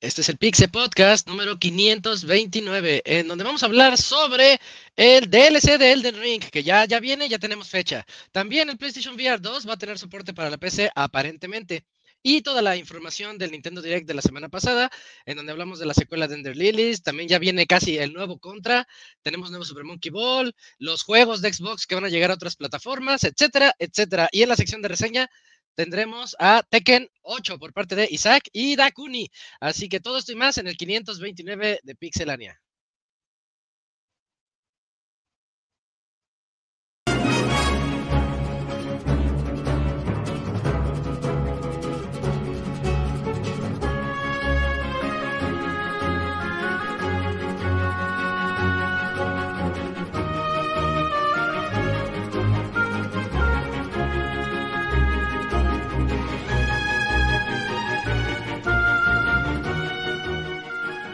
Este es el Pixel Podcast número 529, en donde vamos a hablar sobre el DLC de Elden Ring, que ya, ya viene, ya tenemos fecha. También el PlayStation VR 2 va a tener soporte para la PC, aparentemente. Y toda la información del Nintendo Direct de la semana pasada, en donde hablamos de la secuela de Ender Lilies. También ya viene casi el nuevo Contra. Tenemos nuevo Super Monkey Ball, los juegos de Xbox que van a llegar a otras plataformas, etcétera, etcétera. Y en la sección de reseña tendremos a Tekken 8 por parte de Isaac y Dakuni. Así que todo esto y más en el 529 de Pixelania.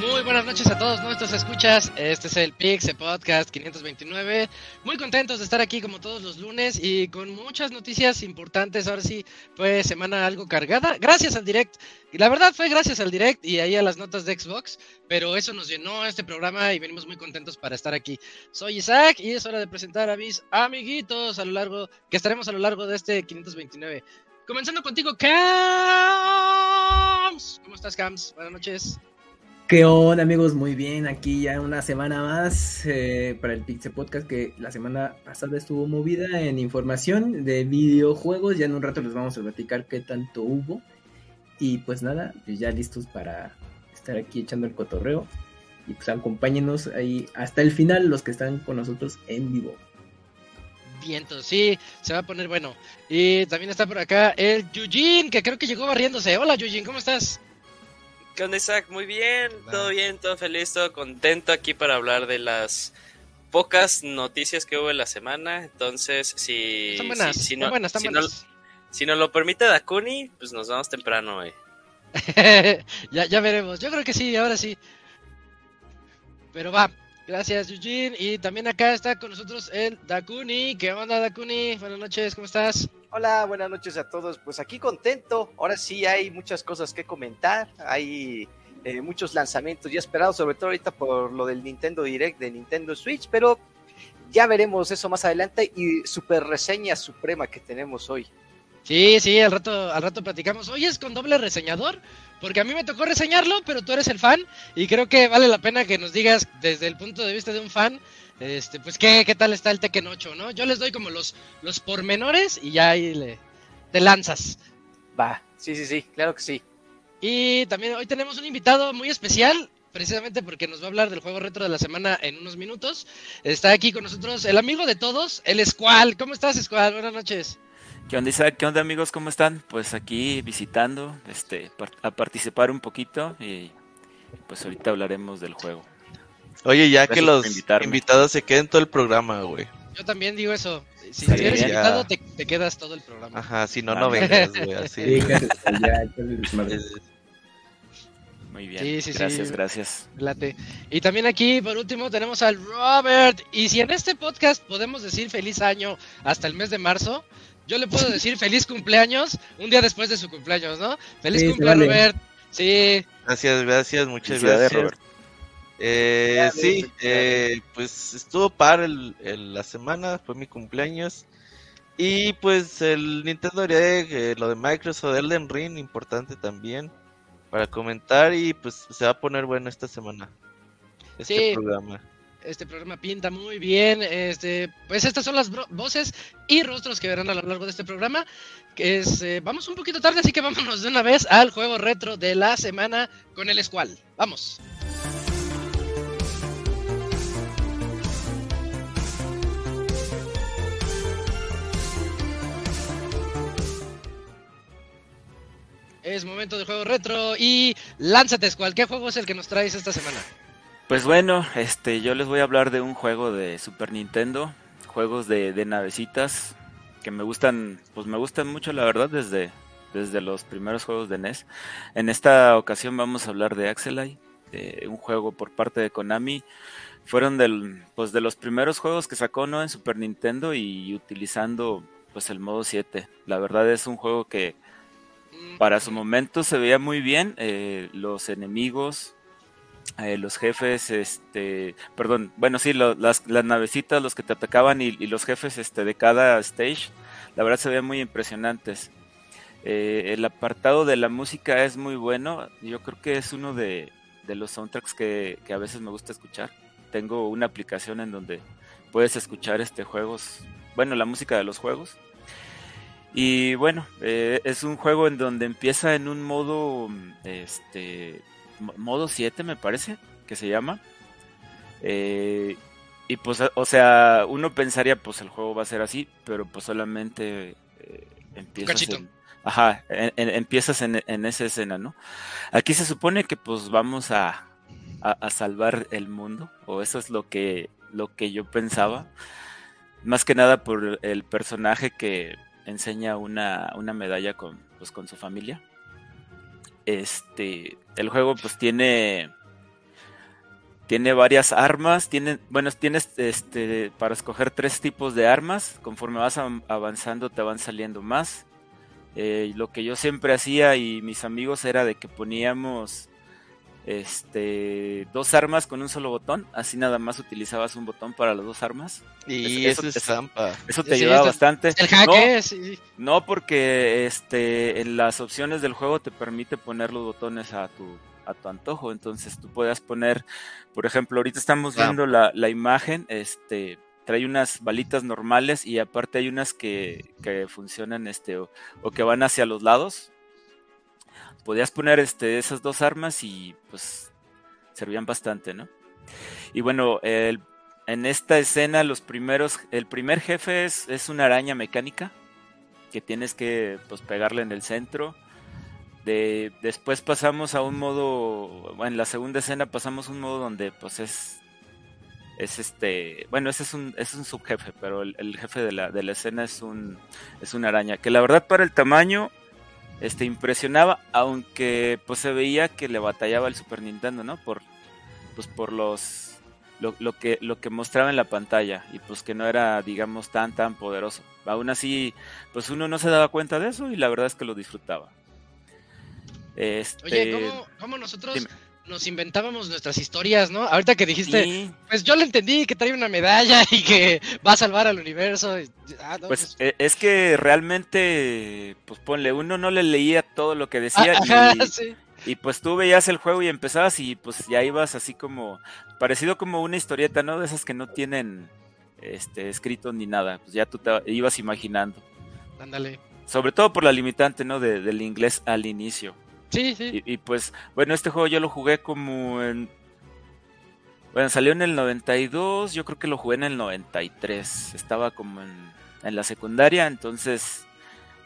Muy buenas noches a todos nuestros escuchas. Este es el Pixel Podcast 529. Muy contentos de estar aquí como todos los lunes y con muchas noticias importantes. Ahora sí, fue semana algo cargada. Gracias al Direct. La verdad fue gracias al Direct y ahí a las notas de Xbox. Pero eso nos llenó este programa y venimos muy contentos para estar aquí. Soy Isaac y es hora de presentar a mis amiguitos a lo largo, que estaremos a lo largo de este 529. Comenzando contigo, Cams. ¿Cómo estás, Cams? Buenas noches. ¿Qué onda amigos? Muy bien, aquí ya una semana más eh, para el Pixel Podcast que la semana pasada estuvo movida en información de videojuegos, ya en un rato les vamos a platicar qué tanto hubo y pues nada, pues ya listos para estar aquí echando el cotorreo y pues acompáñenos ahí hasta el final los que están con nosotros en vivo. Vientos, sí, se va a poner bueno. Y también está por acá el Yujin, que creo que llegó barriéndose. Hola Yujin, ¿cómo estás? ¿Qué onda, Isaac? Muy bien, todo bien, todo feliz, todo contento aquí para hablar de las pocas noticias que hubo en la semana. Entonces, si, Están buenas, si, si están no, buenas, están si, buenas. No, si nos lo permite Dakuni, pues nos vamos temprano, güey. ya, ya veremos. Yo creo que sí, ahora sí. Pero va. Gracias, Eugene. Y también acá está con nosotros el Dakuni. ¿Qué onda, Dakuni? Buenas noches, ¿cómo estás? Hola, buenas noches a todos. Pues aquí contento. Ahora sí hay muchas cosas que comentar. Hay eh, muchos lanzamientos ya esperados, sobre todo ahorita por lo del Nintendo Direct de Nintendo Switch, pero ya veremos eso más adelante y super reseña suprema que tenemos hoy. Sí, sí, al rato, al rato platicamos. Hoy es con doble reseñador, porque a mí me tocó reseñarlo, pero tú eres el fan y creo que vale la pena que nos digas desde el punto de vista de un fan, este, pues qué, qué tal está el Tekken 8, ¿no? Yo les doy como los, los pormenores y ya ahí le, te lanzas. Va, sí, sí, sí, claro que sí. Y también hoy tenemos un invitado muy especial, precisamente porque nos va a hablar del juego retro de la semana en unos minutos. Está aquí con nosotros el amigo de todos, el Squall. ¿Cómo estás, Squall? Buenas noches. ¿Qué onda Isaac? ¿Qué onda amigos? ¿Cómo están? Pues aquí visitando, este, a participar un poquito y pues ahorita hablaremos del juego. Oye, ya Gracias que los invitados se queden todo el programa, güey. Yo también digo eso. Si, Sí, si eres ya. invitado, te, te quedas todo el programa. Ajá, si no, Ah, no vengas, güey, así. Sí, Muy bien. Sí, sí, sí. gracias, gracias. Late. Y también aquí, por último, tenemos al Robert. Y si en este podcast podemos decir feliz año hasta el mes de marzo, yo le puedo decir feliz cumpleaños un día después de su cumpleaños, ¿no? Feliz Sí, cumpleaños, vale. Robert. Sí, Gracias, gracias, muchas Felicidades, gracias. Robert. Eh, sí, eh, pues estuvo par el, el- la semana, fue mi cumpleaños. Y pues el Nintendo Direct, eh, lo de Microsoft, Elden Ring, importante también para comentar. Y pues se va a poner bueno esta semana. Este Sí. programa. Este programa pinta muy bien. Este, pues estas son las voces y rostros que verán a lo largo de este programa. Que es, eh, vamos un poquito tarde, así que vámonos de una vez al juego retro de la semana con el Squall. Vamos. Es momento de juego retro y lánzate, Squall. ¿Qué juego es el que nos traes esta semana? Pues bueno, este, yo les voy a hablar de un juego de Super Nintendo, juegos de, de navecitas que me gustan, pues me gustan mucho la verdad desde, desde los primeros juegos de NES. En esta ocasión vamos a hablar de Axelai, de un juego por parte de Konami. Fueron del, pues de los primeros juegos que sacó ¿no? en Super Nintendo y utilizando pues el modo 7. La verdad es un juego que para su momento se veía muy bien. Eh, los enemigos, eh, los jefes, este, perdón, bueno, sí, las, las, navecitas, los que te atacaban y, los jefes este, de cada stage, la verdad se veían muy impresionantes. Eh, el apartado de la música es muy bueno, yo creo que es uno de, de los soundtracks que, que, a veces me gusta escuchar. Tengo una aplicación en donde puedes escuchar este juegos, bueno, la música de los juegos. Y bueno, eh, es un juego en donde empieza en un modo, este, modo 7 me parece que se llama. Eh, y pues, o sea, uno pensaría pues el juego va a ser así, pero pues solamente eh, empiezas en, ajá, en, en, empiezas en, en, esa escena, ¿no? Aquí se supone que pues vamos a, a, a, salvar el mundo, o eso es lo que, lo que yo pensaba. Más que nada por el personaje que enseña una, una medalla con, pues, con su familia. Este, el juego pues tiene tiene varias armas, bueno, tienes este para escoger tres tipos de armas, conforme vas avanzando te van saliendo más. Eh, lo que yo siempre hacía y mis amigos era de que poníamos este dos armas con un solo botón, así nada más utilizabas un botón para las dos armas. Y eso, eso, es trampa. Eso te sí, ayuda bastante. El jaque, no, sí. no, porque este en las opciones del juego te permite poner los botones a tu a tu antojo, entonces tú puedas poner, por ejemplo, ahorita estamos viendo la, la imagen, este trae unas balitas normales y aparte hay unas que, que funcionan este o, o que van hacia los lados, podías poner este, esas dos armas y pues servían bastante, ¿no? Y bueno, el, en esta escena los primeros, el primer jefe es, es, una araña mecánica que tienes que pues pegarle en el centro. De, después pasamos a un modo, en la segunda escena pasamos a un modo donde pues es es este, bueno, ese es un, es un subjefe, pero el, el jefe de la, de la escena es un, es una araña, que la verdad para el tamaño este impresionaba, aunque pues se veía que le batallaba el Super Nintendo, ¿no? Por pues por los lo, lo, que lo que mostraba en la pantalla y pues que no era digamos tan tan poderoso. Aún así, pues uno no se daba cuenta de eso y la verdad es que lo disfrutaba. Este... Oye, ¿cómo, cómo nosotros Dime nos inventábamos nuestras historias, ¿no? Ahorita que dijiste, sí. pues yo le entendí que trae una medalla y que va a salvar al universo. Ah, no, pues, pues, es que realmente, pues ponle, uno no le leía todo lo que decía. Ajá, y, sí. y, pues tú veías el juego y empezabas y pues ya ibas así como, parecido como una historieta, ¿no? De esas que no tienen este escrito ni nada, pues ya tú te ibas imaginando. Ándale. Sobre todo por la limitante, ¿no? De, del inglés al inicio. Sí, sí. Y, pues, bueno, este juego yo lo jugué como en... Bueno, salió en el 92, yo creo que lo jugué en el 93. Estaba como en, la secundaria, entonces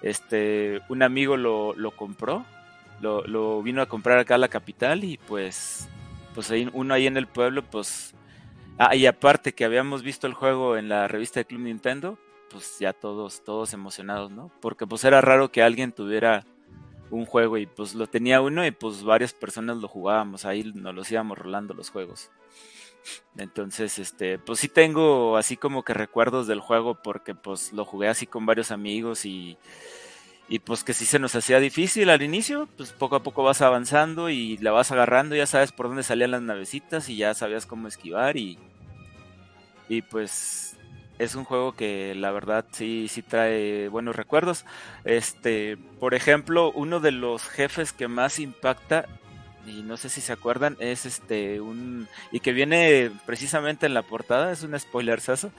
este un amigo lo, lo compró, lo, lo, vino a comprar acá a la capital y pues, pues ahí, uno ahí en el pueblo, pues... Ah, y aparte que habíamos visto el juego en la revista de Club Nintendo, pues ya todos, todos emocionados, ¿no? Porque pues era raro que alguien tuviera un juego y pues lo tenía uno y pues varias personas lo jugábamos, ahí nos los íbamos rolando los juegos. Entonces, este, pues sí tengo así como que recuerdos del juego porque pues lo jugué así con varios amigos y, y pues que sí se nos hacía difícil al inicio, pues poco a poco vas avanzando y la vas agarrando, ya sabes por dónde salían las navecitas y ya sabías cómo esquivar y, y pues es un juego que la verdad sí, sí trae buenos recuerdos. Este, por ejemplo, uno de los jefes que más impacta, y no sé si se acuerdan, es este un. y que viene precisamente en la portada, es un spoilersazo.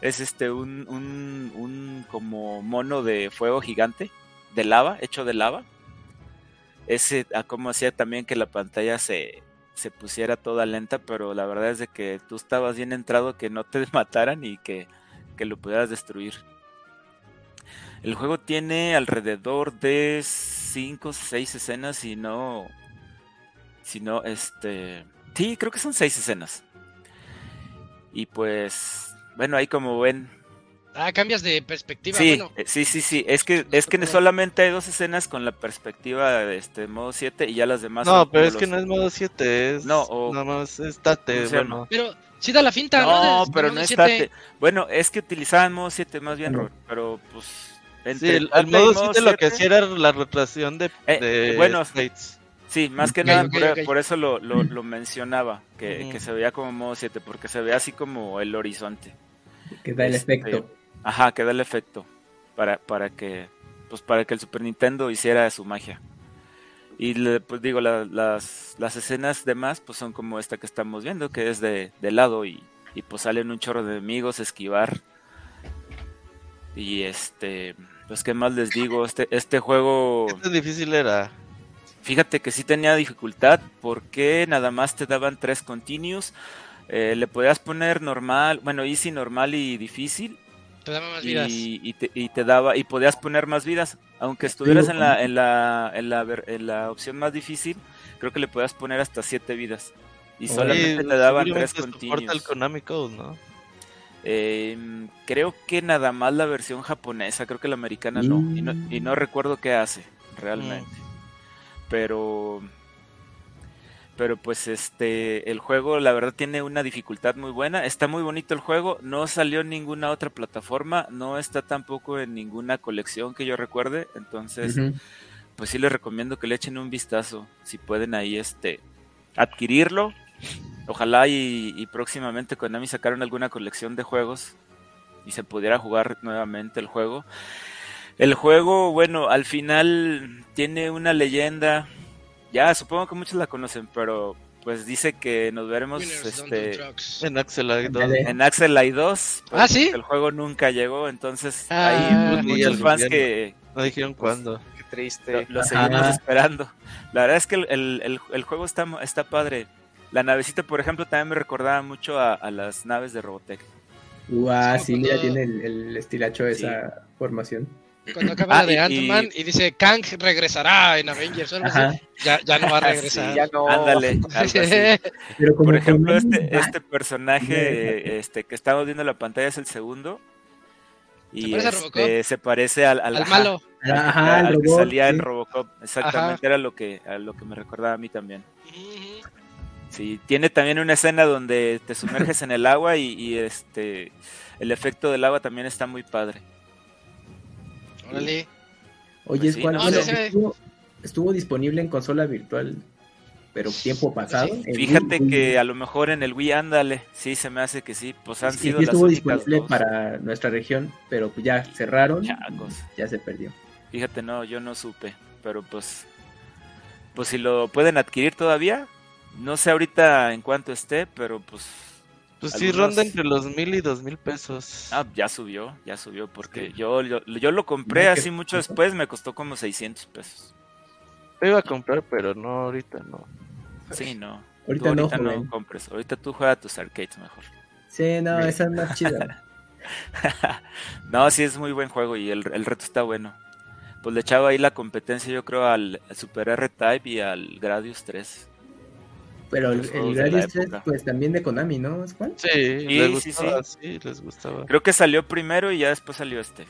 Es este un, un, un como mono de fuego gigante, de lava, hecho de lava. Ese a como hacía también que la pantalla se, se pusiera toda lenta, pero la verdad es de que tú estabas bien entrado que no te mataran y que que lo pudieras destruir. El juego tiene alrededor de cinco, seis escenas y no, si no, este, sí, creo que son seis escenas. Y pues, bueno, ahí como ven, Ah, cambias de perspectiva. Sí, bueno, eh, sí, sí, sí. Es que, es que solamente hay dos escenas con la perspectiva de este modo 7 y ya las demás. No, pero es que no es modo 7, es. No, o- Nada más estate, ¿cómo se llama? bueno. pero sí da la finta, ¿no? No, pero no siete. Bueno, es que utilizaban modo 7 más bien. Robert, pero pues. Sí, entre el, el modo modo 7 lo que 7, hacía era la retracción de, Eh, de bueno, sprites. Sí, más que nada, por, eso lo, lo, lo mencionaba, que, que se veía como modo 7, porque se ve así como el horizonte. Que da el Este, efecto. Ajá, que da el efecto para, para que pues para que el Super Nintendo hiciera su magia. Y le- pues digo, la- las, las escenas demás pues son como esta que estamos viendo, que es de, de lado y, y pues salen un chorro de enemigos, esquivar. Y este, pues qué más les digo, este, este juego, ¿Qué tan difícil era? fíjate que sí tenía dificultad porque nada más te daban tres continuos. Eh, le podías poner normal, bueno, easy, normal y difícil Te daba más vidas. y, y te, y te daba y podías poner más vidas. Aunque estuvieras en la en la en la, ver- en la opción más difícil creo que le podías poner hasta siete vidas. Y Oye, solamente te daban seguramente tres soporta el continuos. Konami Code, ¿no? Eh, creo que nada más la versión japonesa creo que la americana no. Y no, y no recuerdo qué hace realmente. Pero pero pues este el juego la verdad tiene una dificultad muy buena. Está muy bonito el juego no salió en ninguna otra plataforma no está tampoco en ninguna colección que yo recuerde entonces pues sí les recomiendo que le echen un vistazo si pueden ahí este adquirirlo. Ojalá y, y próximamente Konami sacaron alguna colección de juegos y se pudiera jugar nuevamente el juego. El juego bueno al final tiene una leyenda ya supongo que muchos la conocen pero pues dice que nos veremos este. En Axel Aid Ándale. en Axel Light 2 pues, Ah, ¿sí? el juego nunca llegó entonces Ah, hay pues, muchos fans que No dijeron cuándo. Qué triste. lo seguimos esperando. La verdad es que el, el- el- el juego está, está padre. La navecita, por ejemplo, también me recordaba mucho a, a las naves de Robotech. Guau, Sí, cuando- tiene el, el estilacho de esa formación. Cuando acaba Ah, la de Ant-Man y, dice Kang regresará en Avengers ya, ya no va a Sí, regresar. Ya no. Ándale. Pero como Por ejemplo, este, ah, este personaje este, que estamos viendo en la pantalla es el segundo. Y parece a este, Robocop? se parece al, al- malo. Ajá, al que salía en sí. Robocop. Exactamente era lo que, a lo que me recordaba a mí también. Sí, tiene también una escena donde te sumerges en el agua y, y, este el efecto del agua también está muy padre. Órale. Oye, Pues es sí, cual- no, estuvo, estuvo disponible en consola virtual, pero tiempo pasado. Fíjate Wii, que a lo mejor en el Wii ándale, sí se me hace que sí, pues han sí, sido sí las estuvo únicas disponible dos. para nuestra región, pero pues ya cerraron, Chacos. ya se perdió. Fíjate, no, yo no supe, pero pues pues si lo pueden adquirir todavía, no sé ahorita en cuánto esté, pero pues Pues sí, Algunos- ronda entre los mil y dos mil pesos. ah, ya subió, ya subió porque Sí. yo, yo yo lo compré No, ¿qué así mucho después, me costó como 600 pesos. Lo iba a comprar, pero no, ahorita no. Sí, no. Ahorita tú no, ahorita no, joven. compres, ahorita tú juega tus arcades mejor. Sí, no, Sí. esa es más chida. no, sí es muy buen juego y el, el reto está bueno. Pues le echaba ahí la competencia yo creo al Super R-Type y al Gradius 3. Pero el, el Gradius 3, época. pues también de Konami, ¿no? ¿Es cuál? Sí, Sí, les sí, gustaba, sí. les gustaba. Creo que salió primero y ya después salió este.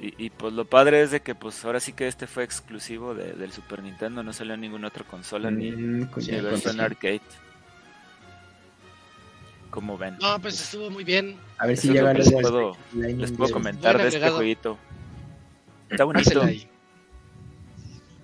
Y, y, pues lo padre es de que pues ahora sí que este fue exclusivo de- del Super Nintendo, no salió en ninguna otra consola ni, Mm, con- ni versión con- arcade. Como ven. No, pues estuvo muy bien. A ver Eso si llega les puedo, les puedo comentar de este jueguito. Está bonito.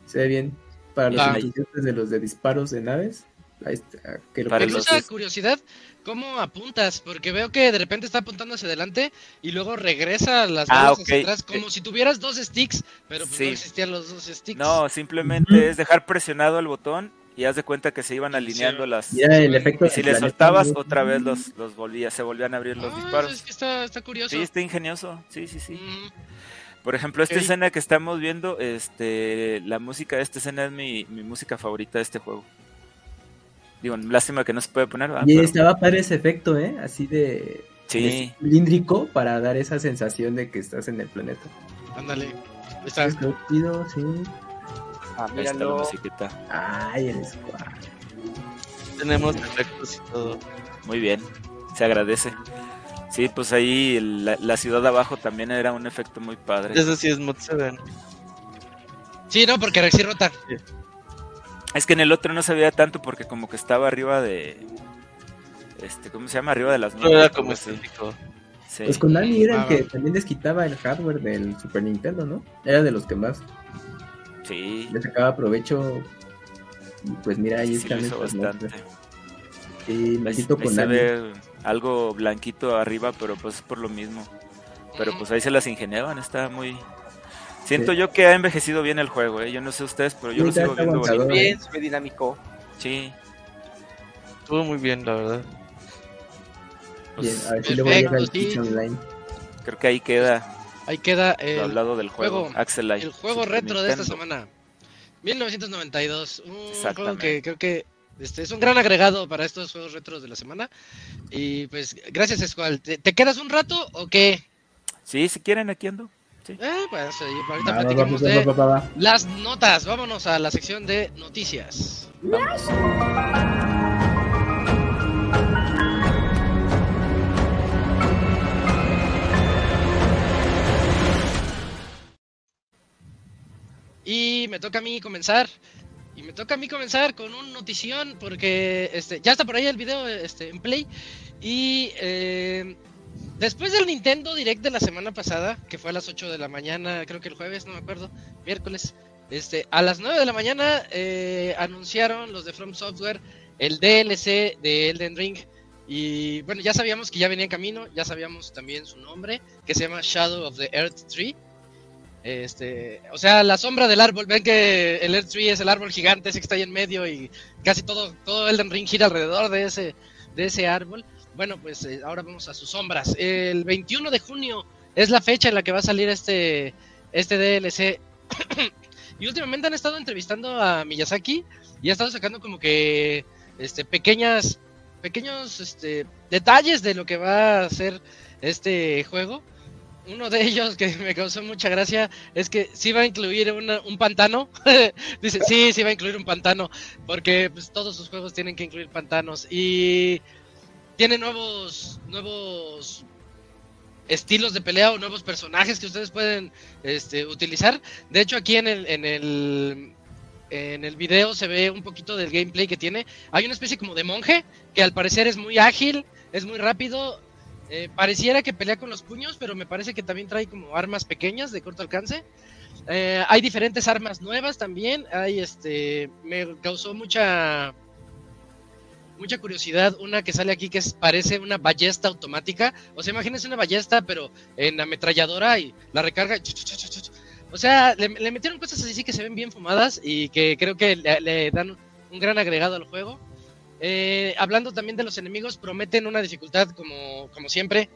Se ve bien. Para los Ah. entusiastas de los de disparos de naves. Ahí está, que lo Para curiosidad cómo apuntas, porque veo que de repente está apuntando hacia adelante y luego regresa a las Ah, manos hacia ok. atrás, como si tuvieras dos sticks, pero pues Sí. no existían los dos sticks. No, simplemente es dejar presionado el botón y haz de cuenta que se iban alineando las... Ya el efecto Y si le soltabas, otra vez los, los volvía, se volvían a abrir los Ah, disparos. Es que está, está curioso. Sí, está ingenioso. Sí, sí, sí. Mm, Por ejemplo, esta escena que estamos viendo, este, la música de esta escena es mi, mi música favorita de este juego. Digo, lástima que no se puede poner, ¿verdad? Y Pero- estaba padre ese efecto, ¿eh? Así de, sí, de cilíndrico para dar esa sensación de que estás en el planeta. Ándale. Está. Chido, sí. Ah, Ahí está la míralo. musiquita. Ay, el squad. Tenemos efectos y todo. Muy bien, se agradece. Sí, pues ahí la, la ciudad de abajo también era un efecto muy padre. Eso sí es Mod 7. Sí, no, porque Rexy rota. Es que en el otro no se veía tanto porque como que estaba arriba de... Este, ¿Cómo se llama? Arriba de las No era nubes, como estético. Sí. Pues Konami era el que también les quitaba el hardware del Super Nintendo, ¿no? Era de los que más Sí, le sacaba provecho. Y pues mira, ahí sí están lo hizo estas bastante. Sí, maldito se Konami. ve algo blanquito arriba, pero pues es por lo mismo. Pero pues ahí se las ingeniaban, está muy... Siento Sí. yo que ha envejecido bien el juego, ¿eh? Yo no sé ustedes, pero yo lo Sí, sigo viendo bonito. Bien, se ve dinámico. Sí, Estuvo muy bien, la verdad. pues, Bien, a ver si luego llega el sí. Online. creo que ahí queda Ahí queda lo el, hablado del juego. juego, Axel Light, el juego Super retro de esta Nintendo. semana. 1992. Un juego que creo que este, es un gran agregado para estos juegos retros de la semana. Y pues, gracias, Escual. ¿Te, te quedas un rato o qué? Sí, si quieren, aquí ando. Eh, pues ahí, ahorita va, platicamos de las notas. Vámonos a la sección de noticias. Vamos. Y me toca a mí comenzar. Y me toca a mí comenzar con un notición porque este, ya está por ahí el video este, en play. Y eh, después del Nintendo Direct de la semana pasada, que fue a las 8 de la mañana, creo que el jueves, no me acuerdo, miércoles, este, a las 9 de la mañana eh, anunciaron los de From Software el DLC de Elden Ring. Y bueno, ya sabíamos que ya venía en camino, ya sabíamos también su nombre, que se llama Shadow of the Earth Tree. Este, o sea, la sombra del árbol, ven que el Earth Tree es el árbol gigante ese que está ahí en medio y casi todo, todo Elden Ring gira alrededor de ese, de ese árbol. Bueno, pues eh, ahora vamos a sus sombras. El 21 de junio es la fecha en la que va a salir este, este DLC. y últimamente han estado entrevistando a Miyazaki y ha estado sacando como que este, pequeñas, pequeños este, detalles de lo que va a ser este juego. Uno de ellos que me causó mucha gracia es que sí va a incluir una- un pantano. Dice, sí, sí va a incluir un pantano, porque pues, todos sus juegos tienen que incluir pantanos. Y tiene nuevos, nuevos estilos de pelea o nuevos personajes que ustedes pueden este, utilizar. De hecho, aquí en el, en el en el video se ve un poquito del gameplay que tiene. Hay una especie como de monje que al parecer es muy ágil, es muy rápido. Eh, pareciera que pelea con los puños, pero me parece que también trae como armas pequeñas de corto alcance. Eh, hay diferentes armas nuevas también. Hay este. Me causó mucha. Mucha curiosidad. Una que sale aquí que parece una ballesta automática. O sea, imagínense una ballesta, pero en ametralladora y la recarga. O sea, le, metieron cosas así que se ven bien fumadas y que creo que le dan un gran agregado al juego. Eh, hablando también de los enemigos, prometen una dificultad como, como siempre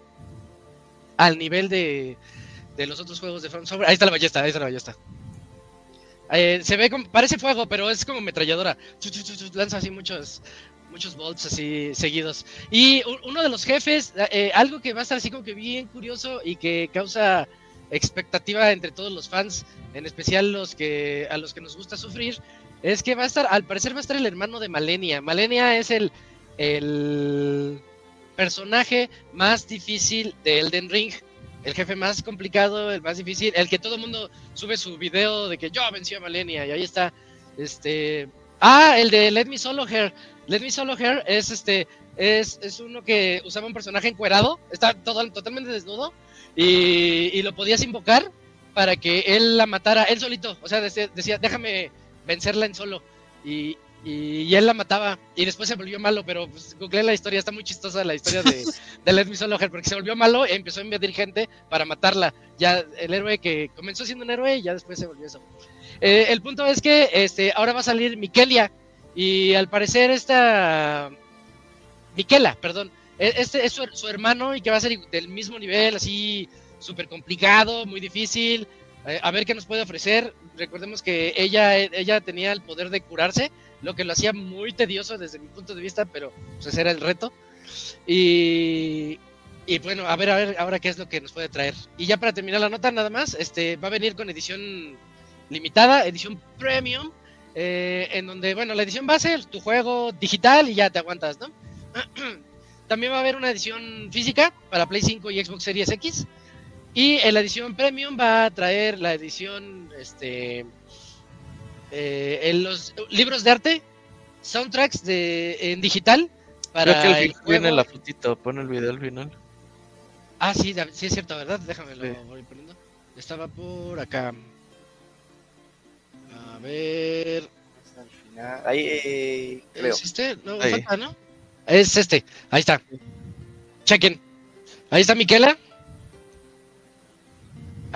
al nivel de, de los otros juegos de From Software. Ahí está la ballesta, ahí está la ballesta. Eh, se ve como, parece fuego, pero es como chu, lanza así muchos, muchos bolts así seguidos. Y uno de los jefes, eh, algo que va a estar así como que bien curioso y que causa expectativa entre todos los fans, en especial los que a los que nos gusta sufrir, es que va a estar, al parecer va a estar el hermano de Malenia. Malenia es el, el personaje más difícil de Elden Ring. El jefe más complicado, el más difícil, el que todo el mundo sube su video de que yo vencí a Malenia y ahí está. Este. Ah, el de Let Me Solo Her. Let Me Solo Her es este. Es, es uno que usaba un personaje encuerado, está todo, totalmente desnudo, y, y lo podías invocar para que él la matara, él solito. O sea, decía, decía, déjame vencerla en solo. Y, y, y él la mataba. Y después se volvió malo, pero pues, googleé la historia, está muy chistosa la historia de, de Let Me Solo Her, porque se volvió malo y empezó a invadir gente para matarla. Ya el héroe que comenzó siendo un héroe y ya después se volvió eso. Eh, el punto es que este, ahora va a salir Mikelia. Y al parecer esta... Miquela, perdón. E- Este es su, su hermano y que va a ser del mismo nivel, así súper complicado, muy difícil. Eh, a ver qué nos puede ofrecer. Recordemos que ella, ella tenía el poder de curarse, lo que lo hacía muy tedioso desde mi punto de vista, pero pues ese era el reto. Y, Y bueno, a ver, a ver ahora qué es lo que nos puede traer. Y ya para terminar la nota, nada más, este va a venir con edición limitada, edición premium, eh, en donde, bueno, la edición base es tu juego digital y ya te aguantas, ¿no? También va a haber una edición física para Play 5 y Xbox Series X. Y en la edición premium va a traer la edición, este, eh, en los libros de arte, soundtracks de, en digital. Para Creo que el el final viene la fotito, pon el video al final. Ah, sí, sí es cierto, ¿verdad? Déjame lo Sí. voy poniendo. Estaba por acá. A ver. Al final, ahí eh, creo. ¿Es este? No, Ahí. falta, ¿no? Es este. Ahí está. Chequen. Ahí está Miquela.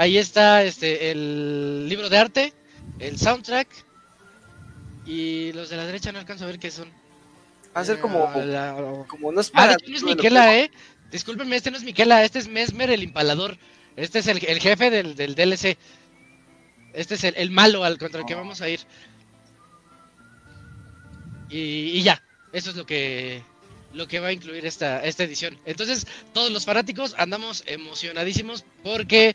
Ahí está este el libro de arte, el soundtrack. Y los de la derecha no alcanzo a ver qué son. Va a ser como, Ah, la- como no es Ah, hecho no es Miquela, eh. Discúlpenme, este no es Miquela, este es Mesmer el Impalador. Este es el, el jefe del, del DLC. Este es el, el malo al contra el que vamos a ir. Y, y ya, eso es lo que lo que va a incluir esta, esta edición. Entonces, todos los fanáticos andamos emocionadísimos porque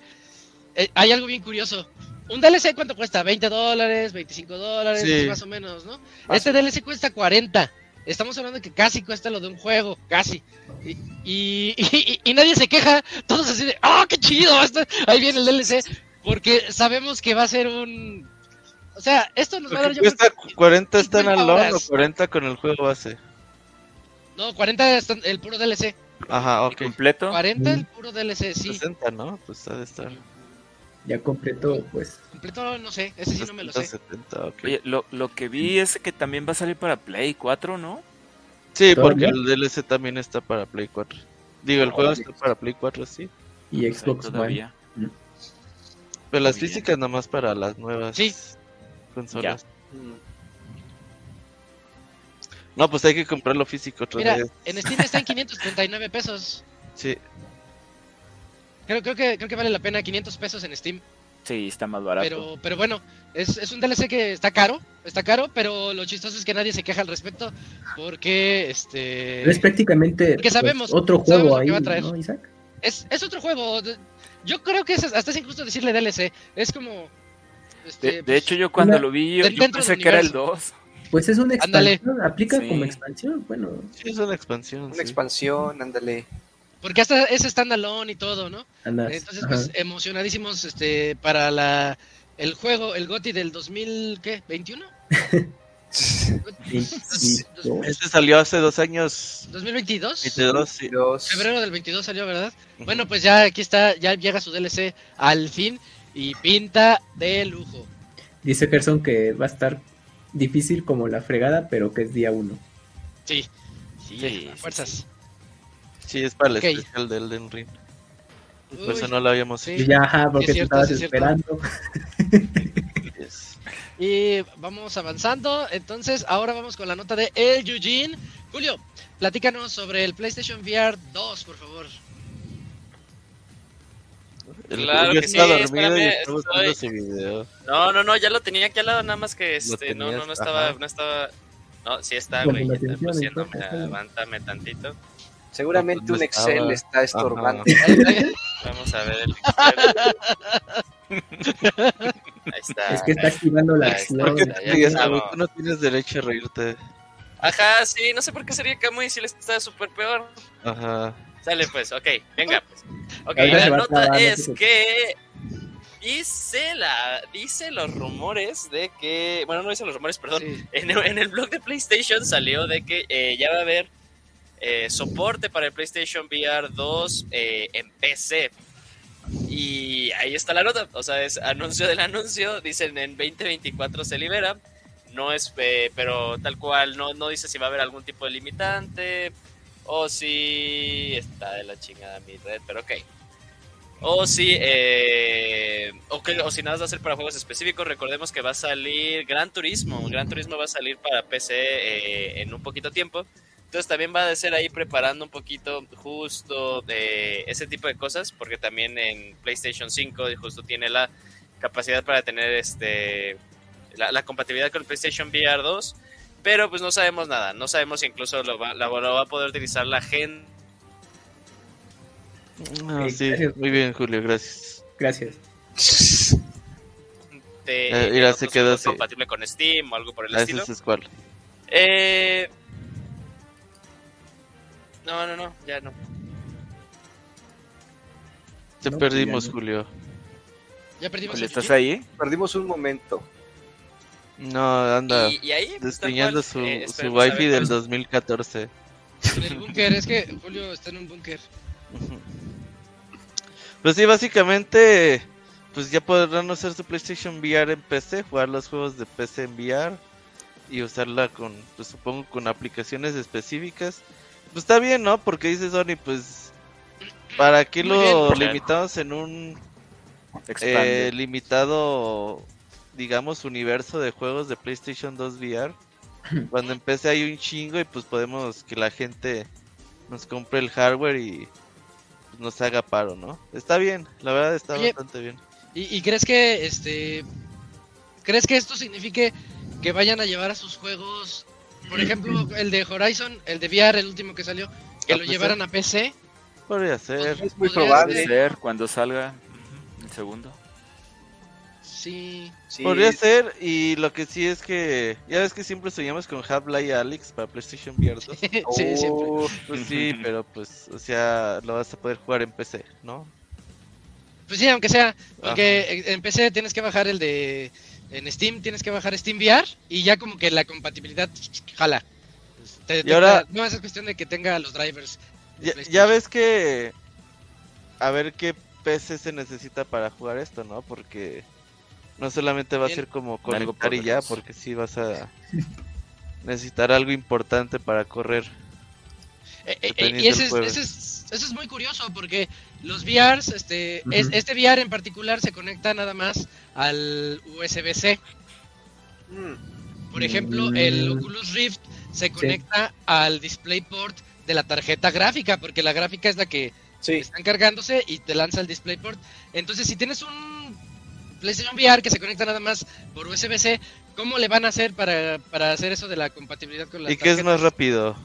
eh, hay algo bien curioso. Un DLC, ¿cuánto cuesta? ¿20 dólares? ¿25 dólares? Sí. Más o menos, ¿no? Más Este DLC cuesta 40. Estamos hablando de que casi cuesta lo de un juego, casi. Y, y, y- y nadie se queja, todos así de, ¡ah, qué chido! Esto- Ahí viene el DLC, porque sabemos que va a ser un... O sea, esto nos va a dar yo cuesta que- 40 están 50 al o horas. 40 con el juego base. No, 40 es el puro DLC. Ajá, ¿Y ok. completo? 40 el Mm. puro DLC, sí. 60, ¿no? Pues ha de estar. Ya completo, pues. Completo no sé, ese sí no me lo sé. 70, ok. Oye, lo, lo que vi es que también va a salir para Play 4, ¿no? Sí, porque el DLC también está para Play 4. Digo, el juego está para Play 4, sí. Y Ahí Xbox One. todavía. Pero las físicas nomás para las nuevas Sí. consolas. Mm. No, pues hay que comprarlo físico otra Mira, vez. en Steam está en 539 pesos. Sí. Creo, creo, que, creo que vale la pena 500 pesos en Steam. Sí, está más barato. Pero, pero bueno, es, es un DLC que está caro, está caro, pero lo chistoso es que nadie se queja al respecto porque este Pero es prácticamente Porque pues, sabemos- otro juego ahí, que va a traer. ¿no, Isaac? es, es otro juego. Yo creo que es, hasta es injusto decirle DLC. Es como. este, de, de pues, hecho, yo cuando una- lo vi, yo, yo pensé que era el universo. 2. Pues es una Ándale. expansión, aplica Sí. como expansión, bueno. Sí, es una expansión. Una sí. expansión, ándale. Porque hasta es standalone y todo, ¿no? Andas. Entonces, ajá. pues emocionadísimos este, para la el juego, el GOTI del 2000, ¿qué? ¿21? Sí, sí, no. Este salió hace dos años. ¿2022? 22, sí. Febrero del 22 salió, ¿verdad? Bueno, pues ya aquí está, ya llega su DLC al fin y pinta de lujo. Dice Gerson que va a estar difícil como la fregada, pero que es día uno. Sí, sí, Sí, a sí, fuerzas. Sí, es para el especial del Elden Ring. Y Por eso no lo habíamos sí. Y ya, ajá, porque es te estabas sí es esperando. Yes. Y vamos avanzando. Entonces, ahora vamos con la nota de El Eugene. Julio, platícanos sobre el PlayStation VR 2, por favor. El Claro que está sí, dormido espérame, estoy- ese video. No, no, no, ya lo tenía aquí al lado, nada más que este, no, no, no estaba, ajá. no estaba. No, sí está, Con güey. la Está atención, pusiéndome, entonces, aguántame tantito. Seguramente un Excel está estorbando. Vamos a ver el Ahí está. Es que está activando la acción. No tienes derecho a reírte. Ajá, sí, no sé por qué sería Camuy si le está súper peor. Ajá. Sale pues, ok, venga pues. Ok, la nota acabar, no es que dice la dice los rumores de que, bueno, no dice los rumores, perdón. sí. En, el- en el blog de PlayStation salió de que eh, ya va a haber eh, soporte para el PlayStation VR 2 eh, en PC. Y ahí está la nota, o sea, es anuncio del anuncio, dicen en 2024 se libera, no es, eh, pero tal cual, no, no dice si va a haber algún tipo de limitante o si está de la chingada mi red, pero ok. O si, eh, o, que- o si nada va a ser para juegos específicos, recordemos que va a salir Gran Turismo. Gran Turismo va a salir para PC eh, en un poquito tiempo. Entonces también va a ser ahí preparando un poquito justo de ese tipo de cosas, porque también en PlayStation 5 justo tiene la capacidad para tener este la, la compatibilidad con el PlayStation VR 2, pero pues no sabemos nada, no sabemos si incluso lo va, la- lo va a poder utilizar la gente Ah, Ok, sí, gracias. muy bien, Julio, gracias. Gracias. De, Eh, mira, se quedó compatible con Steam o algo por el Ah, estilo. ese es cuál. Eh... No, no, no, ya no. Te No, perdimos, ya no. Julio. ¿Ya perdimos Julio, ¿estás ahí? Perdimos un momento. No, anda Y, y ahí, pues, cual, su, eh, su wifi ver del cuál- 2014. En el búnker, es que Julio está en un búnker. Pues sí, básicamente, pues ya podrán usar su PlayStation VR en PC, jugar los juegos de PC en VR y usarla con, pues supongo, con aplicaciones específicas. Pues está bien, ¿no? Porque dice Sony, pues, ¿para qué lo bien. limitamos en un eh, limitado, digamos, universo de juegos de PlayStation 2 VR? Cuando en PC hay un chingo y pues podemos que la gente nos compre el hardware y pues, nos haga paro, ¿no? Está bien, la verdad está Oye, bastante bien. ¿Y, y crees que este crees que esto signifique que vayan a llevar a sus juegos, por ejemplo, el de Horizon, el de VR, el último que salió, que ¿A lo PC? llevaran a PC? Podría ser. Es muy probable. Ser cuando salga el segundo. Sí. Sí. Podría ser, y lo que sí es que ya ves que siempre soñamos con Half-Life Alyx para PlayStation VR 2. sí, siempre. Oh, Pues sí, pero pues, o sea, lo vas a poder jugar en PC, ¿no? Pues sí, aunque sea, porque en PC tienes que bajar el de en Steam tienes que bajar Steam VR y ya como que la compatibilidad jala. Te- Y te- ahora- no es cuestión de que tenga los drivers. Ya, ves que a ver qué PC se necesita para jugar esto, ¿no? Porque no solamente va a ser como conectar y ya, porque sí vas a necesitar algo importante para correr. Eh, eh, y es, ese, es, eso es muy curioso porque los VRs, este, es- este VR en particular se conecta nada más al USB-C. Por ejemplo, el Mm. Oculus Rift se conecta al DisplayPort de la tarjeta gráfica, porque la gráfica es la que Sí. están cargándose y te lanza el DisplayPort. Entonces, si tienes un PlayStation VR que se conecta nada más por USB-C, ¿cómo le van a hacer para, para hacer eso de la compatibilidad con la ¿Y qué es más rápido?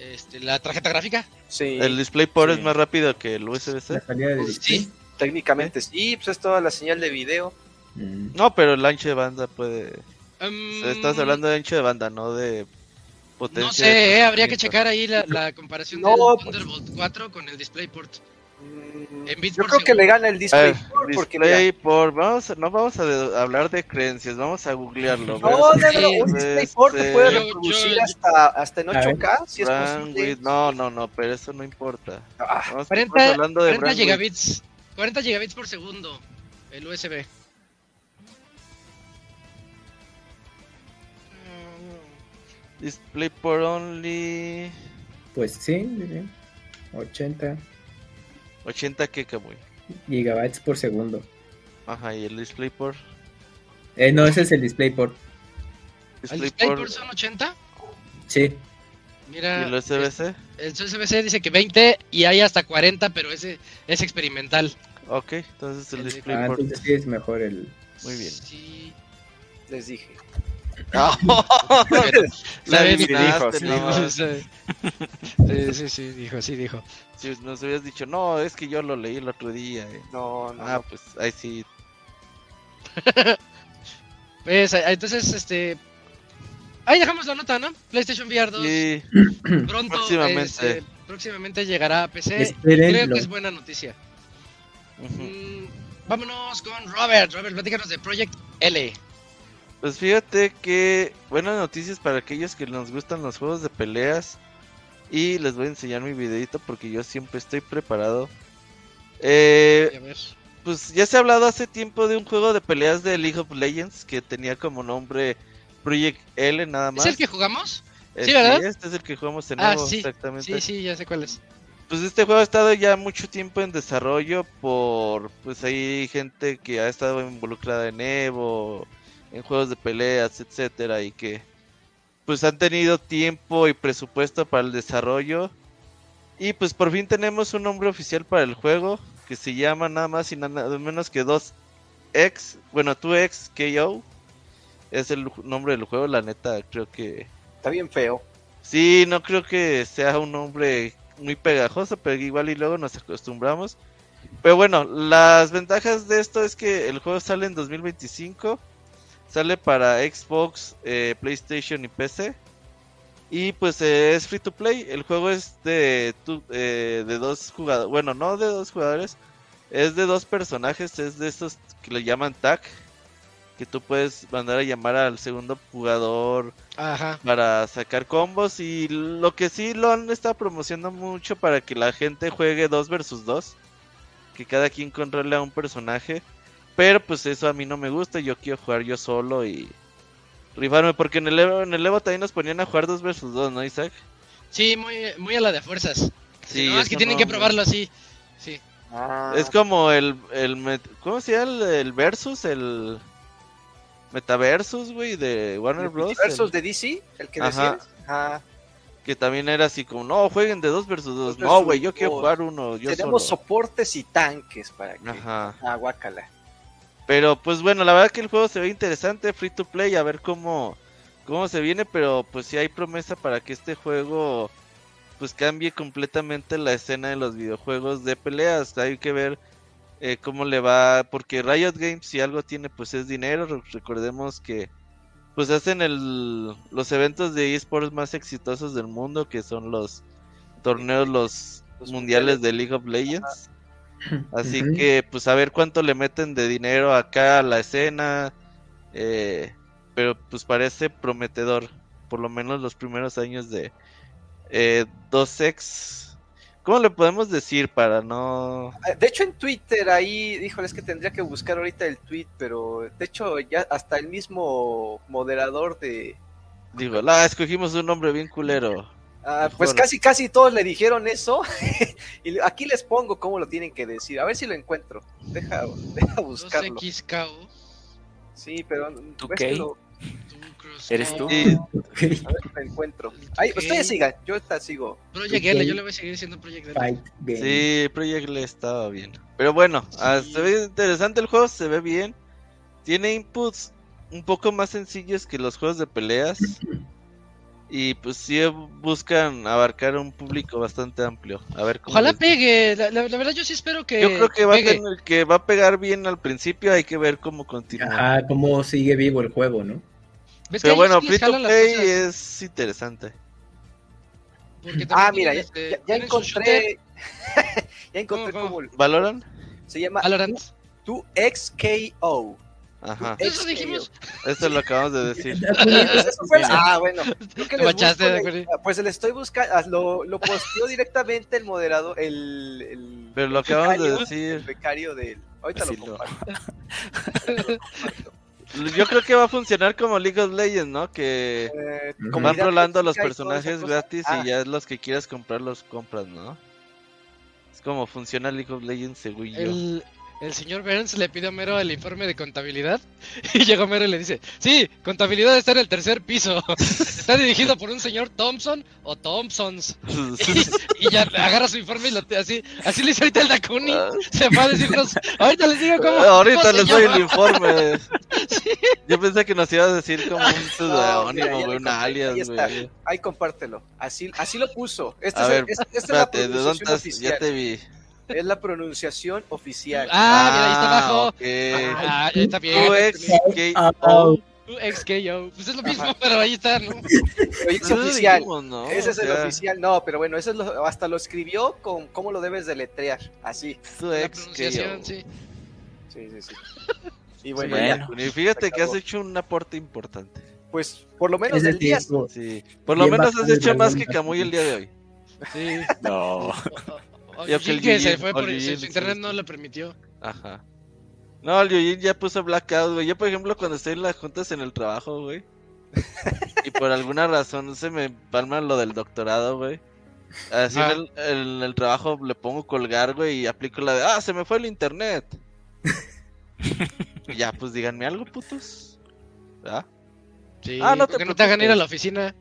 Este, la tarjeta gráfica? Sí. ¿El DisplayPort Sí. es más rápido que el USB-C? Pues. Sí. Técnicamente sí, pues es toda la señal de video. Mm. No, pero el ancho de banda puede... Um, Estás hablando de ancho de banda, no de potencia. No de sé, eh, habría que checar ahí la, la comparación No, del pues- Thunderbolt 4 con el DisplayPort. Yo por creo que le gana el A display. ver, porque DisplayPort, vamos a- no vamos a de- hablar de creencias, vamos a googlearlo. no, no, un DisplayPort te este, puede reproducir yo- hasta, hasta en A ver. 8K, si es posible. No, no, no, pero eso no importa. Ah, Vamos- 40, estamos hablando de 40 bandwidth. gigabits. 40 gigabits por segundo. El USB. DisplayPort only. Pues sí, sí, 80 80 que gigabytes por segundo. Ajá, y el DisplayPort. Eh, no, ese es el DisplayPort. ¿El DisplayPort son 80? Sí. y Mira, el USB-C. el USB-C dice que 20 y hay hasta 40, pero ese es experimental. Ok, entonces el El- Ah, DisplayPort. entonces sí es mejor el. Muy bien. Sí. les dije. La La adivinaste, sí, no. Sí, sí, sí, dijo, sí, dijo. Si nos hubieras dicho, no, es que yo lo leí el otro día. eh". No, no. Ah, pues ahí sí. Pues, eh, entonces, este... Ahí dejamos la nota, ¿no? PlayStation VR 2 Sí, pronto, próximamente. este, próximamente llegará a PC. Espérenlo. Creo que es buena noticia. ujú. Mm, vámonos con Robert. Robert, platícanos de Project L. Pues fíjate que buenas noticias para aquellos que nos gustan los juegos de peleas. Y les voy a enseñar mi videito porque yo siempre estoy preparado. Eh, pues ya se ha hablado hace tiempo de un juego de peleas de League of Legends que tenía como nombre Project L nada más. ¿Es el que jugamos? Eh, sí, ¿verdad? Este es el que jugamos en Ah, Evo, sí, exactamente. Sí, sí, ya sé cuál es. Pues este juego ha estado ya mucho tiempo en desarrollo por, pues hay gente que ha estado involucrada en Evo, en juegos de peleas, etcétera, y que pues han tenido tiempo y presupuesto para el desarrollo. Y pues por fin tenemos un nombre oficial para el juego que se llama nada más y nada menos que 2X, bueno, 2X KO. Es el nombre del juego, la neta creo que Está bien feo. Sí, no creo que sea un nombre muy pegajoso, pero igual y luego nos acostumbramos. Pero bueno, las ventajas de esto es que el juego sale en 2025, sale para Xbox, eh, PlayStation y PC. Y pues eh, es free to play. El juego es de, tu- eh, de dos jugadores. Bueno, no de dos jugadores. Es de dos personajes. Es de estos que le llaman tag. Que tú puedes mandar a llamar al segundo jugador Ajá. para sacar combos. Y lo que sí lo han estado promocionando mucho para que la gente juegue 2 versus 2. Que cada quien controle a un personaje. Pero pues eso a mí no me gusta. Yo quiero jugar yo solo y rifarme. Porque en el Evo, en el Evo también nos ponían a jugar 2 versus 2, ¿no, Isaac? Sí, muy, muy a la de fuerzas. Sí, no, es que tienen no, que probarlo así. Sí. Ah, Es como el, el met- ¿cómo se llama? El, el versus, el metaversus, güey, de Warner Bros. versus el- de DC, el que Ajá. decías. Ajá. que también era así como, no, jueguen de 2 versus 2. Dos No, güey, yo quiero dos. jugar uno, yo Tenemos solo. soportes y tanques para que. Ajá. Ah, guácala. Pero pues bueno, la verdad que el juego se ve interesante, free to play, a ver cómo, cómo se viene, pero pues sí hay promesa para que este juego pues cambie completamente la escena de los videojuegos de peleas. Hay que ver eh, cómo le va, porque Riot Games si algo tiene pues es dinero. Re- Recordemos que pues hacen el, los eventos de esports más exitosos del mundo, que son los torneos, los, Los mundiales de League of Legends. Así que, pues a ver cuánto le meten de dinero acá a la escena. eh, pero pues parece prometedor. Por lo menos los primeros años de eh, 2X. ¿Cómo le podemos decir para no... Ah, De hecho, en Twitter ahí, híjole, es que tendría que buscar ahorita el tweet, pero de hecho, ya hasta el mismo moderador de. Digo, la escogimos un nombre bien culero. Ah, pues Mejor. casi, casi todos le dijeron eso. y aquí les pongo cómo lo tienen que decir. A ver si lo encuentro. Deja, deja buscarlo. 2XKO. Sí, pero. ¿Tú qué? que lo- ¿Eres tú? A ver si lo encuentro. Ahí, ustedes sigan, yo esta sigo. Project. L, yo le voy a seguir diciendo Project L. Sí, Project le estaba bien. Pero bueno, ah, se ve interesante el juego, se ve bien. Tiene inputs un poco más sencillos que los juegos de peleas. Y pues sí buscan abarcar un público bastante amplio. A ver cómo Ojalá les- pegue. La, la- la verdad, yo sí espero que. Yo creo que va, a tener- que va a pegar bien al principio, hay que ver cómo continúa. Ajá, cómo sigue vivo el juego, ¿no? ¿Ves que Pero bueno, free to play es interesante. Ah, mira, ya, este, ya- ya encontré. ya encontré ¿Cómo, cómo. ¿Valoran? Se llama Valorant. 2XKO. Ajá, Eso dijimos. eso lo acabamos de decir. Pues eso fue la- Ah, bueno. Creo que les machaste, busco de. Pues le estoy buscando. ah, Lo, lo posteó directamente el moderador. El, el Pero lo acabamos de becario- decir. El becario del. Ahorita Así lo lo- comparto. Yo creo que va a funcionar como League of Legends, ¿no? Que Eh, van rolando los personajes gratis Ah, y ya los que quieras comprar los compras, ¿no? Es como funciona League of Legends según yo. El, señor Burns le pide a Homero el informe de contabilidad. Y llega Homero y le dice: Sí, contabilidad está en el tercer piso. Está dirigido por un señor Thompson o Thompsons. Y ya agarra su informe y lo así, así le hizo ahorita el Dakuni. Ah. Se va a decirnos. Ahorita les digo cómo. Ahorita cómo se les doy el llama". informe. Yo pensé que nos ibas a decir como un pseudónimo, le un ahí alias, está. güey. Ahí compártelo. Así, así lo puso. Esta A es, ver, es- esta es la espérate, ¿de dónde estás? oficial. Ya te vi. Es la pronunciación oficial. Ah, mira, ahí está abajo. ok. Ah, ahí está bien. UXKO. XKO. Pues es lo mismo, pero ahí está, ¿no? Pero es oficial. ¿no? Ese es el oficial. No, pero bueno, eso es lo- hasta lo escribió con cómo lo debes deletrear. Así. UXKO. sí. Sí, sí, sí. Y bueno, Sí, ya, Y fíjate que has hecho un aporte importante. pues por lo menos del día. Sí. Por lo menos has hecho más que. Camuy el día de hoy. Sí. No. Yo que el Yujin que se fue por Yujin, su internet sí, no lo permitió. Ajá. No, el Yujin ya puso blackout, güey. Yo, por ejemplo, cuando estoy en las juntas en el trabajo, güey. y por alguna razón se me palma lo del doctorado, güey. Así Ah. en, el, en el trabajo le pongo colgar, güey, y aplico la de, ah, se me fue el internet. y ya, pues díganme algo, putos. ¿Ah? Sí, Ah, no te porque no te hagan ir a la oficina.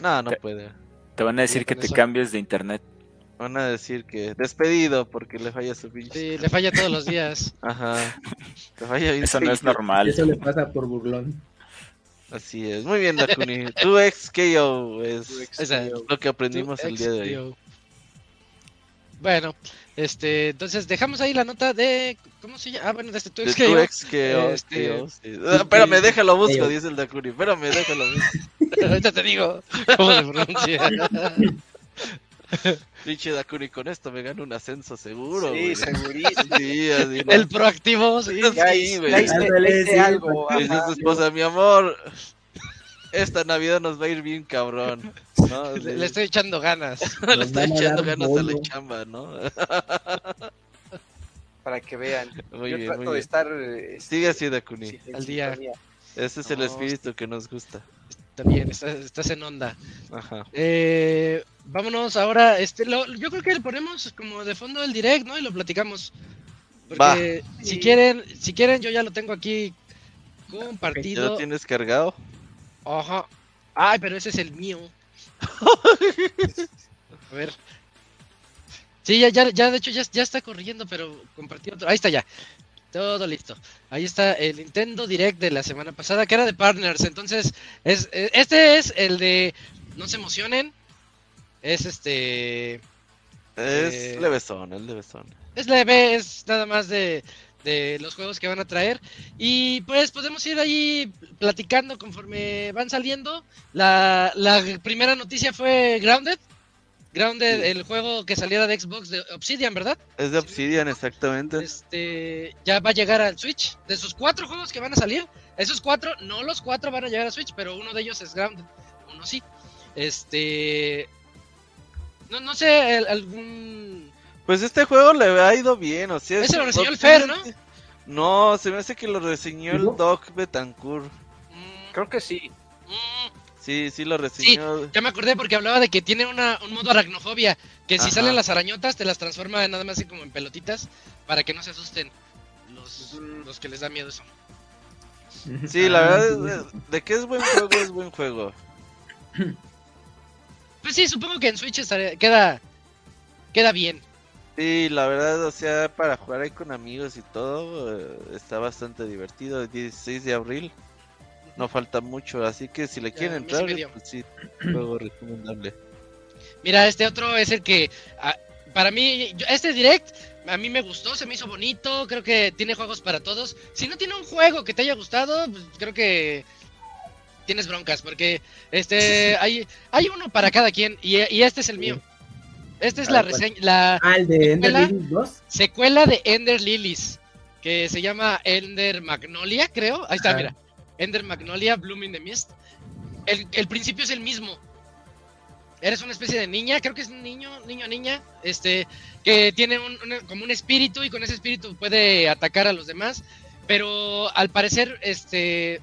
No, no Te- puede. Te van a decir que te eso. cambies de internet. Van a decir que despedido porque le falla su pinche. Sí, le falla todos los días. Ajá. Te falla Eso no es normal. Eso le pasa por burlón. Así es. Muy bien, Dakuni. tu ex KO es Esa, lo que aprendimos el día de hoy. Bueno, este, entonces dejamos ahí la nota de. ¿Cómo se llama? Ah, bueno, de este tu ex que tu ex yo, Este, sí. Ah, Espérame, déjalo busco, dice el Dakuni. Espérame, déjalo busco. Ahorita te digo cómo se pronuncia. Pinche Dakuni, con esto me gano un ascenso seguro, Sí, segurísimo. Sí, así, ¿no? El proactivo, sí. Ya Sí, hice, güey. le algo. pues, Dice su esposa, mi amor, esta Navidad nos va a ir bien cabrón. ¿no? Le, le estoy echando ganas. Le a echando ganas a la chamba, ¿no? Para que vean. Muy Yo bien, trato muy de bien. estar Sigue así, Dakuni. sí, en Al día. sintonía. Ese es el No, espíritu que nos gusta. Bien, estás, estás en onda. Ajá. Eh, vámonos ahora. Este, lo- yo creo que le ponemos como de fondo el direct, ¿no? Y lo platicamos. Porque si quieren, si quieren, yo ya lo tengo aquí ¿Ya compartido. lo tienes cargado? Ajá. Ay, pero ese es el mío. A ver. Sí, ya, ya, ya de hecho ya, ya está corriendo, pero compartí otro. Ahí está ya. Todo listo. Ahí está el Nintendo Direct de la semana pasada, que era de Partners. Entonces, es, eh, este es el de No se emocionen. Es este. Es Eh, levesón, es levesón. Es leve, es nada más de, de los juegos que van a traer. Y pues podemos ir ahí platicando conforme van saliendo. La, la primera noticia fue Grounded. Grounded, Sí. el juego que saliera de Xbox de Obsidian, ¿verdad? Es de Obsidian, exactamente. Este ya va a llegar al Switch. De esos cuatro juegos que van a salir, esos cuatro, no los cuatro van a llegar a Switch, pero uno de ellos es Grounded. Uno sí. Este. No, no sé, el- algún. Pues este juego le ha ido bien, o sea... Ese es- lo reseñó el Fer, ¿no? No, se me hace que lo reseñó el. Doc Betancourt. Mm, Creo que sí. mm, Sí, sí lo reseñó. Ya me acordé porque hablaba de que tiene una, un modo aracnofobia, que si Ajá. salen las arañotas te las transforma nada más así como en pelotitas para que no se asusten los, los que les da miedo eso. Sí, la Ah, verdad, sí, es de, sí. de que es buen juego, es buen juego. Pues sí, supongo que en Switch queda, queda bien. Sí, la verdad, o sea, para jugar ahí con amigos y todo, eh, está bastante divertido. El 16 de abril, no falta mucho, así que si le quieren entrar, pues sí, juego recomendable. Mira, este otro es el que ah, para mí, yo- este Direct a mí me gustó, se me hizo bonito, creo que tiene juegos para todos. Si no tiene un juego que te haya gustado, pues creo que tienes broncas, porque este hay, hay uno para cada quien y, y este es el mío. Esta es la reseña, la Ah, el de Ender ¿Secuela? Lilies 2. secuela de Ender Lilies, que se llama Ender Magnolia, creo. Ahí está, Ajá. mira. Ender Magnolia, Bloom in the Mist. El, el principio es el mismo. Eres una especie de niña, creo que es un niño, niño, niña, este, que tiene un, como un espíritu y con ese espíritu puede atacar a los demás, pero al parecer, este,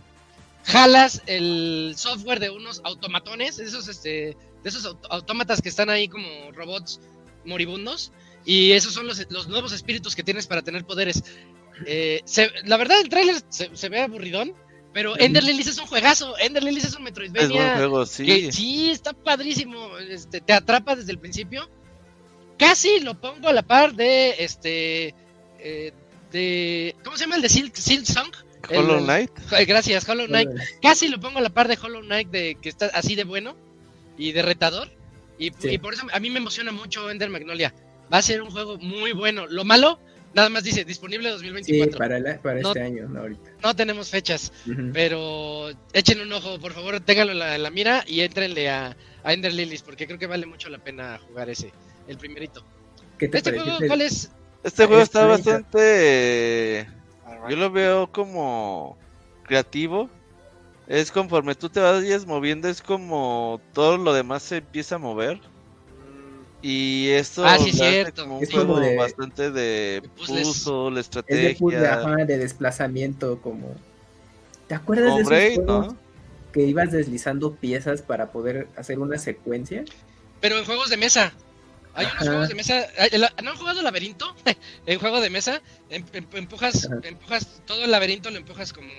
jalas el software de unos automatones, esos, este, de esos aut- autómatas que están ahí como robots moribundos, y esos son los, los nuevos espíritus que tienes para tener poderes. Eh, la verdad, el tráiler se, se ve aburridón, pero Ender Lilies es un juegazo. Ender Lilies es un Es buen Metroidvania. juego, sí. que sí, está padrísimo. Este, te atrapa desde el principio. Casi lo pongo a la par de este. eh, de. ¿Cómo se llama el de Silk, Silk Song? Hollow Knight. Gracias, Hollow Knight. Casi lo pongo a la par de Hollow Knight, de que está así de bueno y de retador. Y, Sí. y por eso a mí me emociona mucho Ender Magnolia. Va a ser un juego muy bueno. Lo malo, nada más dice disponible Sí, 2024. para, la- para No- este año, no ahorita. No tenemos fechas, pero echen un ojo, por favor, ténganlo en la, en la mira y entrenle a, a Ender Lilies, porque creo que vale mucho la pena jugar ese, el primerito. ¿Qué te ¿Este juego cuál es? Este juego Es está bastante... Yo lo veo como creativo. Es conforme tú te vayas moviendo, es como todo lo demás se empieza a mover. Y esto Ah, sí, cierto. como un Es como de- bastante de puzzle, Es de, puzzle, estrategia. ajá, de desplazamiento, como... ¿Te acuerdas Como de esos Braid, juegos ¿no? que ibas deslizando piezas para poder hacer una secuencia? Pero en juegos de mesa. Hay unos Ajá. juegos de mesa. ¿No han jugado laberinto? en juego de mesa, em- em- empujas, Ajá. empujas todo el laberinto, lo empujas como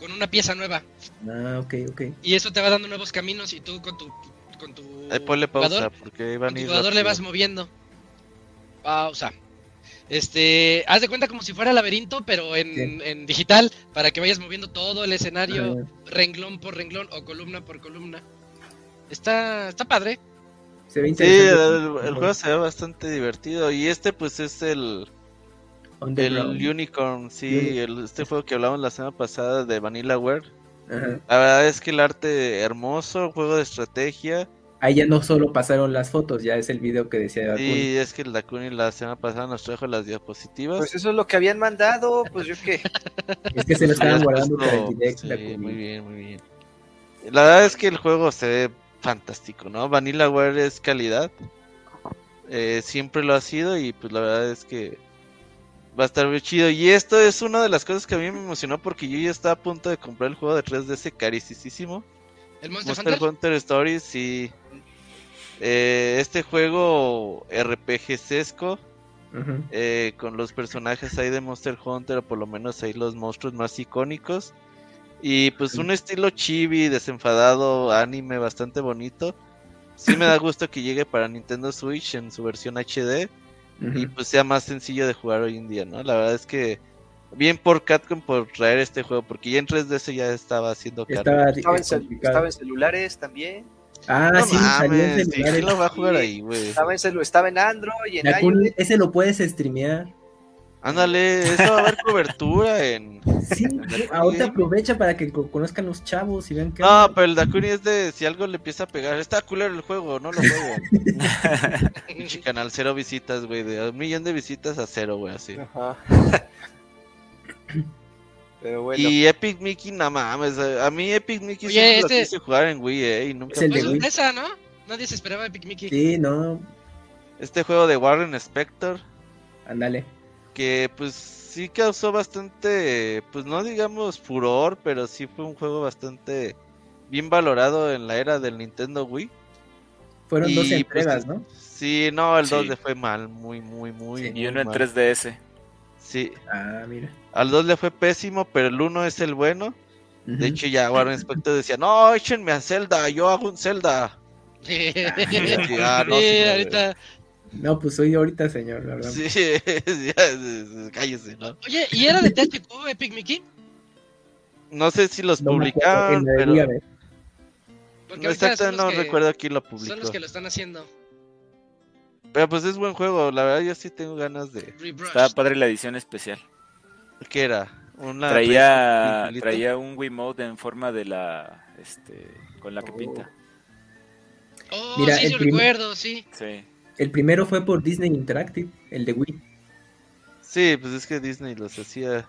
con una pieza nueva. Ah, ok, ok. Y eso te va dando nuevos caminos y tú con tu con tu Ahí ponle pausa jugador, porque iban con tu jugador le vas moviendo. Pausa. Este, haz de cuenta como si fuera laberinto, pero en, en digital, para que vayas moviendo todo el escenario, renglón por renglón o columna por columna. Está, está padre. Se ve Sí, interesante. el, el juego se ve bastante divertido. Y este, pues, es el, el. Unicorn, sí, el, este juego que hablamos la semana pasada de Vanillaware. Ajá. La verdad es que el arte hermoso, juego de estrategia. Ahí ya no solo pasaron las fotos, ya es el video que decía Dakuni. Y es que el Dakuni la semana pasada nos trajo las diapositivas. Pues eso es lo que habían mandado, pues yo qué. Es que se lo estaban guardando para el direct. sí, Dakuni. muy bien, muy bien. La verdad es que el juego se ve fantástico, ¿no? Vanillaware es calidad. Eh, siempre lo ha sido y pues la verdad es que va a estar muy chido. Y esto es una de las cosas que a mí me emocionó porque yo ya estaba a punto de comprar el juego de 3DS carísimo. ¿El Monster, Monster Hunter? Hunter Stories, sí. Eh, este juego RPG-sesco, Ujú. eh, con los personajes ahí de Monster Hunter, o por lo menos ahí los monstruos más icónicos. Y pues un estilo chibi, desenfadado, anime bastante bonito. Sí me da gusto que llegue para Nintendo Switch en su versión HD y pues sea más sencillo de jugar hoy en día, ¿no? La verdad es que bien por Capcom por traer este juego, porque ya en 3DS ya estaba haciendo. Estaba, Estaba en, estaba en celulares también. Ah, No sí, salió en mames, ¿y celulares. ¿quién lo va a jugar ahí, güey? Estaba en, celu- estaba en Android y en iOS. ese lo puedes streamear. Ándale, eso va a haber cobertura en... Sí, ahorita aprovecha para que co- conozcan los chavos y vean que. No, pero el Dakuni es de si algo le empieza a pegar. Está culero el juego, no lo juego. Canal, cero visitas, güey. De un millón de visitas a cero, güey, así. Ajá. Pero bueno. Y Epic Mickey, no mames. A a mí Epic Mickey Oye, siempre este- lo quise jugar en Wii, eh. Y nunca Es el de pude. Wii. sorpresa, ¿no? Nadie se esperaba Epic Mickey. Sí, no, Este juego de Warren Spector, ándale. Que pues sí causó bastante, pues no digamos furor, pero sí fue un juego bastante bien valorado en la era del Nintendo Wii. Fueron dos Y, entregas, pues, ¿no? Sí, no, el Sí. 2 le fue mal, muy, muy, muy. Sí, muy Y uno en mal. 3DS. Sí, Ah, mira. al 2 le fue pésimo, pero el 1 es el bueno. De hecho, ya Warren Spector decía, no, échenme a Zelda, yo hago un Zelda. Sí, ah, no, sí, no, ahorita. No, pues soy ahorita, señor, la verdad. Sí, ya, cállese, ¿no? Oye, ¿y era de THQ Epic Mickey? No sé si los No publicaban, pero... No, ahorita exacto, son los no que- recuerdo quién lo Son publicó. los que lo están haciendo. Pero pues es buen juego, la verdad yo sí tengo ganas de... Estaba padre la edición especial. ¿Qué era? Una Traía, traía un Wiimote en forma de la. Este, con la que Oh. pinta. Oh, Mira, sí, yo recuerdo, sí. Sí. El primero fue por Disney Interactive, el de Wii. Sí, pues es que Disney los hacía...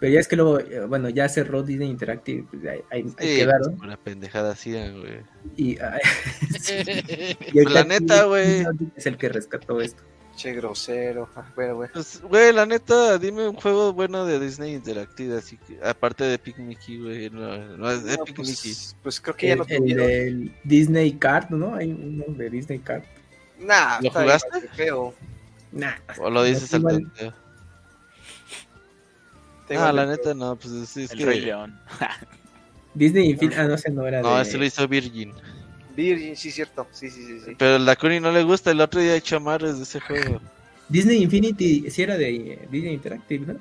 Pero ya es que luego, eh, bueno, ya cerró Disney Interactive, pues ahí, Sí, quedaron. pues, una pendejada hacían, güey. Y, y Pues, la neta, güey. Es el que rescató esto. Che grosero. Ah, Bueno, bueno. Pues, güey, la neta, dime un juego bueno de Disney Interactive, así que, aparte de Epic Mickey, güey, no, no es No, Epic Mickey. pues, pues creo que ya El, no el tuvieron. del Disney Card, ¿no? Hay uno de Disney Card. Nah, ¿Lo jugaste? feo. Nah. O lo dices al tanteo. Ah, la neta, no, pues es, es El que... Rey León. Disney Infinity, ah, no sé, no era No, de... ese lo hizo Virgin. Virgin, sí, cierto. Sí, sí, sí. sí. Pero el Dakuni no le gusta, el otro día he hecho amarres de ese juego. Disney Infinity, sí era de eh, Disney Interactive, ¿no?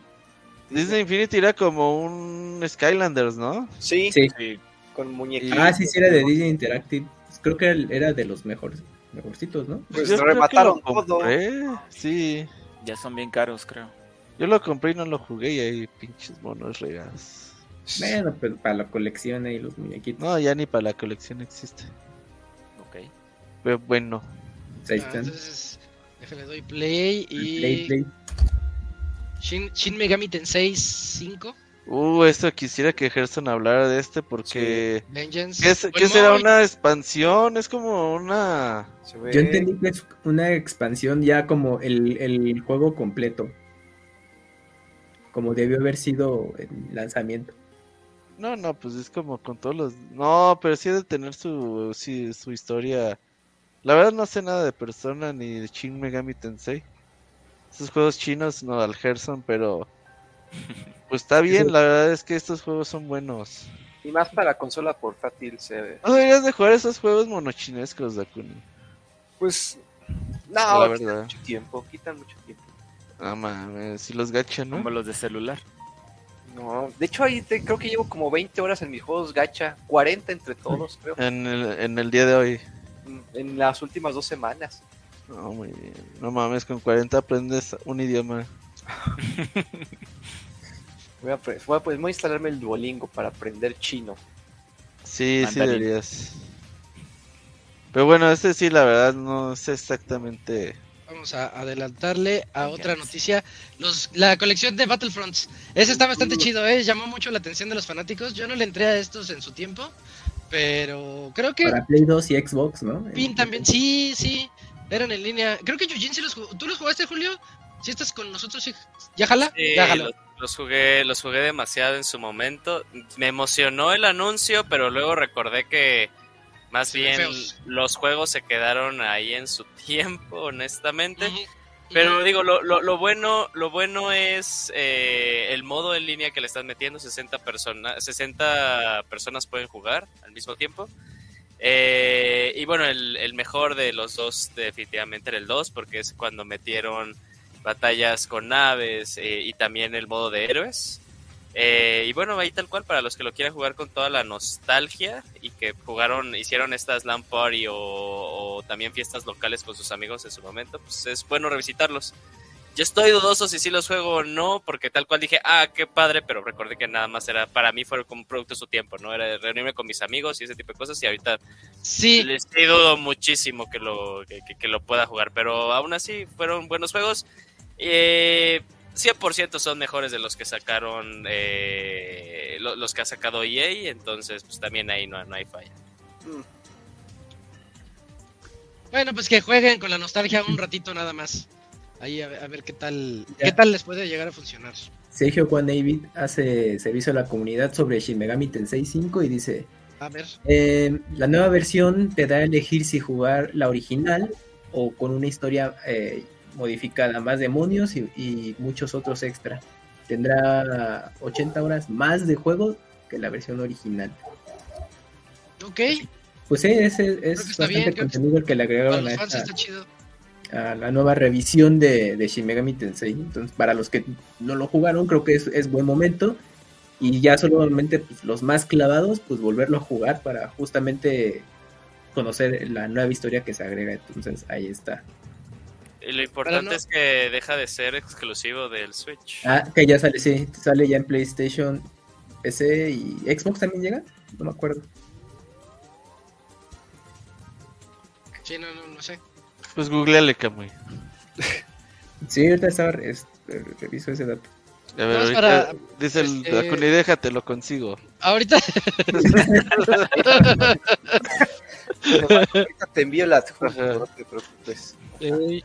Disney Infinity era como un Skylanders, ¿no? Sí, Sí. Sí. con muñequitos. Ah, sí, sí era de Disney Interactive. Creo que era de los mejores, mejorcitos, ¿no? Pues Yo creo que remataron lo todo. compré, Sí, Ya son bien caros, creo. yo lo compré y no lo jugué y hay pinches monos regados. Bueno, pero para la colección ahí los muñequitos. No, ya ni para la colección existe. Ok. Pero bueno, Pues ahí Ah, están. entonces, déjale doy play y. Play, play. Shin, Shin Megami Tensei 5 uh, esto quisiera que Gerson hablara de este porque... ¿Qué, es- qué será una expansión? Es como una... Yo entendí que es una expansión ya como el, el juego completo. Como debió haber sido el lanzamiento. No, no, pues es como con todos los... No, pero sí ha de tener su, sí, su historia. La verdad no sé nada de Persona ni de Shin Megami Tensei. Esos juegos chinos, no, al Gerson, pero... Pues está bien, la verdad es que estos juegos son buenos. Y más para consola portátil se ve. No deberías de jugar esos juegos monochinescos, Dakuni. Pues. La No, verdad. quitan mucho tiempo. Quitan mucho tiempo. No mames, si los gachan, ¿no? Como los de celular. No, de hecho ahí te- creo que llevo como 20 horas en mis juegos gacha, 40 entre todos, creo. En el, en el día de hoy. en las últimas dos semanas. No, muy bien. No mames, con 40 aprendes un idioma. Voy a, apre- voy a- pues, voy a instalarme el Duolingo para aprender chino. Sí, sí deberías. Pero bueno, este sí, la verdad, no sé exactamente. Vamos a adelantarle a otra noticia. Los, la colección de Battlefronts. Ese está bastante chido, ¿eh? Llamó mucho la atención de los fanáticos. Yo no le entré a estos en su tiempo. Pero creo que Para Play 2 y Xbox, ¿no? Pin también. Sí, sí. Eran en línea. Creo que Yujin sí los jugó. ¿Tú los jugaste, Julio? Si estás con nosotros, sí. ¿Ya jala? Sí, ya jala. los, los jugué, los jugué demasiado en su momento. Me emocionó el anuncio, pero luego recordé que más bien feos. los juegos se quedaron ahí en su tiempo, honestamente. Pero digo, lo, lo, lo bueno, lo bueno es eh, el modo en línea que le están metiendo, 60 personas, 60 personas pueden jugar al mismo tiempo. Eh, y bueno, el, el mejor de los dos definitivamente era el 2, porque es cuando metieron batallas con naves eh, y también el modo de héroes. Eh, y bueno, ahí tal cual, para los que lo quieran jugar con toda la nostalgia y que jugaron, hicieron estas LAN party o, o también fiestas locales con sus amigos en su momento, pues es bueno revisitarlos. Yo estoy dudoso si sí los juego o no, porque tal cual dije, ah, qué padre, pero recordé que nada más era, para mí fue como un producto de su tiempo, ¿no? Era reunirme con mis amigos y ese tipo de cosas, y ahorita Sí. les dudo muchísimo que lo, que, que- que lo pueda jugar, pero aún así fueron buenos juegos. Eh, 100% son mejores de los que sacaron, eh, lo- los que ha sacado EA, entonces pues también ahí no, no hay falla. Bueno, pues que jueguen con la nostalgia un ratito nada más. Ahí a ver, a ver qué tal Ya. qué tal les puede llegar a funcionar. Sergio Juan David hace servicio a la comunidad sobre Shin Megami Tensei 5 y dice, A ver. eh, la nueva versión te da a elegir si jugar la original o con una historia eh, modificada, más demonios y, y muchos otros extra. Tendrá 80 horas más de juego que la versión original. Ok. Pues sí, ese es, es bastante bien, que contenido el que le agregaron a, esta- a la nueva revisión de, de Shin Megami Tensei. Entonces, para los que no lo jugaron, creo que es, es buen momento. Y ya solamente pues, los más clavados, pues volverlo a jugar para justamente conocer la nueva historia que se agrega. Entonces, ahí está. Y lo importante no- es que deja de ser exclusivo del Switch. Ah, que ya sale, sí, sale ya en PlayStation, PC y Xbox también llega. No me acuerdo. Sí, no, no, no sé. Pues googleale, Camuy. Sí, ahorita estaba, es- reviso ese dato. A ver, ahorita para- dice el este- Dakuni, déjate, lo consigo. Ahorita. Ahorita te envío la adjunto, Ajá. no te preocupes. Eh,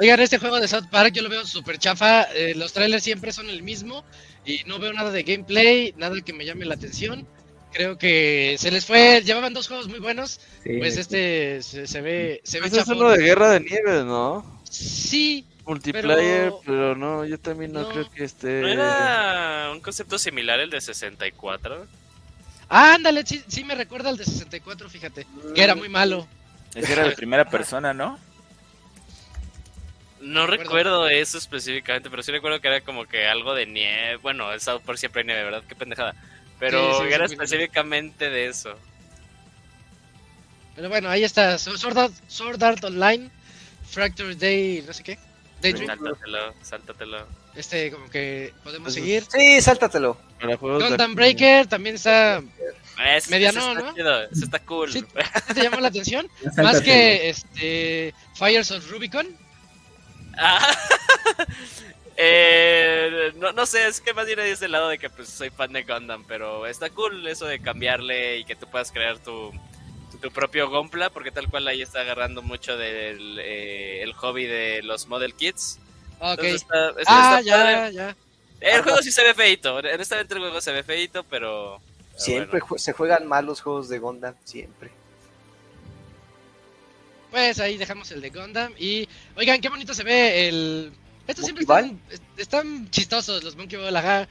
Oigan, este juego de South Park yo lo veo súper chafa. eh, los trailers siempre son el mismo y no veo nada de gameplay, nada que me llame la atención. Creo que se les fue. Llevaban dos juegos muy buenos. Sí, Pues este se, se ve, se ve Ese es uno de guerra de nieve, ¿no? Sí, Multiplayer, Pero- pero, no, yo también no, no. creo que esté. ¿No era un concepto similar el de 64? Ah, ándale, sí, sí me recuerda al de 64, fíjate. Que era muy malo. Ese era de primera persona, ¿no? No recuerdo. eso específicamente, pero sí recuerdo que era como que algo de nieve. Bueno, es por siempre hay nieve, ¿verdad? Qué pendejada. Pero Sí, sí, era sí, específicamente de eso. Pero bueno, ahí está. Sword Art, Sword Art Online, Fracture Day, no sé qué. Daydream. Sáltatelo, sáltatelo. Este, como que Pues, podemos seguir. Sí, sáltatelo. Gundam Breaker también está. Es, Mediano, está ¿no? chido, eso está cool. Sí. ¿Te llamó la atención? Más que este. Fires of Rubicon. Ah, eh, no, no sé, es que más bien es del lado de que pues soy fan de Gundam, pero está cool eso de cambiarle y que tú puedas crear tu, tu, tu propio Gompla, porque tal cual ahí está agarrando mucho del eh, el hobby de los model kits. Ah, Ok. Entonces está, está- Ah, está padre. ya, ya. El juego sí se ve feito, honestamente el juego se ve feito, pero... pero Siempre bueno. se juegan mal los juegos de Gundam, siempre. Pues ahí dejamos el de Gundam. Y oigan, qué bonito se ve el. Estos siempre están, están chistosos, los Monkey Ball, ajá.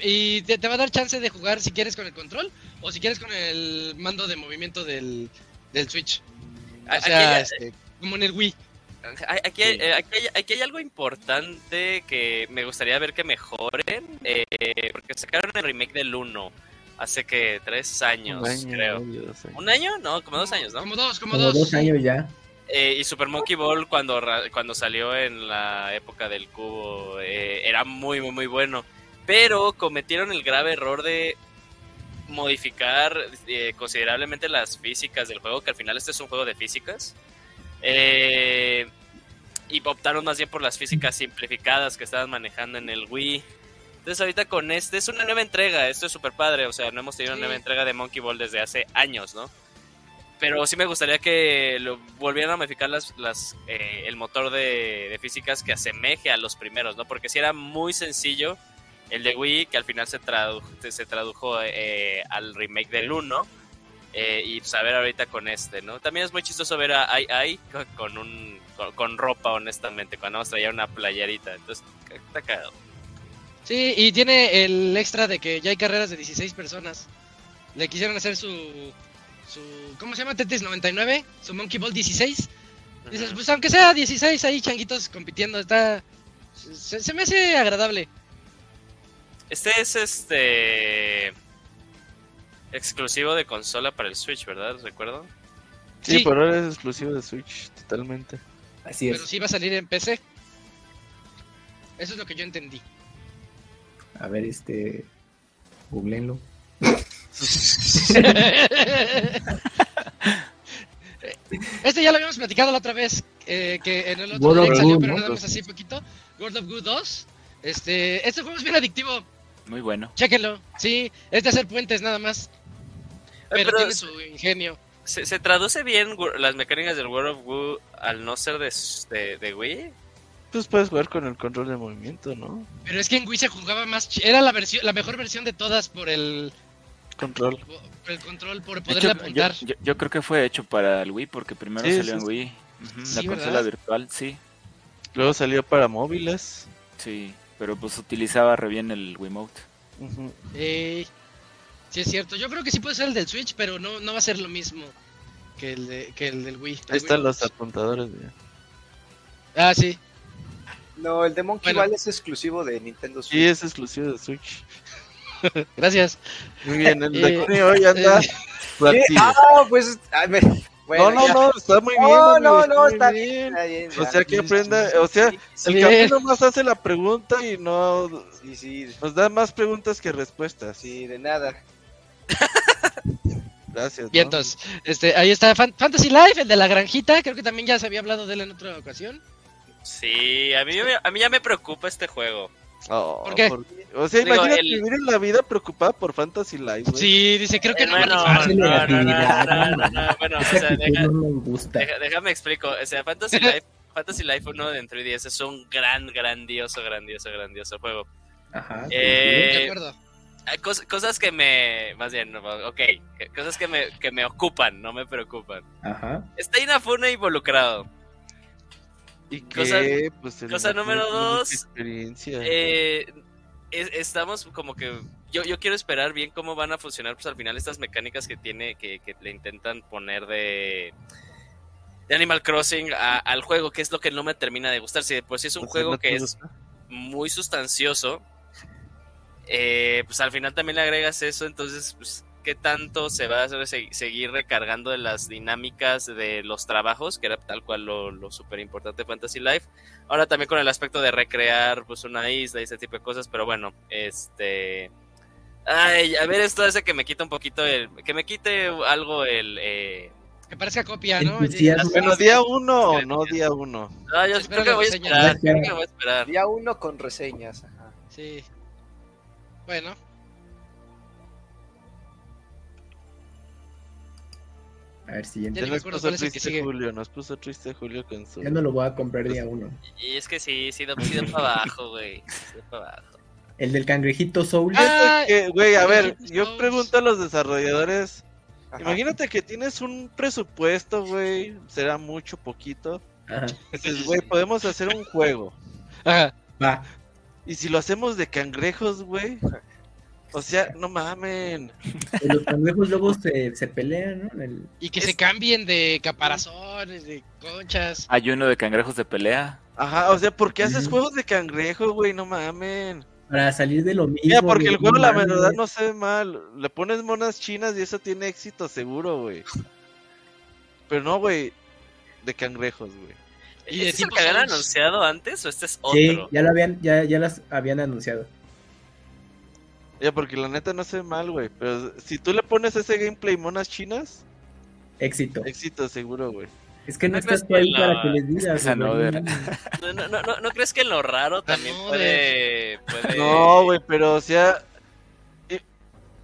Y te, te va a dar chance de jugar si quieres con el control o si quieres con el mando de movimiento del, del Switch. O sea, hay- este, como en el Wii. Hay- Aquí hay, eh, aquí, hay, aquí hay algo importante que me gustaría ver que mejoren, eh, porque sacaron el remake del 1, hace que tres años, Un año, creo. medio, dos años. ¿Un año? No, como dos años, ¿no? Como dos, como, Como dos. dos años ya. Eh, y Super Monkey Ball cuando, cuando salió en la época del cubo eh, era muy, muy, muy bueno. Pero cometieron el grave error de modificar eh, considerablemente las físicas del juego, que al final este es un juego de físicas. Eh, y optaron más bien por las físicas simplificadas que estaban manejando en el Wii. Entonces ahorita con este es una nueva entrega, esto es súper padre, o sea, no hemos tenido Sí. una nueva entrega de Monkey Ball desde hace años, ¿no? Pero sí me gustaría que lo volvieran a modificar las, las, eh, el motor de, de físicas que asemeje a los primeros, ¿no? Porque si era muy sencillo el de Wii, que al final se tradujo, se tradujo eh, al remake del 1. eh, y pues a ver ahorita con este, ¿no? También es muy chistoso ver a Ai Ai con, con un, con, con ropa, honestamente, cuando nos traía una playerita. Entonces, está cagado. Sí, y tiene el extra de que ya hay carreras de 16 personas. Le quisieron hacer su. su ¿Cómo se llama? Tetris 99, su Monkey Ball 16. Dices, pues aunque sea 16 ahí changuitos compitiendo, está. Se, se me hace agradable. Este es este. Exclusivo de consola para el Switch, ¿verdad? ¿Recuerdo? Sí, Sí. por ahora es exclusivo de Switch, totalmente. Así Pero es. sí va a salir en PC. Eso es lo que yo entendí. A ver, este. Googleenlo. este ya lo habíamos platicado la otra vez, eh, que en el otro World salió, Goo, pero ¿no? nada más así poquito. World of Goo 2. Este, este juego es bien adictivo, Muy bueno. chéquenlo. Sí, es de hacer puentes nada más, pero, Pero tiene su ingenio. ¿se, se traduce bien las mecánicas del World of Woo al no ser de, de, de Wii? Pues puedes jugar con el control de movimiento, ¿no? Pero es que en Wii se jugaba más, ch- era la versión, la mejor versión de todas por el, Control. por el control, por hecho, yo, apuntar. yo- yo creo que fue hecho para el Wii porque primero Sí, salió sí, en. Wii. Sí, la ¿verdad? consola virtual, sí. Luego salió para móviles. Sí, pero pues utilizaba re bien el Wiimote. Eh, sí es cierto, yo creo que sí puede ser el del Switch, pero no, no va a ser lo mismo que el, de, que el del Wii. El Ahí están Wii los apuntadores. De... Ah, sí. No, el de Monkey Bueno. Ball es exclusivo de Nintendo Switch. Sí, es exclusivo de Switch. Gracias. Muy bien, el de Eh, hoy anda eh. Ah, pues. a ver, bueno, no, no, ya. no, está muy bien. No, amigo, no, está no, está bien. bien. está bien, O sea que aprenda, o sea, el Bien. Capi nomás hace la pregunta y no Sí, sí, nos da más preguntas que respuestas. sí, de nada. Gracias. ¿no? Vientos. Este, ahí está Fan- Fantasy Life, el de la granjita. Creo que también ya se había hablado de él en otra ocasión. Sí, a mí, a mí ya me preocupa este juego. Oh, ¿Por qué? O sea, Digo, imagínate el- vivir en la vida preocupada por Fantasy Life, güey. Sí, dice, creo que no, ni no, no, no, no, no, no, no, bueno, o sea, deja- no me gusta. Deja- déjame explico. O sea, Fantasy Life, Fantasy Life 1 de 3DS es un gran, grandioso, grandioso, grandioso juego. Ajá. Eh, De acuerdo. Cos- cosas que me. Más bien, no, ok. Cosas que me, que me ocupan, no me preocupan. Ajá. Está Inafune involucrado. Y Cosa- pues, cosa número dos, Experiencia. Eh, es- estamos como que. Yo, yo quiero esperar bien cómo van a funcionar, pues al final estas mecánicas que tiene, que, que le intentan poner de. De Animal Crossing a- al juego, que es lo que no me termina de gustar. Si de por sí es un Pues, juego no que es gusta. muy sustancioso, eh, pues al final también le agregas eso, entonces, pues, ¿qué tanto se va a hacer se- seguir recargando de las dinámicas de los trabajos, que era tal cual lo, lo súper importante de Fantasy Life? Ahora también con el aspecto de recrear, pues, una isla y ese tipo de cosas, pero bueno, este... Ay, a ver, esto hace que me quite un poquito el... Que me quite algo el... Eh... Que parezca copia, ¿no? Bueno, día uno o no día uno. No, yo Espera creo que voy a esperar, creo que voy a esperar. Día uno con reseñas. Ajá. Sí. Bueno, A ver, siguiente. Ya nos puso triste. Julio, nos puso triste Julio con su... Ya no lo voy a comprar día uno. Y es que sí, sí, da, sí da para abajo, güey. Sí da para abajo. El del cangrejito Soul. Ah, Que, Güey, a ver, yo pregunto a los desarrolladores, Ajá. imagínate que tienes un presupuesto, güey, será mucho, poquito. Ajá. Dices, güey, podemos hacer un juego. ajá. Va. Y si lo hacemos de cangrejos, güey. O sea, no mamen. Los cangrejos luego se, se pelean, ¿no? El- Y que Es- se cambien de caparazones, de conchas. Hay uno de cangrejos de pelea. Ajá, o sea, ¿por qué haces juegos de cangrejo, güey? No mamen. para salir de lo mismo. Mira, porque el juego, la mames. verdad, no se ve mal. Le pones monas chinas y eso tiene éxito seguro, güey. Pero no, güey. De cangrejos, güey. Y de ¿Este es el tipo que habían anunciado antes o este es Sí, otro? ya lo habían, ya, ya las habían anunciado. Ya, porque la neta no se ve mal, güey. Pero si tú le pones ese gameplay monas chinas, Éxito. éxito seguro, güey. Es que no ¿No crees estás ahí que para que les digas. es no, ¿No, no, no, no, ¿no crees que en lo raro también no, puede, puede... No, güey, pero o sea. eh,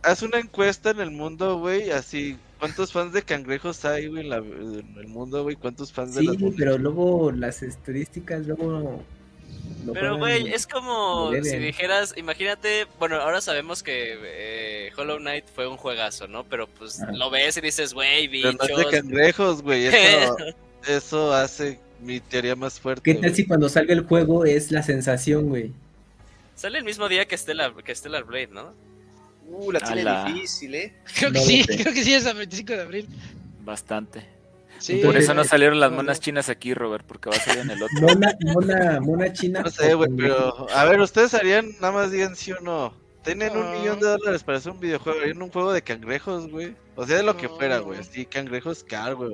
Haz una encuesta en el mundo, güey, así. ¿Cuántos fans de cangrejos hay, güey, en, la- en el mundo, güey? ¿Cuántos fans de Sí, las monas? pero luego las estadísticas luego. Lo Pero, güey, es como si dijeras, imagínate, bueno, ahora sabemos que eh, Hollow Knight fue un juegazo, ¿no? Pero pues Ajá. lo ves y dices, güey, Pero bichos. no es de cangrejos, güey. Eso, eso hace mi teoría más fuerte. ¿Qué tal güey. si cuando salga el juego es la sensación, güey? Sale el mismo día que Stellar, que Stellar Blade, ¿no? Uh, la tiene difícil, ¿eh? Creo que No sí, creo que sí es el 25 de abril. Bastante. Sí. Por eso no salieron las monas chinas aquí, Robert, porque va a salir en el otro. Mona, mona, mona china. No sé, güey, pero. A ver, ustedes harían, nada más digan sí o no. Tienen un millón de dólares para hacer un videojuego. Harían un juego de cangrejos, güey. O sea, de lo que fuera, güey. Así, cangrejos car, güey.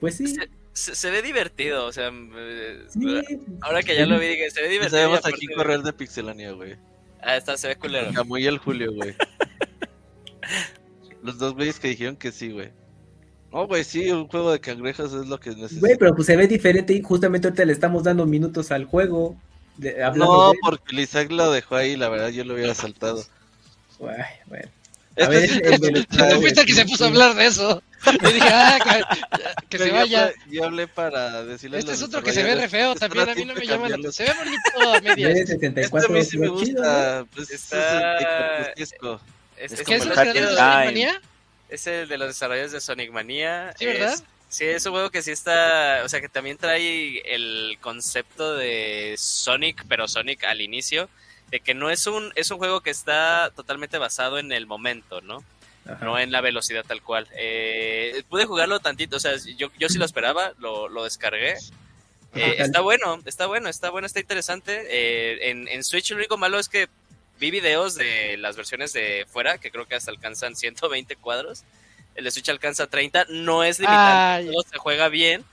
Pues sí. Se, se ve divertido, o sea, eh, sí. ahora que ya lo vi, se ve divertido. sabemos aquí correr de Pixelania, güey. Ah, está, se ve culero. Camuy el Julio, güey. Los dos güeyes que dijeron que sí, güey. No, güey, sí, un juego de cangrejos es lo que necesito. Güey, pero pues se ve diferente y justamente ahorita le estamos dando minutos al juego. de- No, de- porque Isaac lo dejó ahí, la verdad yo lo hubiera saltado. Ay, bueno. A ver, el No fuiste el que se puso a hablar de eso. Y dije, ah, que, que se vaya. hablé- Yo hablé para decirles Este es otro que se ve re feo también. A mí no me llama la cambiarlos. Se ve bonito a de medias. 64 Este a mí sí me pero chido, ¿no? gusta. Pues Está- es. Es, Es es ¿Qué es como Es el de los desarrolladores de Sonic Mania. Sí, ¿verdad? Es- sí, es un juego que sí está. O sea, que también trae el concepto de Sonic, pero Sonic al inicio. De que no es un. Es un juego que está totalmente basado en el momento, ¿no? Ajá. No en la velocidad tal cual. Eh, pude jugarlo tantito, o sea, yo, yo sí lo esperaba, lo, lo descargué. Eh, está bueno, está bueno, está bueno, está interesante. Eh, en, en Switch lo único malo es que vi videos de las versiones de fuera, que creo que hasta alcanzan 120 cuadros. El de Switch alcanza 30, no es limitante, todo se juega bien,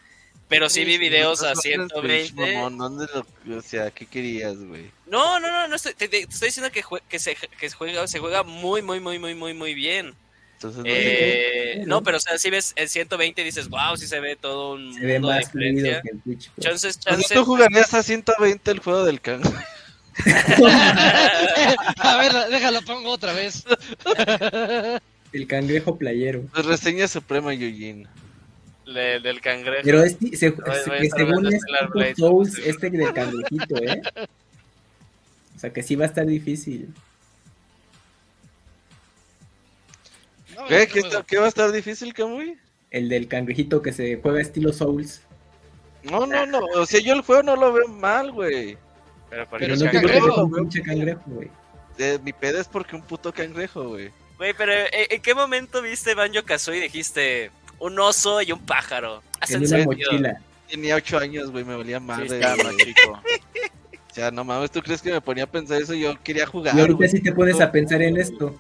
pero sí vi videos a No seas Switch, 120. mamón, ¿dónde lo- o sea, ¿qué querías, güey? No, no, no, no estoy, te, te- te estoy diciendo que, jue- que, se, que se juega, se juega muy, muy, muy, muy, muy, muy bien. Entonces, no Eh, no, ¿no? pero o sea, si ves el 120 y dices, wow, sí se ve todo un Se ve mundo de más fluido diferencia. que el Twitch. pues. Chances, chances. tú jugarías a 120 el juego del cangrejo. A ver, déjalo, pongo otra vez. El cangrejo playero. Reseña suprema, Yujin. Le- del cangrejo. Pero es, se, voy a se- estar que según es Blade, Souls, sí. este del cangrejito, ¿eh? O sea que sí va a estar difícil. No, ¿Qué? este ¿Qué, juego. está- qué va a estar difícil, Camuy? El del cangrejito que se juega estilo Souls. No, no, no. O sea, yo el juego no lo veo mal, güey. Pero, por Pero no cangrejo, pinche cangrejo, güey. Eh, mi pedo es porque un puto cangrejo, güey. Güey, pero ¿en, en qué momento viste Banjo Kazooie y dijiste un oso y un pájaro? Hacen En una mochila. Tenía 8 años, güey, me valía Sí, madre. güey. más chico. O sea, no mames, ¿tú crees que me ponía a pensar eso? Yo quería jugar, Y ahorita güey. sí te pones a pensar en esto.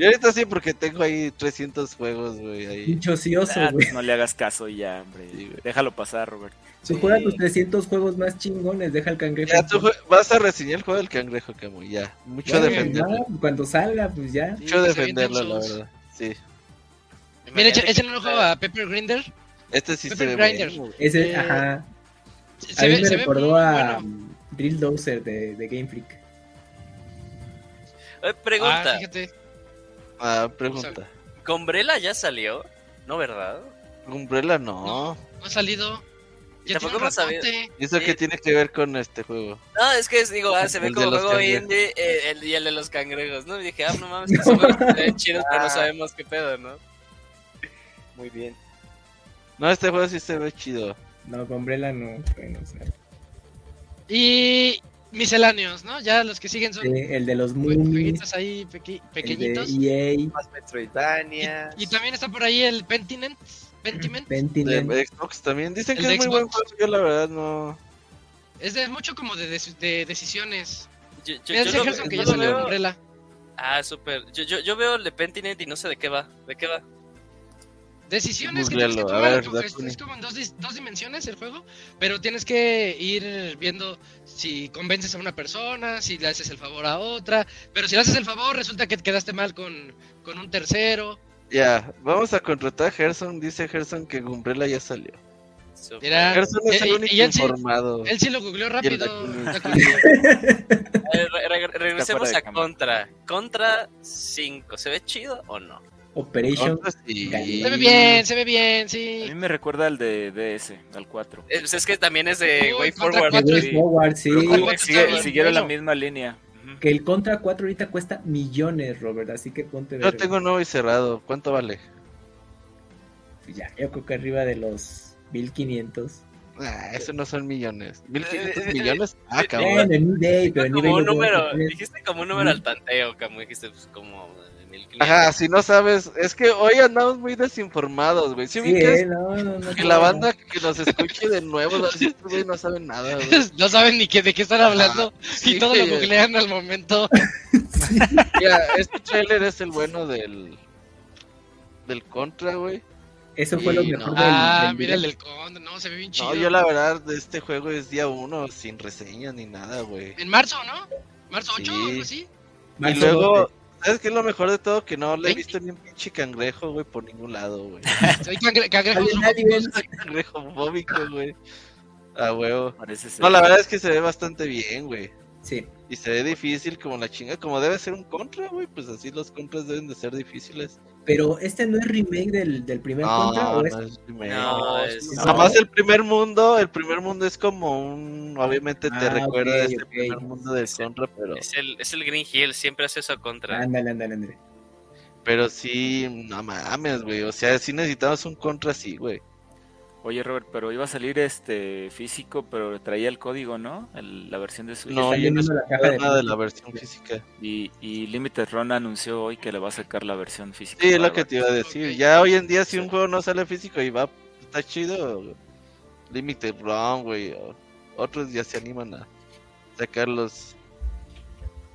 Y ahorita sí, porque tengo ahí 300 juegos, güey, ahí. Pinche ocioso, Ah, güey. no le hagas caso y ya, hombre. Sí. Déjalo pasar, Robert. Tú juega tus 300 juegos más chingones, deja el cangrejo. Ya, tú vas a reseñar el juego del cangrejo, Camuy, ya. Mucho a Bueno, defenderlo. ya, cuando salga, pues ya. Mucho Sí, se defenderlo, la verdad. Sí. Mira, Imagínate echen que- un ojo a Pepper Grinder. Este sí se Pepper ve Grinder. Ese, Eh, ajá. Se a mí ve, me se ve recordó muy a bueno. um, Drill Dozer de, de Game Freak. Eh, pregunta, Ah, fíjate. Ah, pregunta. ¿Gombrela ya salió? ¿No, verdad? Umbrella no. No ha salido. Ya Tampoco hemos sabido. ¿Y eso Sí. qué tiene que ver con este juego? No, es que es- digo, ah, se ve El como juego indie eh, el, y el de los cangrejos, ¿no? Y dije, ah, no mames, que se ven chidos, pero no Ah. sabemos qué pedo, ¿no? Muy bien. No, este juego sí se ve chido. No, con Umbrella no. bueno, o sea, Y misceláneos, ¿no? Ya los que siguen son sí, el de los jue- Moonies, ahí peque- el de pequeñitos. EA, Más Metroidvania. Y, y también está por ahí el Pentiment. Pentiment. De Pentiment. Xbox también. Dicen El que es muy buen Xbox. juego. Yo la verdad no. Es de mucho como de, de decisiones. Yo, yo- Mira, yo dice lo- Gerson que yo ya salió veo- Umbrella. Ah, súper. Yo, yo, yo veo el de Pentiment y no sé de qué va. ¿De qué va? Decisiones que tienes que tomar. ver, es, como en dos, dos dimensiones el juego, pero tienes que ir viendo si convences a una persona, si le haces el favor a otra, pero si le haces el favor resulta que quedaste mal con, con un tercero. Ya, vamos a contratar a Gerson. Dice Gerson que Umbrella ya salió. Mira, Gerson es el único y él sí- informado. Él sí lo googleó rápido. Regresemos a. Contra. Contra 5. ¿Se ve chido o no? Operation. Sí. Se ve bien, se ve bien, A sí. mí me recuerda al de DS, al 4. Eh, pues es que también es de Uy, Way Contra Forward. cuatro Way sí. Forward, sí. Siguieron la misma línea. Que el Contra 4 ahorita cuesta millones, Robert, así que ponte Yo verga. tengo nuevo y cerrado. ¿Cuánto vale? Ya, yo creo que arriba de los 1500. Ah, eso no son millones. ¿1500 Eh, eh, millones? Ah, cabrón. Bueno, en eBay, pero en como un número, dijiste como un número al tanteo, como dijiste pues, como de 1500. Ajá, si no sabes, es que hoy andamos muy desinformados, güey. ¿Sí, Sí, ubicas? eh, no, no, no. Que la banda que nos escuche de nuevo, güey no saben nada, güey. No saben ni qué, de qué están hablando Sí, y todo lo googlean al momento. Mira, este trailer es el bueno del del Contra, güey. Eso fue lo mejor no. del, Ah, del mira el del conde, no, se ve bien chido. No, yo la verdad de este juego es día uno, sin reseña ni nada, güey. En marzo, ¿no? ¿Marzo 8 Sí. o algo así? Y luego, 12. ¿Sabes qué es lo mejor de todo? Que no le he visto ni un pinche cangrejo, güey, por ningún lado, güey. Soy cangre cangrejos Nadie- nadie ve- robóticos. cangrejo fóbico, güey. A huevo. No, la verdad es que se ve bastante bien, güey. Sí. Y se ve difícil como la chinga, como debe ser un contra, güey. Pues así los contras deben de ser difíciles. Pero este no es remake del, del primer Contra o es. no es remake. No, es- no. Nada más el primer mundo, el primer mundo es como un, obviamente te Ah, recuerda a este primer mundo del Sí. contra, pero, Es el, es el Green Hill, siempre hace eso contra. Ándale, ándale, ándale. pero sí, no mames, güey. O sea, sí necesitamos un contra así, güey. Oye, Robert, pero iba a salir este físico, pero traía el código, ¿no? El- la versión de Switch. No, yo no la caja de nada de la versión física. Y, y Limited Run anunció hoy que le va a sacar la versión física. Sí, es lo que te iba a decir. Ya hoy en día, si Sí. un juego no sale físico y va, está chido, Limited Run, güey. o Otros ya se animan a sacarlos.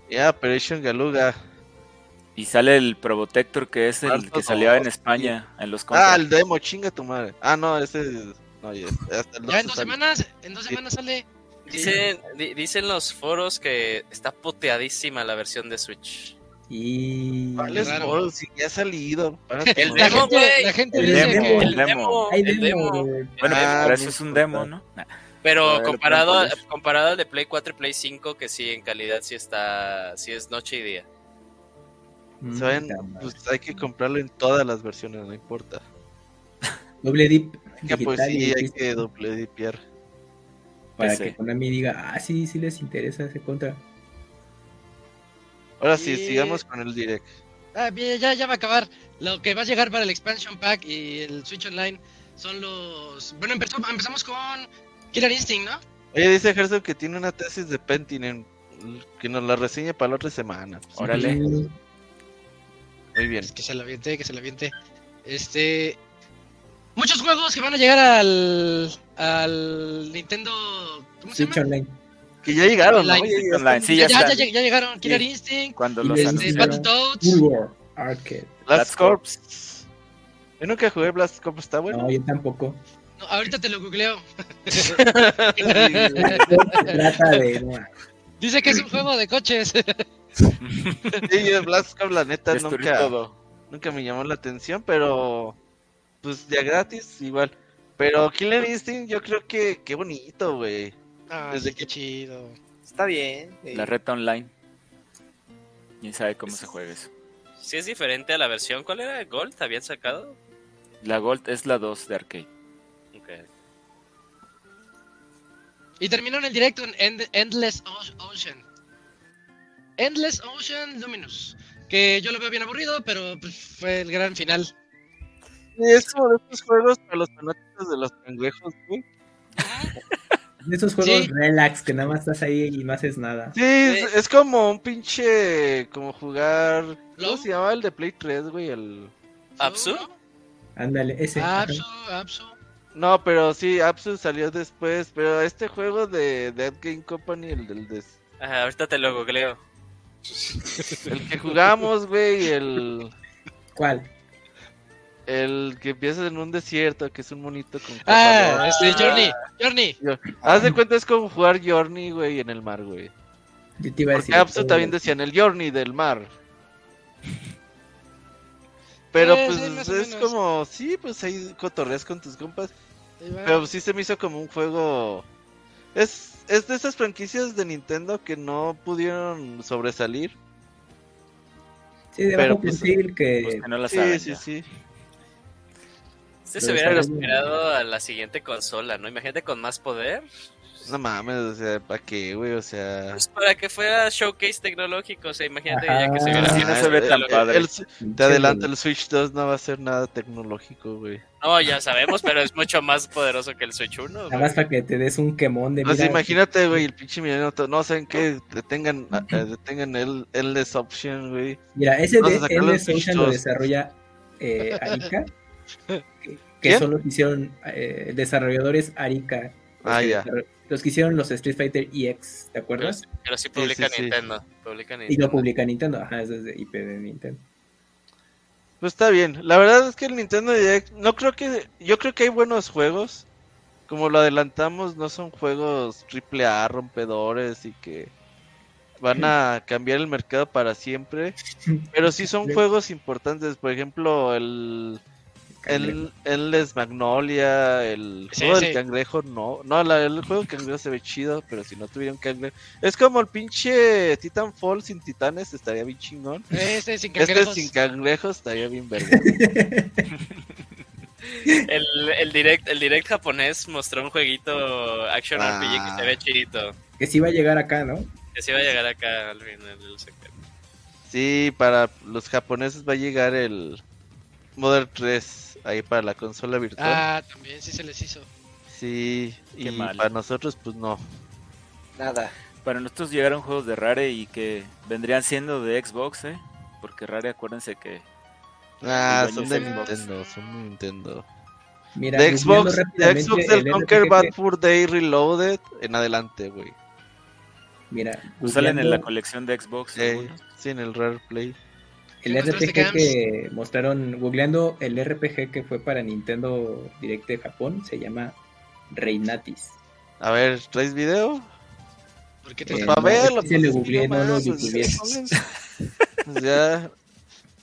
Ya, Operation Galuga. Y sale el Probotector, que es el que salía en España, en los Ah, el demo, chinga tu madre. Ah, no, ese es. No, ya, hasta el Ya en 12 dos sale. semanas, en dos Sí. semanas sale. Dicen, di- dicen los foros que está poteadísima la versión de Switch. Y. ¿Cuál es Raro. Ball? Si ya ha salido. El. La demo, gente, güey. la gente El dice demo. que. El demo, el demo. Bueno, Ah, pero eso no es un demo, ¿no? Nah. Pero ver, comparado, comparado al de Play 4 y Play 5, que sí, en calidad sí está, sí es noche y día. Mm, Saben, madre. pues hay que comprarlo en todas las versiones, no importa. Doble dip. Que pues sí, hay que doble dipear. Para PC. que Konami diga, ah, sí, sí les interesa ese Contra. Ahora sí, Y- sigamos con el direct. Ah, bien, ya, ya va a acabar. Lo que va a llegar para el Expansion Pack y el Switch Online son los. Bueno, empezó- empezamos con Killer Instinct, ¿no? Oye, dice Herzog que tiene una tesis de Pentinen que nos la reseñe para la otra semana. Órale. Mm, Muy bien. Que se la aviente, que se la aviente. Este. Muchos juegos que van a llegar al. al Nintendo. ¿Cómo se Switch llama? Online. Que ya llegaron, ¿no? Online. Ya- ya Online, sí, ya, ya ya, ya- ya llegaron Killer Instinct, Cuando los este. Battletoads. Arcade. Blast Corps. Yo nunca jugué Blast Corps, está bueno. No, yo tampoco. No, ahorita te lo googleo. Se trata de. no, Dice que es un juego de coches. Sí, yo Corps, la neta, nunca, todo. nunca me llamó la atención, pero pues ya gratis, igual. Pero Killer Instinct, yo creo que qué bonito, güey. Ah, Desde sí, que- qué chido. Está bien. sí. La reta online. ¿Quién sabe cómo se juega eso? Sí es diferente a la versión. ¿Cuál era? ¿Gold? ¿Habían sacado? La Gold es la 2 de arcade. Ok. Y terminaron el directo en End- Endless O- Ocean. Endless Ocean Luminous. Que yo lo veo bien aburrido, pero pues, fue el gran final. Sí, es como de estos juegos para los fanáticos de los cangrejos, güey. De esos juegos Sí. relax que nada más estás ahí y no haces nada. Sí, es, es como un pinche. Como jugar. ¿Cómo ¿Lo? se llamaba el de Play 3, güey? El. ¿Apsu? ¿No? Ándale, ese. ajá. Apsu, Apsu. No, pero sí, Absu salió después. Pero este juego de Dead Game Company, el del des- Ajá, ahorita te lo googleo. El que jugamos, güey, el, ¿Cuál? el que empieza en un desierto, que es un monito con Ah, este, Journey, Journey. Haz de cuenta, es como jugar Journey, güey, en el mar, güey. Yo te iba a Porque decir. Absu también decían el Journey del mar. Pero Eh, pues sí, es como, sí, pues ahí cotorreas con tus compas. Pero sí se me hizo como un juego. Es, es de esas franquicias de Nintendo que no pudieron sobresalir. Sí, de pero, bajo pues, que. Pues que no la Sí, saben. sí, sí. Este Pero se hubiera está- inspirado a la siguiente consola, ¿no? Imagínate con más poder. No mames, o sea, ¿para qué, güey? O sea. Pues para que fuera showcase tecnológico, o sea, imagínate Ajá. ya que se hubiera Sí, no se ve el- tan padre. el- te adelanto, el Switch 2 no va a ser nada tecnológico, güey. No, ya sabemos, pero es mucho más poderoso que el Switch 1. Nada más para que te des un quemón de. O sea, mira, imagínate, güey, el pinche millonario. to- No saben qué, detengan, eh, detengan el Endless Option, güey. Mira, ese de Endless Switch lo 2. desarrolla eh, Arica. que que ¿Quién? son los que hicieron eh, desarrolladores Arica. Ah, ya. Los que hicieron los Street Fighter EX, ¿te acuerdas? pero sí publica sí, sí. Nintendo. Publica Y Nintendo. lo publica Nintendo. Ajá, eso es de IP de Nintendo. Pues está bien. La verdad es que el Nintendo Direct, no creo que, yo creo que hay buenos juegos. Como lo adelantamos, no son juegos triple A rompedores y que van a cambiar el mercado para siempre. Pero sí son juegos importantes. Por ejemplo, el el Endless Magnolia, el Sí, juego sí. del cangrejo, no. No, la- el juego del cangrejo se ve chido, pero si no tuviera un cangrejo. Es como el pinche Titanfall sin titanes, estaría bien chingón. Este sin Este cangrejos. sin cangrejos estaría bien verga. El, el, direct, el direct japonés mostró un jueguito Action Ah. RPG que se ve chidito. Que sí va a llegar acá, ¿no? Que sí va a llegar acá al final del sector. Sí, para los japoneses va a llegar el Model 3 ahí para la consola virtual. Ah, también sí se les hizo. sí, Qué y mal. para nosotros pues no. Nada. Para nosotros llegaron juegos de Rare y que vendrían siendo de Xbox, ¿eh? Porque Rare, acuérdense que Ah, son de Xbox. Nintendo, son de Nintendo. Mira, De Xbox, de Xbox del el Conquer RPG, Bad Fur Day Reloaded en adelante, güey. Mira, pues, salen en la colección de Xbox. Eh, sí, en el Rare Play. El ¿Qué mostraste, RPG que mostraron, googleando el RPG que fue para Nintendo Direct de Japón, se llama Reinatis. A ver, ¿traes video? ¿Por qué te Pues Eh, para no, verlo. se le pues, googleé, no lo Pues ya.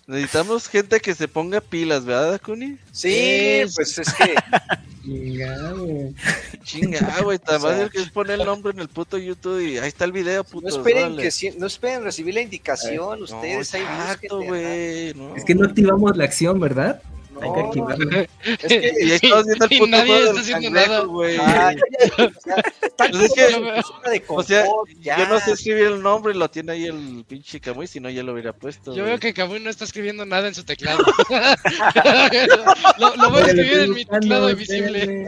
Necesitamos gente que se ponga pilas, ¿verdad, Kuni? Sí, Es- pues es que Chingado. Chinga, güey, tan O sea- fácil que es poner el nombre en el puto YouTube y ahí está el video, no puto. esperen que si- no esperen recibir la indicación, ustedes ahí exacto, búsquenle, güey. No. Es que no activamos la acción, ¿verdad? Que es que Y ahí estamos viendo el Y puto nadie juego está del haciendo cangrejo, nada. güey. Ya, ya, o sea, ya. yo no sé escribir el nombre y lo tiene ahí el pinche Camuy, si no ya lo hubiera puesto. Yo veo que Kabui no está escribiendo nada en su teclado. lo, lo voy a escribir en mi teclado invisible.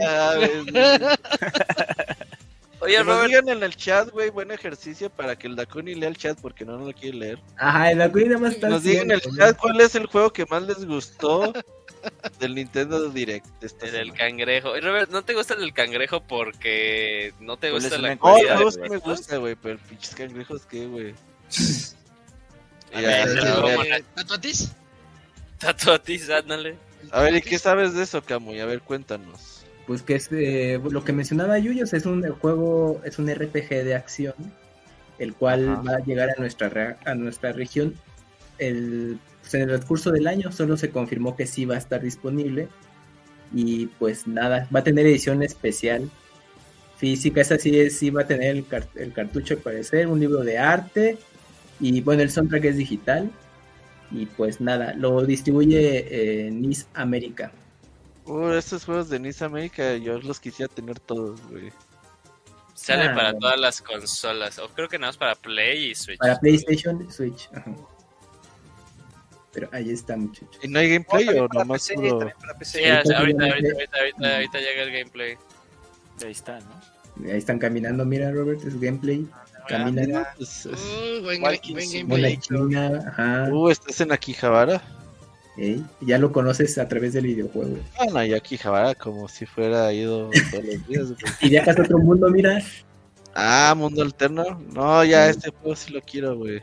Oye, Robert, digan en el chat, güey, buen ejercicio para que el Dakuni lea el chat porque no, no lo quiere leer. Ajá, el Dakuni nada más está Nos digan en el chat cuál es el juego que más les gustó del Nintendo Direct. de esta el del cangrejo. Robert, ¿no te gusta el del cangrejo porque no te Pues gusta la el de juego sí me gusta, güey, pero pinches cangrejos, ¿qué, güey? A ver, a ¿Tatuatis? Tatuatis, ándale. A ver, ¿y qué sabes de eso, Camuy? A ver, cuéntanos. Pues que es eh, lo que mencionaba Yuyos, es un juego, es un RPG de acción, el cual Ajá. va a llegar a nuestra, re- a nuestra región el, pues, en el transcurso del año, solo se confirmó que sí va a estar disponible y pues nada, va a tener edición especial física, esa sí, es, sí va a tener el, car- el cartucho al parecer, un libro de arte y bueno, el soundtrack es digital y pues nada, lo distribuye eh, NIS América. Uh, estos juegos de Nice América, yo los quisiera tener todos, güey. Sale Ah, para bueno. todas las consolas. O creo que nada más para Play y Switch. Para PlayStation, Switch. ajá. Pero ahí está, muchachos. ¿Y no hay gameplay o nomás PC, puro... PC. Sí, ahorita, ahorita, Prácticamente- ahorita, ahorita, ahorita llega el gameplay. Ahí está, ¿no? Ahí están caminando, mira Robert, es gameplay. Caminan. mira. Pues, es- Uh, buen, Igual buen que gameplay. Mona China, ajá. Uh, ¿estás en Akihabara? ¿eh? Ya lo conoces a través del videojuego. Ah, no, yo aquí Javara como si fuera ido todos los días. Y viajas a otro mundo, mira. Ah, mundo alterno. No, ya este juego sí lo quiero, güey.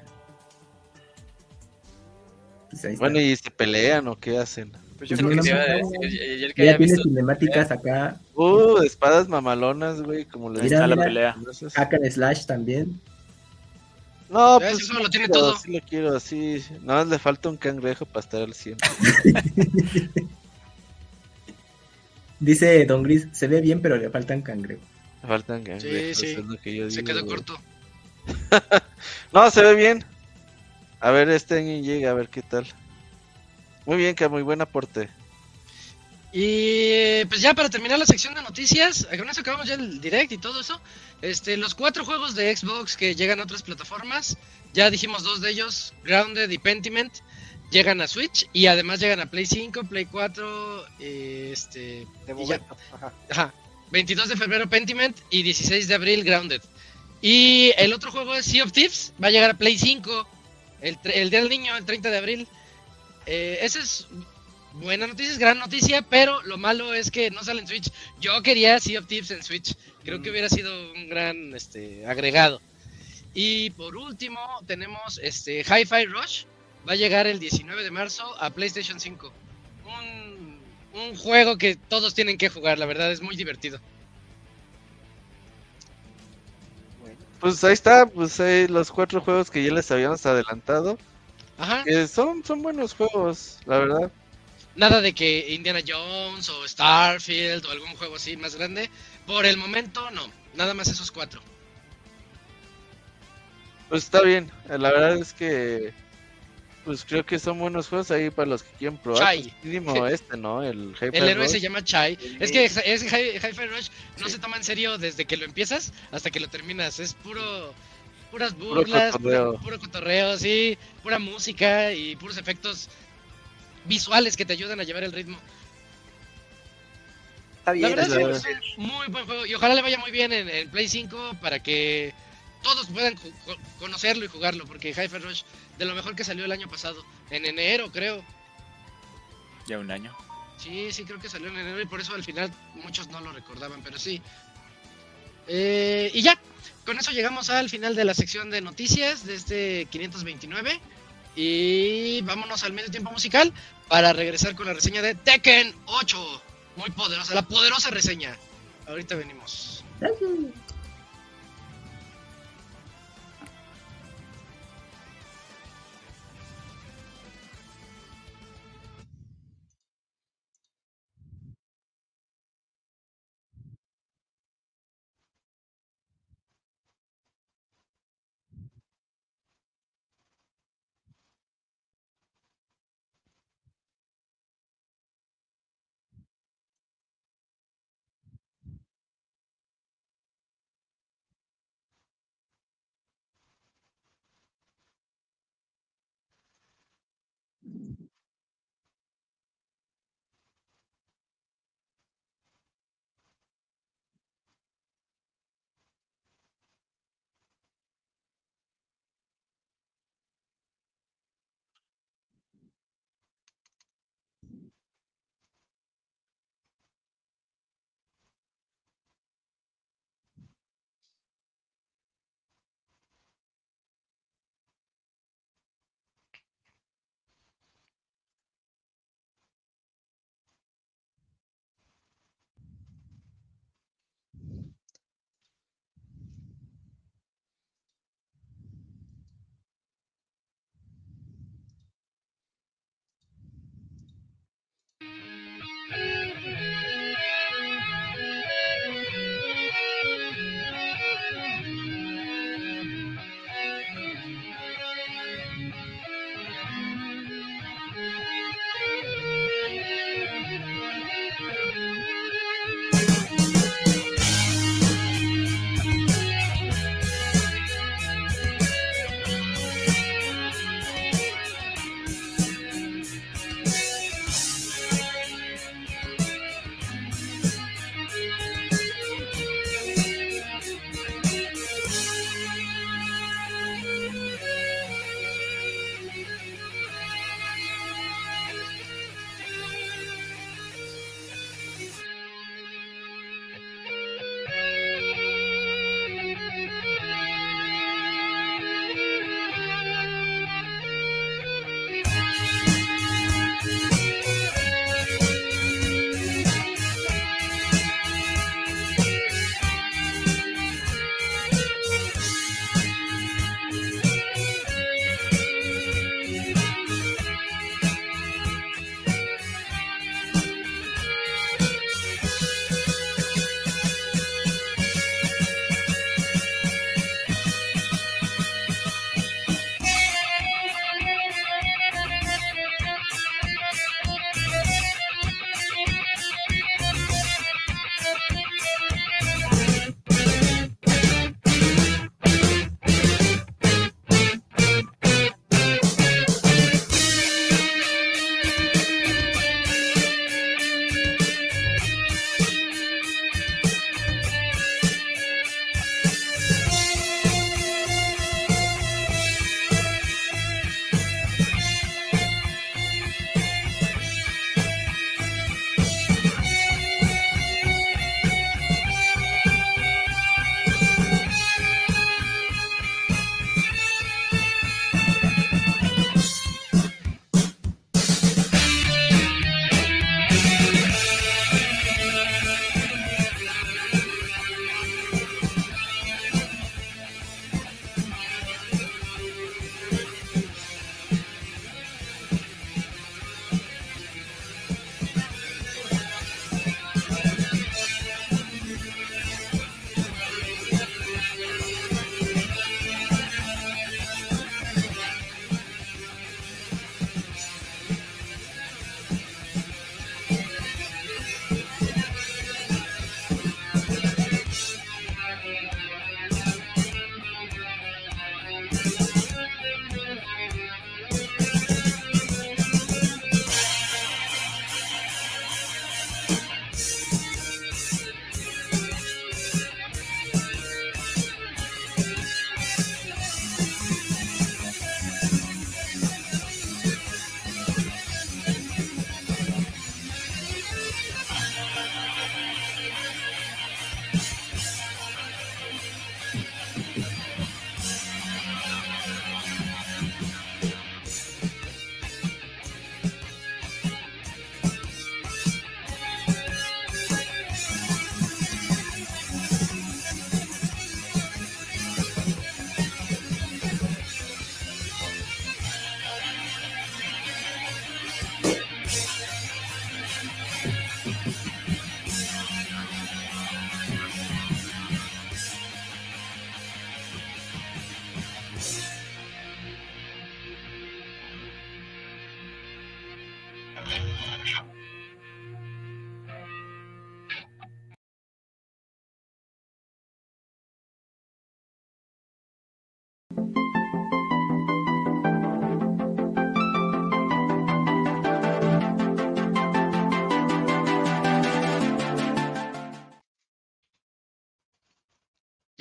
Pues ahí está. Bueno, ¿y se pelean o qué hacen? Pues yo creo que no, te iba a no, decir, no. y- y el que ya haya tienes visto- cinemáticas acá. Uh, espadas mamalonas, güey, como les Está la pelea. Hack and Slash también. No, Ya, pues juego lo sí tiene quiero, todo. Sí lo quiero, sí. Nada más le falta un cangrejo para estar al 100. Dice Don Gris, se ve bien, pero le faltan cangrejos. Le faltan cangrejos, sí. es lo que yo Se digo, quedó güey. corto. No, se ve bien. A ver, este año llega, a ver qué tal. Muy bien, que muy buen aporte. Y pues ya para terminar la sección de noticias, con eso acabamos ya el direct y todo eso. Este, los cuatro juegos de Xbox que llegan a otras plataformas, ya dijimos dos de ellos, Grounded y Pentiment, llegan a Switch y además llegan a Play 5, Play 4, eh, este, De y ya. momento. Ajá. Ajá. 22 de febrero Pentiment y 16 de abril Grounded. Y el otro juego es Sea of Thieves, va a llegar a Play 5 el, el día del niño, el 30 de abril. Eh, esa es buena noticia, es gran noticia, pero lo malo es que no sale en Switch. Yo quería Sea of Thieves en Switch, creo que hubiera sido un gran este, agregado. Y por último tenemos este Hi-Fi Rush, va a llegar el 19 de marzo a PlayStation 5. Un, un juego que todos tienen que jugar, la verdad es muy divertido. Pues ahí está, pues ahí los cuatro juegos que ya les habíamos adelantado. Ajá. Que son, son buenos juegos, la verdad. Nada de que Indiana Jones o Starfield o algún juego así más grande. Por el momento no, nada más esos cuatro. Pues está bien, la verdad es que pues creo que son buenos juegos ahí para los que quieren probar. Chai. Pues, mínimo este, ¿no? El El héroe Rush. se llama Chai. Es que ese Hi- Hi-Fi Rush no se toma en serio desde que lo empiezas hasta que lo terminas. Es puro puras burlas, cotorreo. puro, puro cotorreo, sí, pura música y puros efectos visuales que te ayudan a llevar el ritmo. Está La bien. verdad es es un muy buen juego y ojalá le vaya muy bien en, en Play 5 para que todos puedan conocerlo y jugarlo, porque Hi-Fi Rush de lo mejor que salió el año pasado, en enero creo. Ya un año. Sí, sí, creo que salió en enero y por eso al final muchos no lo recordaban, pero sí. Eh, y ya, con eso llegamos al final de la sección de noticias de este 529. Y vámonos al medio tiempo musical para regresar con la reseña de Tekken 8. Muy poderosa, la poderosa reseña. Ahorita venimos.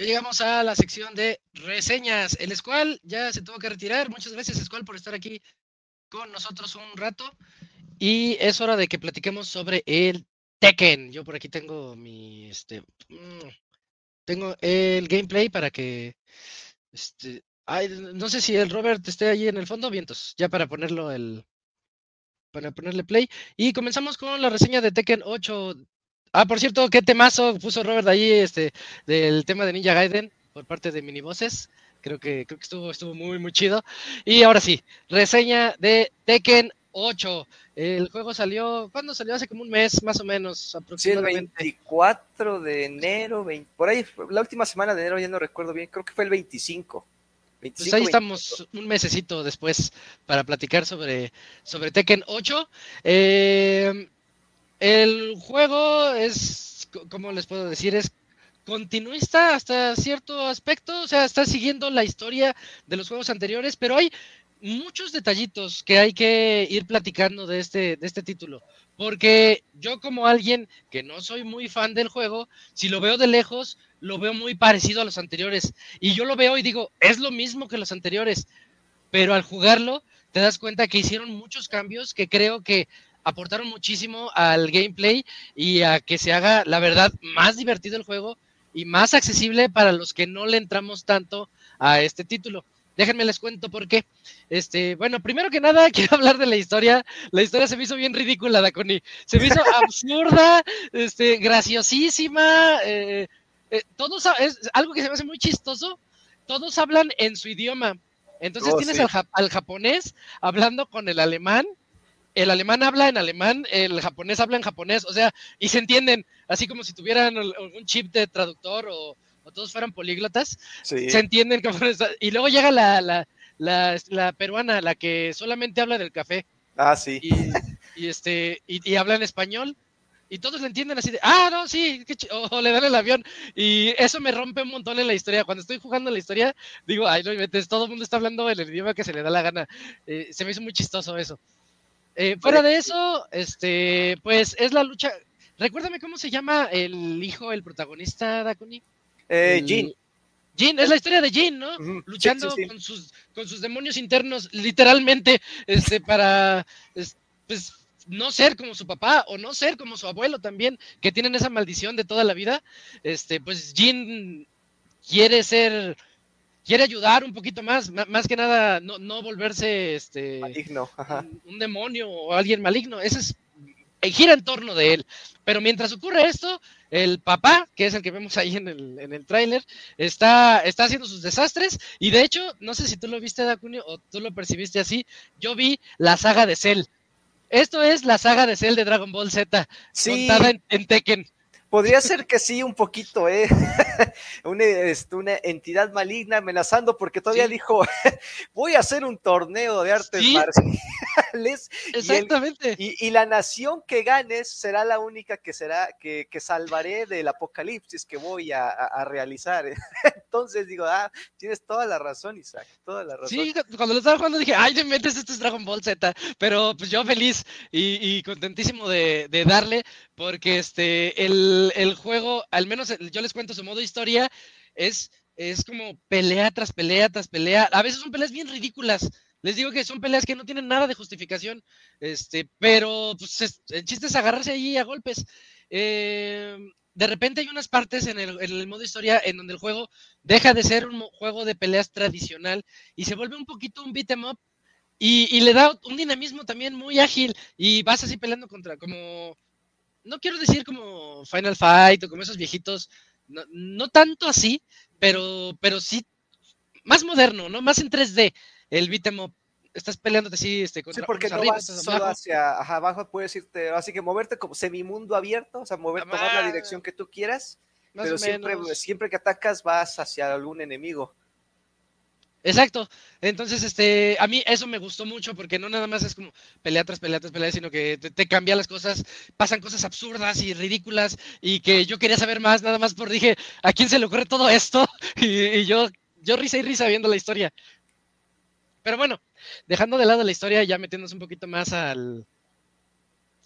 Ya llegamos a la sección de reseñas. El Squall ya se tuvo que retirar. Muchas gracias, Squall, por estar aquí con nosotros un rato. Y es hora de que platiquemos sobre el Tekken. Yo por aquí tengo mi. Este, mm, tengo el gameplay para que. Este, ay, no sé si el Robert esté ahí en el fondo. Vientos, ya para ponerlo el. Para ponerle play. Y comenzamos con la reseña de Tekken 8. Ah, por cierto, qué temazo puso Robert ahí este, del tema de Ninja Gaiden por parte de Minivoces. Creo que, creo que estuvo, estuvo muy, muy chido. Y ahora sí, reseña de Tekken 8. El juego salió, ¿cuándo salió? Hace como un mes, más o menos, Sí, el aproximadamente. 24 de enero, 20 por ahí, la última semana de enero, ya no recuerdo bien, creo que fue el 25. 25 Pues ahí estamos un mesecito después para platicar sobre, sobre Tekken 8. Eh, el juego es, ¿cómo les puedo decir? Es continuista hasta cierto aspecto, o sea, está siguiendo la historia de los juegos anteriores, pero hay muchos detallitos que hay que ir platicando de este, de este título. Porque yo como alguien que no soy muy fan del juego, si lo veo de lejos, lo veo muy parecido a los anteriores. Y yo lo veo y digo, es lo mismo que los anteriores. Pero al jugarlo, te das cuenta que hicieron muchos cambios que creo que aportaron muchísimo al gameplay y a que se haga, la verdad, más divertido el juego y más accesible para los que no le entramos tanto a este título. Déjenme les cuento por qué. Este, bueno, primero que nada, quiero hablar de la historia. La historia se me hizo bien ridícula, Daconi. Se me hizo absurda, este, graciosísima. eh, eh, todos, es algo que se me hace muy chistoso. Todos hablan en su idioma. Entonces Oh, tienes sí. al, ja- al japonés hablando con el alemán. El alemán habla en alemán, el japonés habla en japonés, o sea, y se entienden, así como si tuvieran al- algún chip de traductor o, o todos fueran políglotas Sí. se entienden. Y luego llega la, la, la, la peruana, la que solamente habla del café Ah, sí. y, y este, y, y habla en español. Y todos le entienden así de, ah, no, sí, qué chi-", o, o le dan el avión. Y eso me rompe un montón en la historia. Cuando estoy jugando la historia, digo, ay, no inventes, todo el mundo está hablando el idioma que se le da la gana. Eh, se me hizo muy chistoso eso. Eh, fuera de eso, este, pues es la lucha. Recuérdame cómo se llama el hijo, el protagonista, Dakuni. Eh, Jin. Jin, es la historia de Jin, ¿no? Luchando sí, sí. Con, sus, con sus demonios internos, literalmente, este, para, es- pues, no ser como su papá o no ser como su abuelo también, que tienen esa maldición de toda la vida. Este, pues Jin quiere ser, quiere ayudar un poquito más, más que nada, no, no volverse, este, Maligno. Ajá. un, un demonio o alguien maligno. Ese es gira en torno de él. Pero mientras ocurre esto, el papá, que es el que vemos ahí en el, en el tráiler, está, está haciendo sus desastres. Y de hecho, no sé si tú lo viste, Dacunio, o tú lo percibiste así, yo vi la saga de Cell. Esto es la saga de Cell de Dragon Ball Z, Sí, contada en, en Tekken. Podría ser que sí, un poquito, ¿eh? una, este, una entidad maligna amenazando, porque todavía Sí. dijo: Voy a hacer un torneo de artes Sí. marciales. Y el- Exactamente. Y, y la nación que ganes será la única que será que, que salvaré del apocalipsis que voy a, a- a realizar. Entonces digo, ah, tienes toda la razón, Isaac, toda la razón. Sí, cu- cuando lo estaba jugando dije, ay, no metes, esto es Dragon Ball Z, pero pues yo feliz y, y contentísimo de, de darle, porque este, el, el juego, al menos yo les cuento su modo historia, es, es como pelea tras pelea tras pelea, a veces son peleas bien ridículas, les digo que son peleas que no tienen nada de justificación, este, pero pues es- el chiste es agarrarse ahí a golpes. Eh, de repente hay unas partes en el, modo historia en donde el juego deja de ser un juego de peleas tradicional y se vuelve un poquito un beat 'em up y, y le da un dinamismo también muy ágil y vas así peleando contra como no quiero decir como Final Fight o como esos viejitos no, no tanto así pero pero sí más moderno no más en 3D el beat 'em up estás peleándote así este Sí, contra porque unos no arriba, vas solo abajo. hacia ajá, abajo, puedes irte, así que moverte como semimundo abierto, o sea, mover, tomar la dirección que tú quieras, pero siempre, siempre que atacas vas hacia algún enemigo. Exacto. Entonces, este, a mí eso me gustó mucho porque no nada más es como pelea tras pelea tras pelea, sino que te, te cambia las cosas, pasan cosas absurdas y ridículas y que yo quería saber más, nada más por dije, ¿a quién se le ocurre todo esto? Y, y yo, yo risa y risa viendo la historia. Pero bueno, dejando de lado la historia, ya metiéndonos un poquito más al,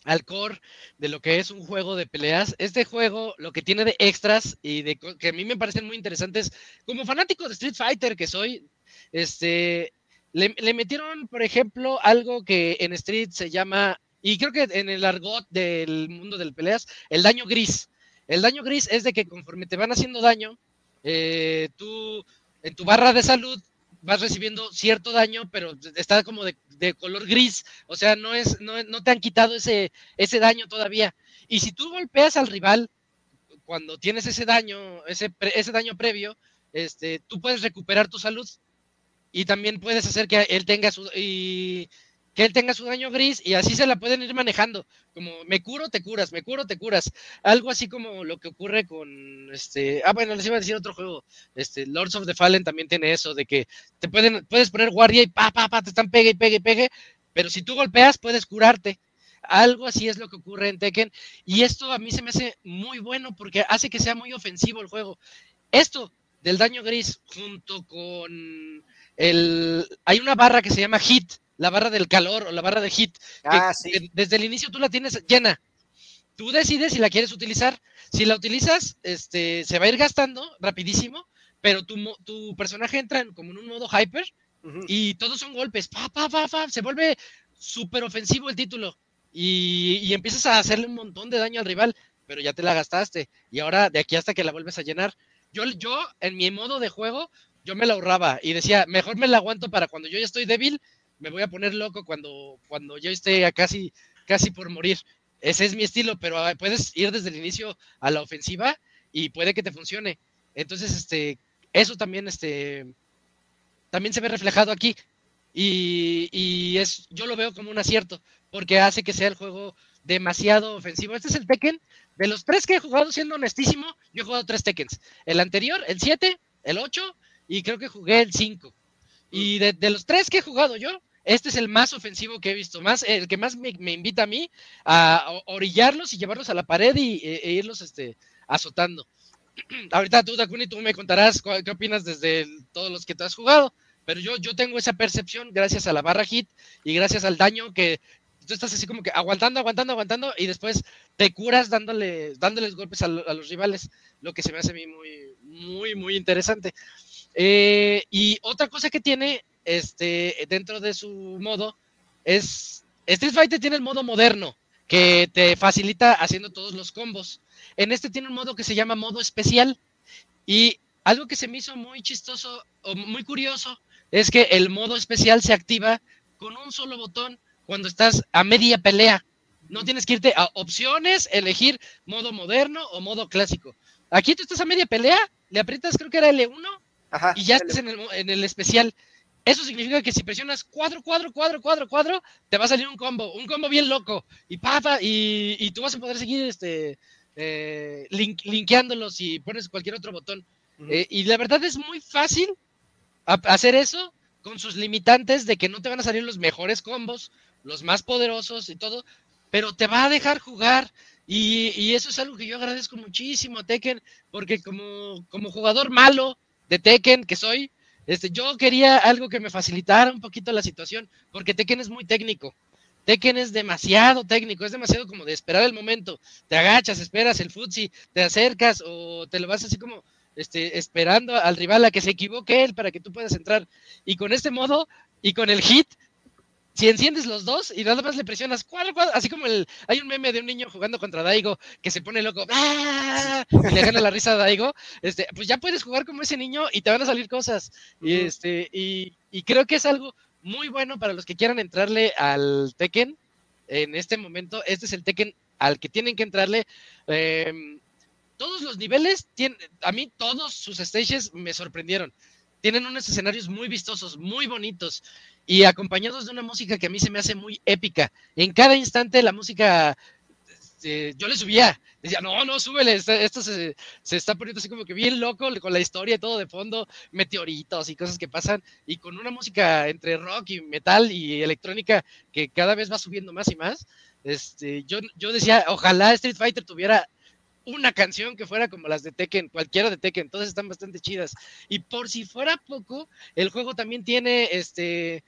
al core de lo que es un juego de peleas. Este juego, lo que tiene de extras y de que a mí me parecen muy interesantes, como fanático de Street Fighter que soy, este, le, le metieron, por ejemplo, algo que en Street se llama, y creo que en el argot del mundo de las peleas, el daño gris. El daño gris es de que conforme te van haciendo daño, eh, tú en tu barra de salud vas recibiendo cierto daño, pero está como de, de color gris, o sea, no es, no, no te han quitado ese, ese daño todavía. Y si tú golpeas al rival cuando tienes ese daño, ese, ese daño previo, este, tú puedes recuperar tu salud y también puedes hacer que él tenga su y que él tenga su daño gris y así se la pueden ir manejando, como me curo, te curas, me curo, te curas, algo así como lo que ocurre con este, ah bueno, les iba a decir otro juego, este Lords of the Fallen también tiene eso de que te pueden puedes poner guardia y pa pa pa te están pegue y pegue y pegue, pero si tú golpeas puedes curarte. Algo así es lo que ocurre en Tekken y esto a mí se me hace muy bueno porque hace que sea muy ofensivo el juego. Esto del daño gris junto con el hay una barra que se llama hit, la barra del calor o la barra de hit, que, Ah, sí. que desde el inicio tú la tienes llena. Tú decides si la quieres utilizar. Si la utilizas, este se va a ir gastando rapidísimo, pero tu, tu personaje entra en, como en un modo hyper Ujú. y todos son golpes, pa, pa, pa, pa, se vuelve súper ofensivo el título y, y empiezas a hacerle un montón de daño al rival, pero ya te la gastaste y ahora de aquí hasta que la vuelves a llenar. Yo, yo en mi modo de juego, yo me la ahorraba y decía, mejor me la aguanto para cuando yo ya estoy débil, me voy a poner loco cuando, cuando yo esté casi, casi por morir. Ese es mi estilo, pero ah, puedes ir desde el inicio a la ofensiva y puede que te funcione. Entonces, este, eso también, este, también se ve reflejado aquí. Y, y es, yo lo veo como un acierto, porque hace que sea el juego demasiado ofensivo. Este es el Tekken. De los tres que he jugado, siendo honestísimo, yo he jugado tres Tekkens. El anterior, el 7, el 8 y creo que jugué el 5. Y de los tres que he jugado yo, este es el más ofensivo que he visto, más el que más me, me invita a mí a orillarlos y llevarlos a la pared y, e, e irlos este, azotando. Ahorita tú, Dakuni, tú me contarás qué opinas desde el- todos los que tú has jugado, pero yo, yo tengo esa percepción gracias a la barra hit y gracias al daño que tú estás así como que aguantando, aguantando, aguantando y después te curas dándole, dándoles golpes a, a los rivales, lo que se me hace a mí muy, muy, muy interesante. Eh, y otra cosa que tiene este, dentro de su modo es Street Fighter tiene el modo moderno que te facilita haciendo todos los combos. En este tiene un modo que se llama modo especial y algo que se me hizo muy chistoso o muy curioso es que el modo especial se activa con un solo botón cuando estás a media pelea. No tienes que irte a opciones, elegir modo moderno o modo clásico. Aquí tú estás a media pelea, le aprietas creo que era L1 Ajá. y ya estás en el, mo- en el especial. Eso significa que si presionas cuadro, cuadro, cuadro, cuadro, cuadro, te va a salir un combo, un combo bien loco. Y papa, y, y tú vas a poder seguir este eh, link- linkeándolos y pones cualquier otro botón. Eh, y la verdad es muy fácil hacer eso con sus limitantes de que no te van a salir los mejores combos, los más poderosos y todo, pero te va a dejar jugar. Y, y eso es algo que yo agradezco muchísimo a Tekken, porque como, como jugador malo de Tekken que soy, este, yo quería algo que me facilitara un poquito la situación, porque Tekken es muy técnico. Tekken es demasiado técnico, es demasiado como de esperar el momento. Te agachas, esperas el futsi, te acercas o te lo vas así como este, esperando al rival a que se equivoque él para que tú puedas entrar. Y con este modo y con el hit, si enciendes los dos y nada más le presionas cuadro, cuadro, así como el, hay un meme de un niño jugando contra Daigo que se pone loco ¡ah! y le gana la risa a Daigo, este, pues ya puedes jugar como ese niño y te van a salir cosas. Y, este, y, y creo que es algo muy bueno para los que quieran entrarle al Tekken en este momento. Este es el Tekken al que tienen que entrarle. Em, todos los niveles, tienen, a mí todos sus stages me sorprendieron. Tienen unos escenarios muy vistosos, muy bonitos y acompañados de una música que a mí se me hace muy épica. En cada instante la música este, yo le subía, decía, no, no, súbele, esto, se, se, está poniendo así como que bien loco con la historia y todo de fondo, meteoritos y cosas que pasan, y con una música entre rock y metal y electrónica que cada vez va subiendo más y más. Este, yo, yo decía, ojalá Street Fighter tuviera una canción que fuera como las de Tekken, cualquiera de Tekken, todas están bastante chidas. Y por si fuera poco, el juego también tiene este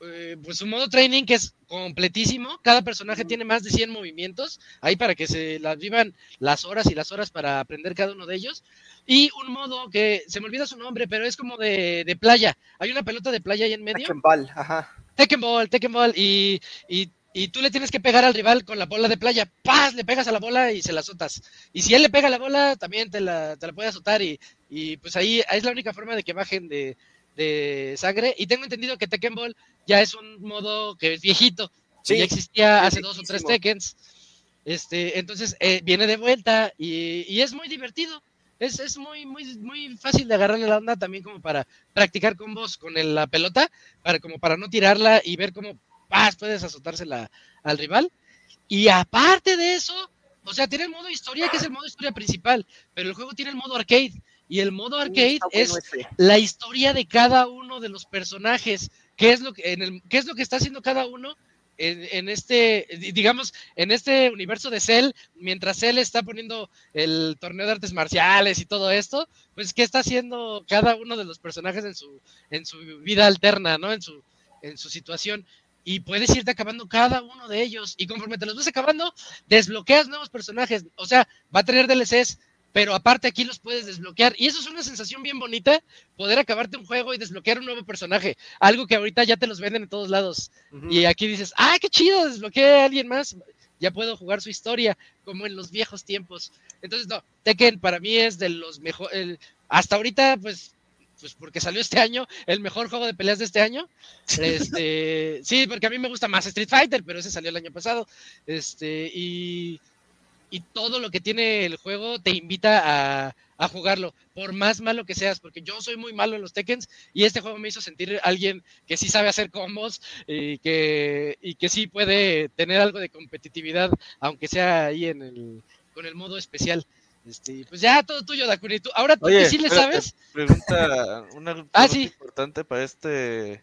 eh, pues un modo training que es completísimo. Cada personaje tiene más de 100 movimientos ahí para que se las vivan las horas y las horas para aprender cada uno de ellos. Y un modo que se me olvida su nombre, pero es como de, de playa. Hay una pelota de playa ahí en medio. Tekken Ball, ajá. Tekken Ball, Tekken Ball. Y, y, y, tú le tienes que pegar al rival con la bola de playa. ¡Paz! Le pegas a la bola y se la azotas. Y si él le pega la bola, también te la, te la puede azotar. Y, y pues ahí es la única forma de que bajen de, de sangre. Y tengo entendido que Tekken Ball ya es un modo que es viejito. ya existía hace dos o tres Tekkens. Este, entonces eh, viene de vuelta y, y, es muy divertido. Es, es muy, muy, muy fácil de agarrarle la onda también como para practicar combos con la pelota, para como para no tirarla y ver cómo ¡paz! puedes azotársela al rival. Y aparte de eso, o sea, tiene el modo historia, que es el modo historia principal, pero el juego tiene el modo arcade. Y el modo arcade es la historia de cada uno de los personajes. ¿Qué es lo que, en el, qué es lo que está haciendo cada uno en, este, digamos, en este universo de Cell, mientras Cell está poniendo el torneo de artes marciales y todo esto, pues qué está haciendo cada uno de los personajes en su, en su vida alterna, ¿no? En su, en su situación. Y puedes irte acabando cada uno de ellos. Y conforme te los vas acabando, desbloqueas nuevos personajes. O sea, va a tener DLCs pero aparte aquí los puedes desbloquear. Y eso es una sensación bien bonita, poder acabarte un juego y desbloquear un nuevo personaje. Algo que ahorita ya te los venden en todos lados. Y aquí dices, ah, qué chido, desbloqueé a alguien más. Ya puedo jugar su historia, como en los viejos tiempos. Entonces, no, Tekken para mí es de los mejores, hasta ahorita, pues, pues porque salió este año, el mejor juego de peleas de este año. Este, sí, porque a mí me gusta más Street Fighter, pero ese salió el año pasado. Este, y y todo lo que tiene el juego te invita a, jugarlo, por más malo que seas, porque yo soy muy malo en los Tekkens y este juego me hizo sentir alguien que sí sabe hacer combos y que, y que sí puede tener algo de competitividad, aunque sea ahí en el, con el modo especial. Este, pues ya todo tuyo, Dakuni. ahora tú que sí le sabes. Pregunta, una pregunta ah, sí. importante para este.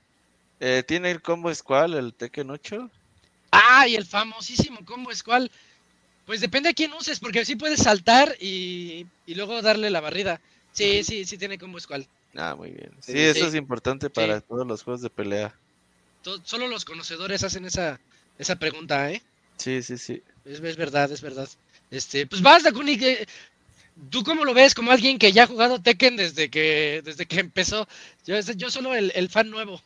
Eh, ¿Tiene el combo Squall, el Tekken 8? Ah, y el famosísimo combo Squall. Pues depende a quién uses, porque sí puedes saltar y, luego darle la barrida. Sí, sí, sí tiene combo escual. Ah, muy bien. Sí, eso es importante para todos los juegos de pelea. solo los conocedores hacen esa, esa pregunta, ¿eh? Sí, sí, sí. Es, verdad, es verdad. Este, pues basta, Kuni, ¿tú cómo lo ves? Como alguien que ya ha jugado Tekken desde que, desde que empezó. Yo, yo solo el, fan nuevo.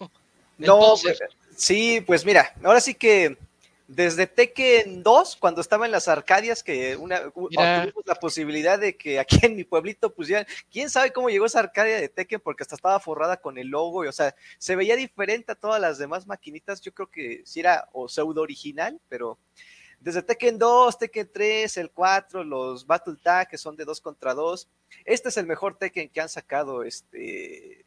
No, pues, sí, pues mira, ahora sí que desde Tekken 2, cuando estaba en las Arcadias, que una, tuvimos la posibilidad de que aquí en mi pueblito pusieran, quién sabe cómo llegó esa Arcadia de Tekken, porque hasta estaba forrada con el logo, y o sea, se veía diferente a todas las demás maquinitas, yo creo que sí era o pseudo original, pero desde Tekken 2, Tekken 3, el 4, los Battle Tag, que son de 2 contra 2, este es el mejor Tekken que han sacado este,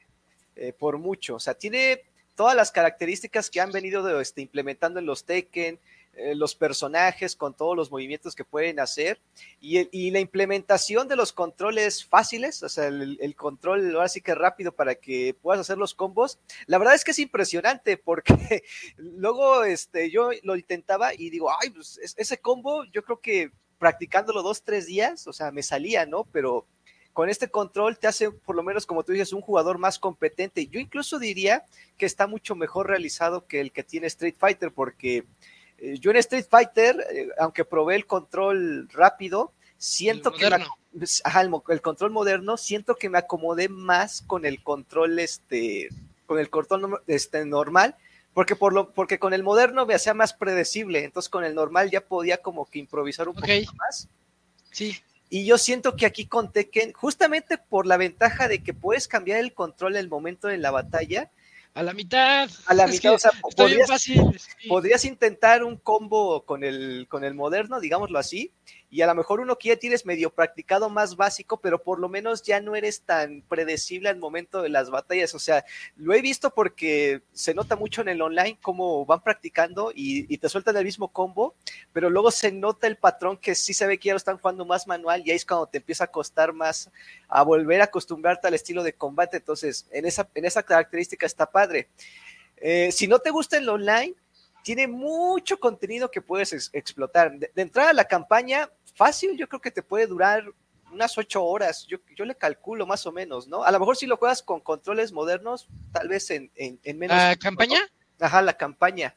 eh, por mucho, o sea, tiene todas las características que han venido este, implementando en los Tekken, eh, los personajes con todos los movimientos que pueden hacer y, la implementación de los controles fáciles, o sea, el, control ahora sí que rápido para que puedas hacer los combos. La verdad es que es impresionante porque luego este, yo lo intentaba y digo, ay, pues ese combo yo creo que practicándolo dos, tres días, o sea, me salía, ¿no? Pero con este control te hace, por lo menos como tú dices, un jugador más competente. Yo incluso diría que está mucho mejor realizado que el que tiene Street Fighter porque yo en Street Fighter, eh, aunque probé el control rápido, siento que el, control moderno, siento que me acomodé más con el control este con el control este normal, porque por lo porque con el moderno me hacía más predecible, entonces con el normal ya podía como que improvisar un poco más. Sí. Y yo siento que aquí con Tekken, justamente por la ventaja de que puedes cambiar el control en el momento de la batalla, a la mitad. A la mitad, o sea, podrías, intentar un combo con el, con el moderno, digámoslo así, y a lo mejor uno que ya tienes medio practicado más básico, pero por lo menos ya no eres tan predecible al momento de las batallas. O sea, lo he visto porque se nota mucho en el online cómo van practicando y, te sueltan el mismo combo pero luego se nota el patrón que sí se ve que ya lo están jugando más manual y ahí es cuando te empieza a costar más a volver a acostumbrarte al estilo de combate. Entonces, en esa, en esa característica está padre. Eh, si no te gusta el online, tiene mucho contenido que puedes explotar. De, entrada a la campaña, fácil, yo creo que te puede durar unas ocho horas, yo, yo le calculo más o menos, ¿no? A lo mejor si lo juegas con controles modernos, tal vez en, en, menos. ¿La campaña? Ajá, la campaña.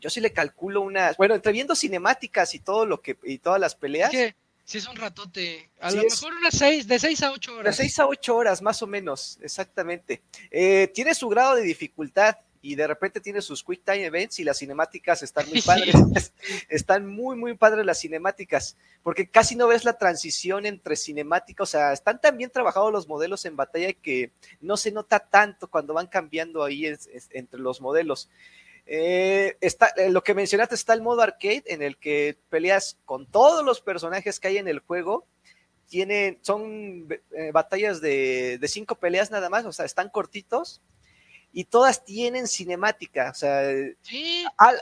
Yo sí le calculo unas, bueno, entre viendo cinemáticas y todo lo que, y todas las peleas. ¿Qué? Sí, es un ratote. A lo mejor unas seis, de seis a ocho horas. De seis a ocho horas, más o menos, exactamente. Eh, tiene su grado de dificultad y de repente tiene sus quick time events y las cinemáticas están muy padres. están muy, muy padres las cinemáticas, porque casi no ves la transición entre cinemática, o sea, están tan bien trabajados los modelos en batalla que no se nota tanto cuando van cambiando ahí entre los modelos. Eh, está, eh, lo que mencionaste está el modo arcade en el que peleas con todos los personajes que hay en el juego. Tienen, son eh, batallas de, de cinco peleas nada más, o sea, están cortitos y todas tienen cinemática. O sea,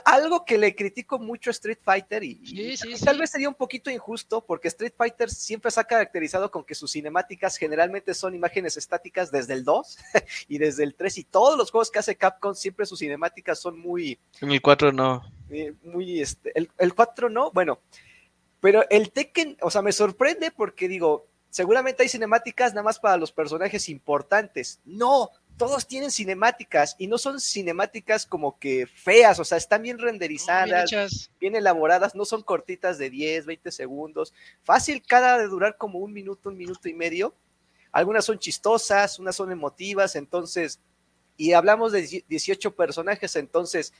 algo que le critico mucho a Street Fighter y, tal vez sería un poquito injusto porque Street Fighter siempre se ha caracterizado con que sus cinemáticas generalmente son imágenes estáticas desde el 2 y desde el 3 y todos los juegos que hace Capcom siempre sus cinemáticas son muy... En el 4 no. Eh, muy, este, el, el 4 no, bueno, pero el Tekken, o sea, me sorprende porque digo, seguramente hay cinemáticas nada más para los personajes importantes. No, todos tienen cinemáticas y no son cinemáticas como que feas, o sea, están bien renderizadas, bien, elaboradas, no son cortitas de 10, 20 segundos. Fácil, cada de durar como un minuto, un minuto y medio. Algunas son chistosas, unas son emotivas, entonces, y hablamos de 18 personajes, entonces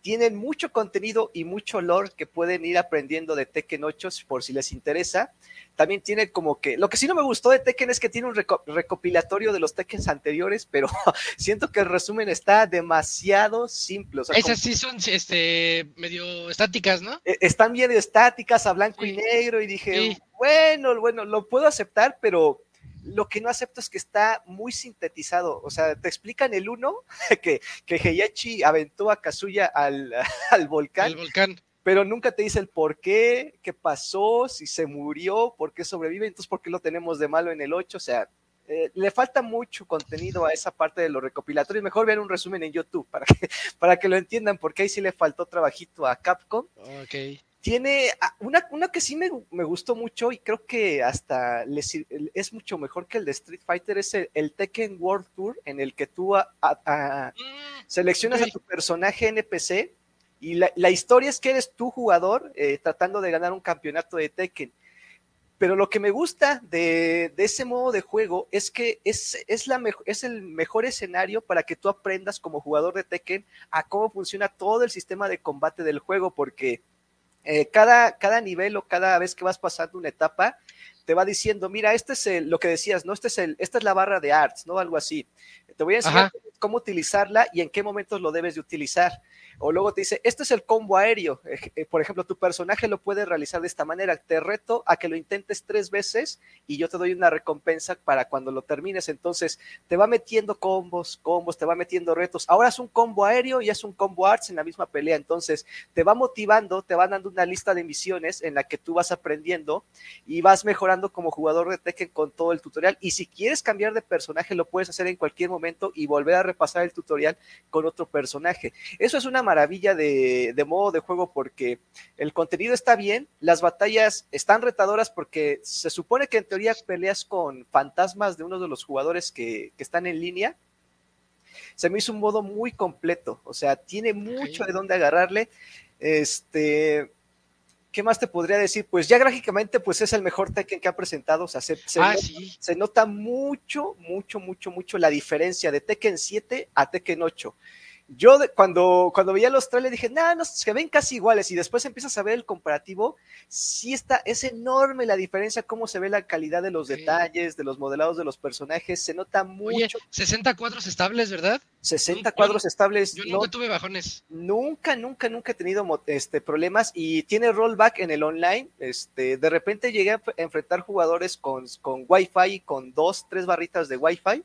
tienen mucho contenido y mucho lore que pueden ir aprendiendo de Tekken 8 por si les interesa. También tiene como que, lo que sí no me gustó de Tekken es que tiene un recopilatorio de los Tekken anteriores, pero siento que el resumen está demasiado simple. Esas sí son este, medio estáticas, ¿no? E, están bien estáticas, a blanco y negro, y dije, bueno, bueno, lo puedo aceptar, pero lo que no acepto es que está muy sintetizado. O sea, te explican el uno que, que Heihachi aventó a Kazuya al, al volcán. volcán. Pero nunca te dice el por qué, qué pasó, si se murió, por qué sobrevive, entonces por qué lo tenemos de malo en el 8. O sea, eh, le falta mucho contenido a esa parte de los recopilatorios. Mejor vean un resumen en YouTube para que, para que lo entiendan, porque ahí sí le faltó trabajito a Capcom. Ok tiene ah, una, una que sí me, gustó mucho y creo que hasta es mucho mejor que el de Street Fighter, es el, Tekken World Tour, en el que tú mm, seleccionas a tu personaje NPC y la, historia es que eres tu jugador eh, tratando de ganar un campeonato de Tekken. Pero lo que me gusta de, ese modo de juego es que es, es, la es el mejor escenario para que tú aprendas como jugador de Tekken a cómo funciona todo el sistema de combate del juego, porque eh, cada, cada nivel o cada vez que vas pasando una etapa, te va diciendo, mira, este es el, lo que decías, ¿no? Este es el, esta es la barra de arts, ¿no? Algo así. Te voy a enseñar cómo utilizarla y en qué momentos lo debes de utilizar. O luego te dice, este es el combo aéreo. Eh, por ejemplo, tu personaje lo puede realizar de esta manera. Te reto a que lo intentes tres veces y yo te doy una recompensa para cuando lo termines. Entonces, te va metiendo combos, combos, te va metiendo retos. Ahora es un combo aéreo y es un combo arts en la misma pelea. Entonces, te va motivando, te va dando una lista de misiones en la que tú vas aprendiendo y vas mejorando como jugador de Tekken con todo el tutorial. Y si quieres cambiar de personaje, lo puedes hacer en cualquier momento y volver a repasar el tutorial con otro personaje. Eso es una maravilla de, modo de juego porque el contenido está bien, las batallas están retadoras porque se supone que en teoría peleas con fantasmas de uno de los jugadores que, están en línea. Se me hizo un modo muy completo, o sea, tiene mucho de dónde agarrarle. Este, ¿qué más te podría decir? Pues ya gráficamente, pues es el mejor Tekken que ha presentado. O sea, se, ah, nota, se, nota, mucho, mucho, mucho, mucho la diferencia de Tekken 7 a Tekken 8 yo cuando, cuando veía los trailers dije, nada, no, se ven casi iguales y después empiezas a ver el comparativo, sí está, es enorme la diferencia, cómo se ve la calidad de los detalles, de los modelados de los personajes, se nota mucho. Oye, 60 cuadros estables, ¿verdad? 60 cuadros estables. Yo nunca tuve bajones. Nunca, nunca, nunca he tenido este, problemas y tiene rollback en el online. Este, de repente llegué a enfrentar jugadores con, con Wi-Fi, con dos, tres barritas de Wi-Fi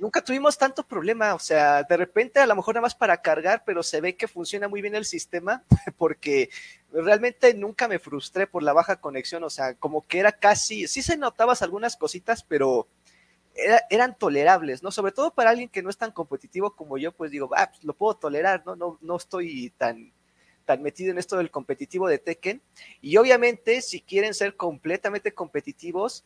nunca tuvimos tanto problema, o sea, de repente a lo mejor nada más para cargar, pero se ve que funciona muy bien el sistema porque realmente nunca me frustré por la baja conexión, o sea, como que era casi, sí se notabas algunas cositas, pero eran tolerables, ¿no? Sobre todo para alguien que no es tan competitivo como yo, pues digo, ah, pues lo puedo tolerar, ¿no? No, no estoy tan, tan metido en esto del competitivo de Tekken. Y obviamente, si quieren ser completamente competitivos,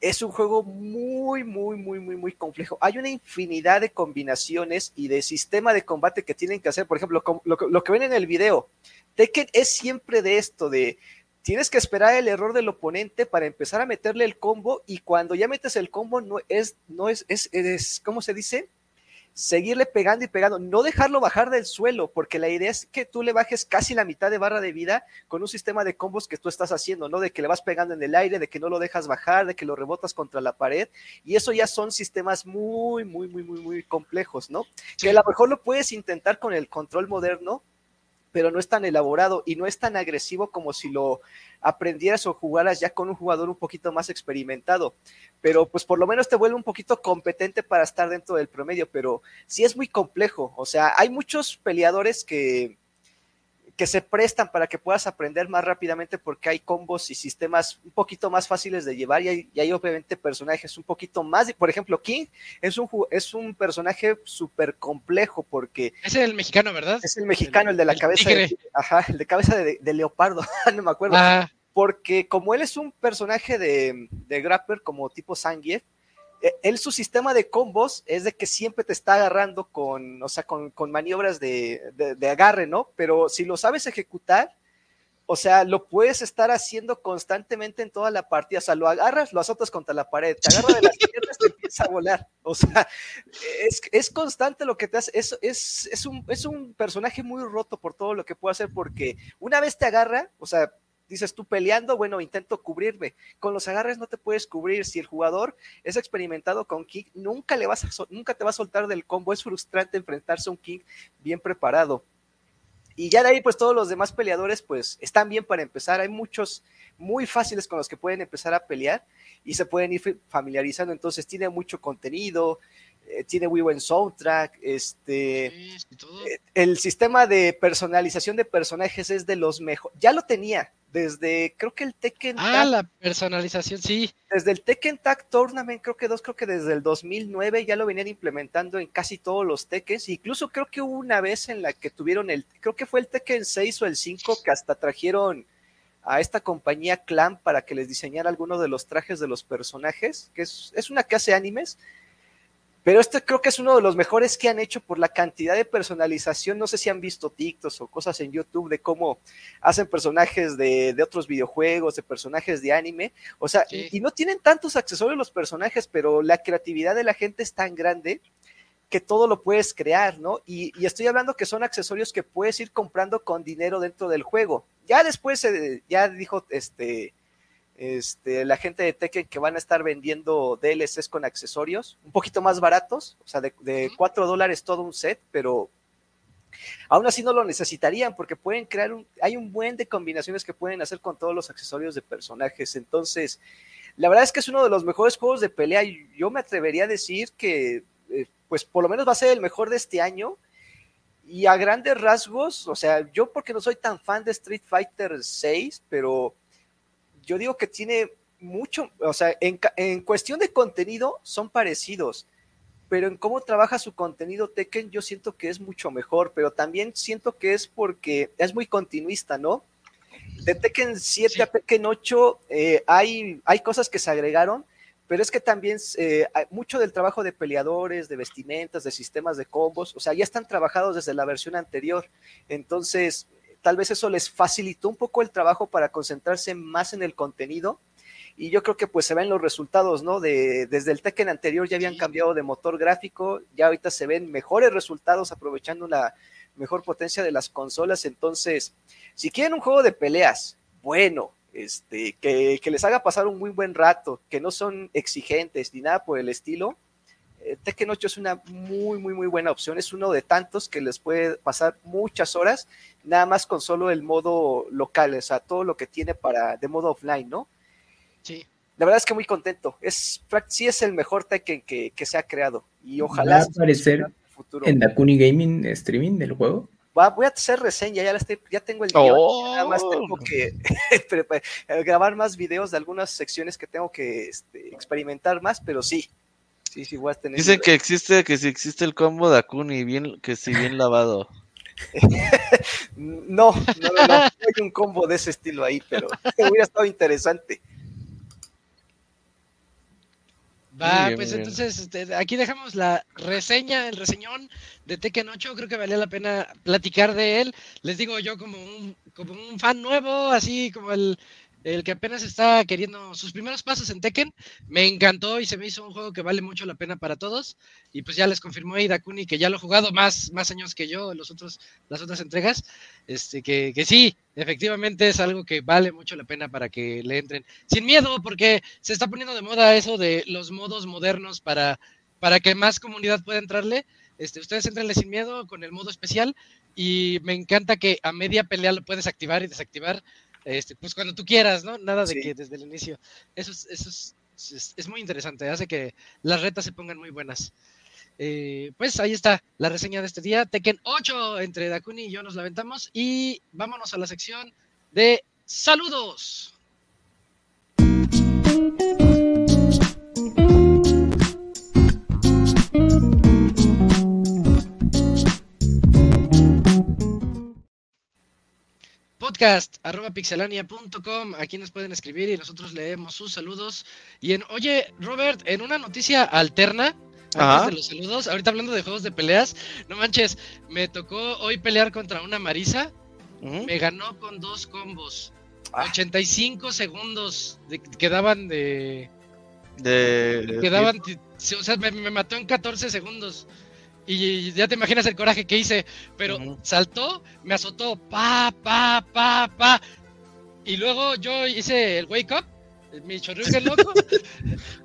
es un juego muy, muy, muy, muy, muy complejo. Hay una infinidad de combinaciones y de sistema de combate que tienen que hacer. Por ejemplo, lo, que ven en el video, Tekken es siempre de esto, de tienes que esperar el error del oponente para empezar a meterle el combo y cuando ya metes el combo no es, no es, es, es ¿cómo se dice? Seguirle pegando y pegando, no dejarlo bajar del suelo, porque la idea es que tú le bajes casi la mitad de barra de vida con un sistema de combos que tú estás haciendo, ¿no? De que le vas pegando en el aire, de que no lo dejas bajar, de que lo rebotas contra la pared, y eso ya son sistemas muy, muy, muy, muy, muy complejos, ¿no? Que a lo mejor lo puedes intentar con el control moderno, pero no es tan elaborado y no es tan agresivo como si lo aprendieras o jugaras ya con un jugador un poquito más experimentado. Pero pues por lo menos te vuelve un poquito competente para estar dentro del promedio, pero sí es muy complejo. O sea, hay muchos peleadores que, que se prestan para que puedas aprender más rápidamente porque hay combos y sistemas un poquito más fáciles de llevar y hay, obviamente personajes un poquito más, por ejemplo, King es un, es un personaje súper complejo porque... Es el mexicano, ¿verdad? Es el mexicano, el, de la cabeza de, ajá, el de cabeza de, leopardo, no me acuerdo. Ah. Porque como él es un personaje de, de Grapper como tipo Zangief, eh, él su sistema de combos es de que siempre te está agarrando con, o sea, con, maniobras de, agarre, ¿no? Pero si lo sabes ejecutar, o sea, lo puedes estar haciendo constantemente en toda la partida. O sea, lo agarras, lo azotas contra la pared, te agarra de las piernas, te empieza a volar. O sea, es, constante lo que te hace. Es, es, es, un, es un personaje muy roto por todo lo que puede hacer, porque una vez te agarra, o sea, dices tú peleando, bueno, intento cubrirme. Con los agarres no te puedes cubrir. Si el jugador es experimentado con kick, nunca, le vas a, nunca te va a soltar del combo. Es frustrante enfrentarse a un kick bien preparado. Y ya de ahí, pues todos los demás peleadores, pues están bien para empezar. Hay muchos muy fáciles con los que pueden empezar a pelear y se pueden ir familiarizando. Entonces tiene mucho contenido, eh, tiene muy buen soundtrack, este, eh, el sistema de personalización de personajes es de los mejores. Ya lo tenía, desde creo que el Tekken Ah, la personalización, sí. Desde el Tekken Tag Tournament, creo que dos, creo que desde el 2009 ya lo venían implementando en casi todos los Tekkens. Incluso creo que hubo una vez en la que tuvieron el, creo que fue el Tekken 6 o el 5 que hasta trajeron a esta compañía Clan para que les diseñara algunos de los trajes de los personajes, que es, es una que hace animes. Pero este creo que es uno de los mejores que han hecho por la cantidad de personalización. No sé si han visto TikToks o cosas en YouTube de cómo hacen personajes de, otros videojuegos, de personajes de anime. O sea, y, no tienen tantos accesorios los personajes, pero la creatividad de la gente es tan grande que todo lo puedes crear, ¿no? Y, estoy hablando que son accesorios que puedes ir comprando con dinero dentro del juego. Ya después, ya dijo este este, la gente de Tekken que van a estar vendiendo DLCs con accesorios, un poquito más baratos, o sea, de, de 4 dólares todo un set, pero aún así no lo necesitarían porque pueden crear un, hay un buen de combinaciones que pueden hacer con todos los accesorios de personajes. Entonces, la verdad es que es uno de los mejores juegos de pelea y yo me atrevería a decir que, eh, pues por lo menos va a ser el mejor de este año. Y a grandes rasgos, o sea, yo porque no soy tan fan de Street Fighter 6, pero yo digo que tiene mucho, o sea, en, cuestión de contenido son parecidos, pero en cómo trabaja su contenido Tekken yo siento que es mucho mejor, pero también siento que es porque es muy continuista, ¿no? De Tekken 7 a Tekken 8 eh, hay, hay cosas que se agregaron, pero es que también eh, mucho del trabajo de peleadores, de vestimentas, de sistemas de combos, o sea, ya están trabajados desde la versión anterior. Entonces, tal vez eso les facilitó un poco el trabajo para concentrarse más en el contenido. Y yo creo que pues se ven los resultados, ¿no? De, desde el Tekken anterior ya habían cambiado de motor gráfico, ya ahorita se ven mejores resultados aprovechando la mejor potencia de las consolas, entonces, si quieren un juego de peleas, bueno, este, que, que les haga pasar un muy buen rato, que no son exigentes ni nada por el estilo, Tekken 8 es una muy, muy, muy buena opción. Es uno de tantos que les puede pasar muchas horas, nada más con solo el modo local, o sea, todo lo que tiene para de modo offline, ¿no? Sí. la verdad es que muy contento. Es, sí es el mejor Tekken que, que se ha creado. Y ¿Va ojalá a aparecer en el futuro. en Dakuni Gaming streaming del juego? Va- voy a hacer reseña, ya, la estoy- ya tengo el guion, Oh. nada más tengo que prepa- grabar más videos de algunas secciones que tengo que este, experimentar más, pero sí, sí, sí voy a tener. Dicen que existe, que si existe el combo de Akuni, bien, que si bien lavado. No, no, no, no, no hay un combo de ese estilo ahí, pero hubiera estado interesante. Va, bien, pues bien. entonces este, aquí dejamos la reseña, el reseñón de Tekken 8. Creo que valía la pena platicar de él. Les digo yo como un, como un fan nuevo, así como el, el que apenas está queriendo sus primeros pasos en Tekken. Me encantó y se me hizo un juego que vale mucho la pena para todos. Y pues ya les confirmó ahí Dakuni que ya lo he jugado más, más años que yo en los otros, las otras entregas. Este, que, que sí, efectivamente es algo que vale mucho la pena para que le entren sin miedo, porque se está poniendo de moda eso de los modos modernos para, para que más comunidad pueda entrarle. Este, ustedes entrenle sin miedo con el modo especial y me encanta que a media pelea lo puedes activar y desactivar, este, pues cuando tú quieras, ¿no? Nada de Sí. que desde el inicio. Eso es, eso es, es- es muy interesante, hace que las retas se pongan muy buenas. Eh, pues ahí está la reseña de este día. Tekken 8 entre Dakuni y yo nos la aventamos y vámonos a la sección de saludos. Podcast arroba pixelania.com. Aquí nos pueden escribir y nosotros leemos sus saludos. Y en, oye, Robert, en una noticia alterna, antes de los saludos, ahorita hablando de juegos de peleas, no manches, me tocó hoy pelear contra una Marisa, me ganó con dos combos. Ah. 85 segundos de, quedaban de. De, Quedaban. O sea, me, me mató en 14 segundos. Y ya te imaginas el coraje que hice. Pero saltó, me azotó. Pa, pa, pa, pa. Y luego yo hice el wake up. Mi chorruque loco.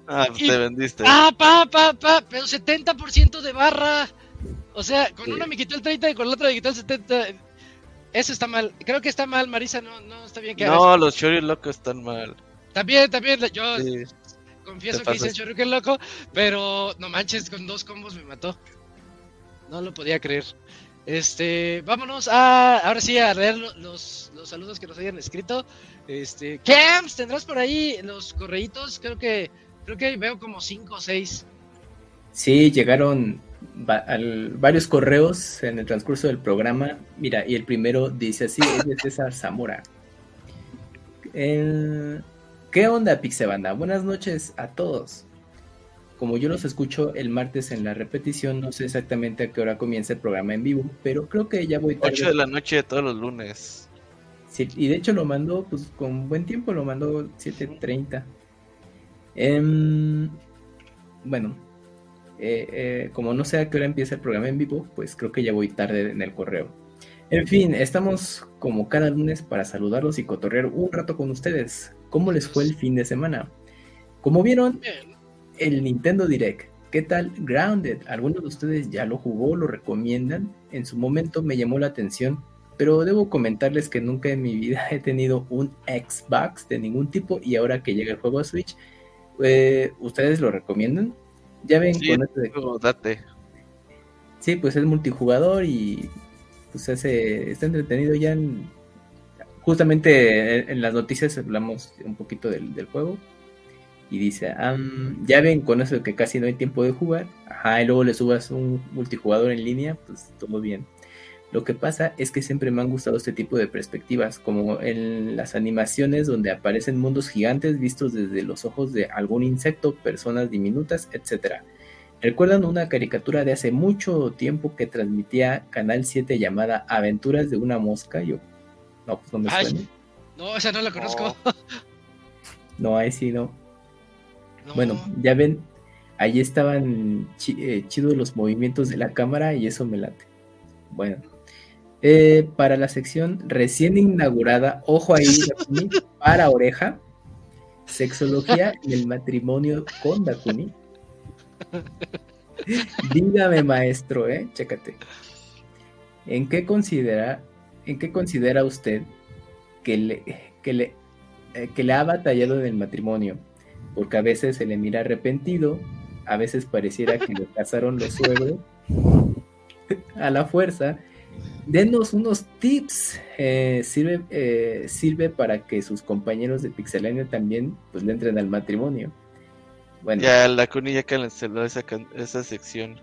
Ah, pues y- te vendiste. pa, pa, pa, pa. Pero 70% de barra. O sea, con Sí. una me quitó el 30 y con la otra me quitó el 70. Eso está mal. Creo que está mal, Marisa. No, no está bien que hagas no, los Shuri locos están mal. También, también, yo Sí. confieso que hice el. Shoryuken loco, pero no manches, con dos combos me mató. No lo podía creer. Este, vámonos a, ahora sí, a leer lo- los, los saludos que nos hayan escrito. Este, Camps, tendrás por ahí los correitos, creo que, creo que veo como cinco o seis. Sí, llegaron al- varios correos en el transcurso del programa. Mira, y el primero dice así, es de César Zamora. Eh, ¿Qué onda, Pixebanda? Buenas noches a todos. Como yo los escucho el martes en la repetición, no sé exactamente a qué hora comienza el programa en vivo, pero creo que ya voy tarde. 8 de la noche de todos los lunes. Sí, y de hecho lo mandó pues con buen tiempo, lo mandó 7.30. Em, bueno, eh, eh, como no sé a qué hora empieza el programa en vivo, pues creo que ya voy tarde en el correo. En fin, estamos como cada lunes para saludarlos y cotorrear un rato con ustedes. ¿Cómo les fue el fin de semana? Como vieron, Bien. El Nintendo Direct. ¿Qué tal Grounded? ¿Alguno de ustedes ya lo jugó? ¿Lo recomiendan? En su momento me llamó la atención, pero debo comentarles que nunca en mi vida he tenido un Xbox de ningún tipo y ahora que llega el juego a Switch, eh, ¿ustedes lo recomiendan? Ya ven Sí, con esto de date. Sí, pues es multijugador y pues ese, está entretenido ya en, justamente en, en las noticias hablamos un poquito del, del juego y dice, "Am, ya ven con eso de que casi no hay tiempo de jugar, ajá, y luego le subas un multijugador en línea, pues todo bien. Lo que pasa es que siempre me han gustado este tipo de perspectivas, como en las animaciones donde aparecen mundos gigantes vistos desde los ojos de algún insecto, personas diminutas, etcétera. ¿Recuerdan una caricatura de hace mucho tiempo que transmitía Canal 7 llamada Aventuras de una mosca? Yo, no, pues no me Ay. suena. No, esa no la conozco. No, ahí sí no. No. Bueno, ya ven, ahí estaban eh, chidos los movimientos de la cámara y eso me late. Bueno, eh, para la sección recién inaugurada, ojo ahí, Dakuni, para oreja, sexología y el matrimonio con Dakuni. Dígame, maestro, eh, chécate. ¿En qué considera, en qué considera usted que le, que le, eh, que le ha batallado en el matrimonio? Porque a veces se le mira arrepentido, a veces pareciera que le casaron los suegros a la fuerza. Denos unos tips, eh, sirve, eh, sirve para que sus compañeros de Pixelania también pues, le entren al matrimonio. Bueno, Ya la Dakuni ya canceló esa, can- esa sección.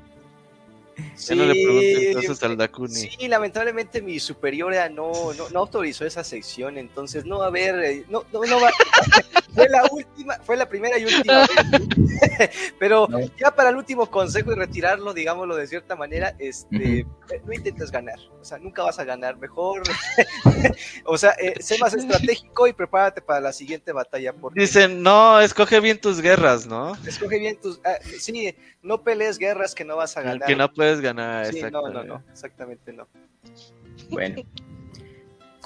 Sí, Ya no le pregunté entonces al Dakuni. Sí, lamentablemente mi superiora no, no, no autorizó esa sección, entonces no va a haber, eh, no, no, no va, fue la última, fue la primera y última vez. Pero No. ya para el último consejo y retirarlo, digámoslo de cierta manera, este, eh, no intentes ganar, o sea, nunca vas a ganar, mejor, o sea, eh, sé más estratégico y prepárate para la siguiente batalla, porque Dicen, no, escoge bien tus guerras, ¿no? escoge bien tus, ah, sí, no pelees guerras que no vas a ganar. Que no puedes ganar. Sí, no, no, no, exactamente no. Bueno.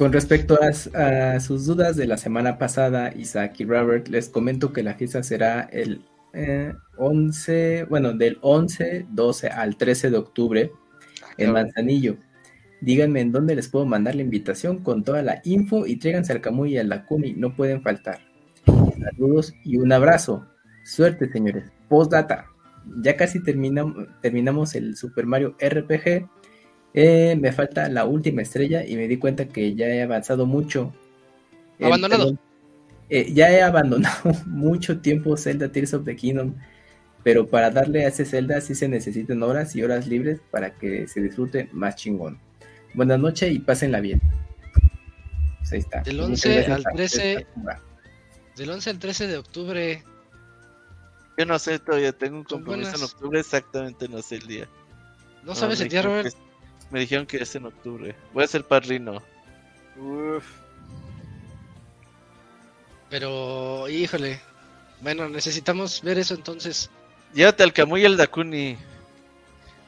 Con respecto a, a sus dudas de la semana pasada, Isaac y Robert, les comento que la fiesta será el eh, 11, bueno, del 11, 12 al 13 de octubre en Manzanillo. Díganme en dónde les puedo mandar la invitación con toda la info y tráiganse al Camuy y al Dakuni, no pueden faltar. Saludos y un abrazo. Suerte, señores. Postdata. Ya casi terminam- terminamos el Super Mario RPG. Eh, me falta la última estrella y me di cuenta que ya he avanzado mucho. Eh, Abandonado. perdón. Eh, ya he abandonado mucho tiempo Zelda Tears of the Kingdom, pero para darle a ese Zelda sí se necesitan horas y horas libres para que se disfrute más chingón. Buenas noches y pásenla bien. Pues ahí está. Del Muchas 11 gracias al a 13. ustedes, Takuma. Del 11 al 13 de octubre. Yo no sé todavía, tengo un compromiso en octubre, exactamente no sé el día. ¿No sabes me el día, Robert? Me dijeron que es en octubre. Voy a ser padrino. Uf. Pero, híjole. Bueno, necesitamos ver eso entonces. Llévate al Camuy y al Dakuni.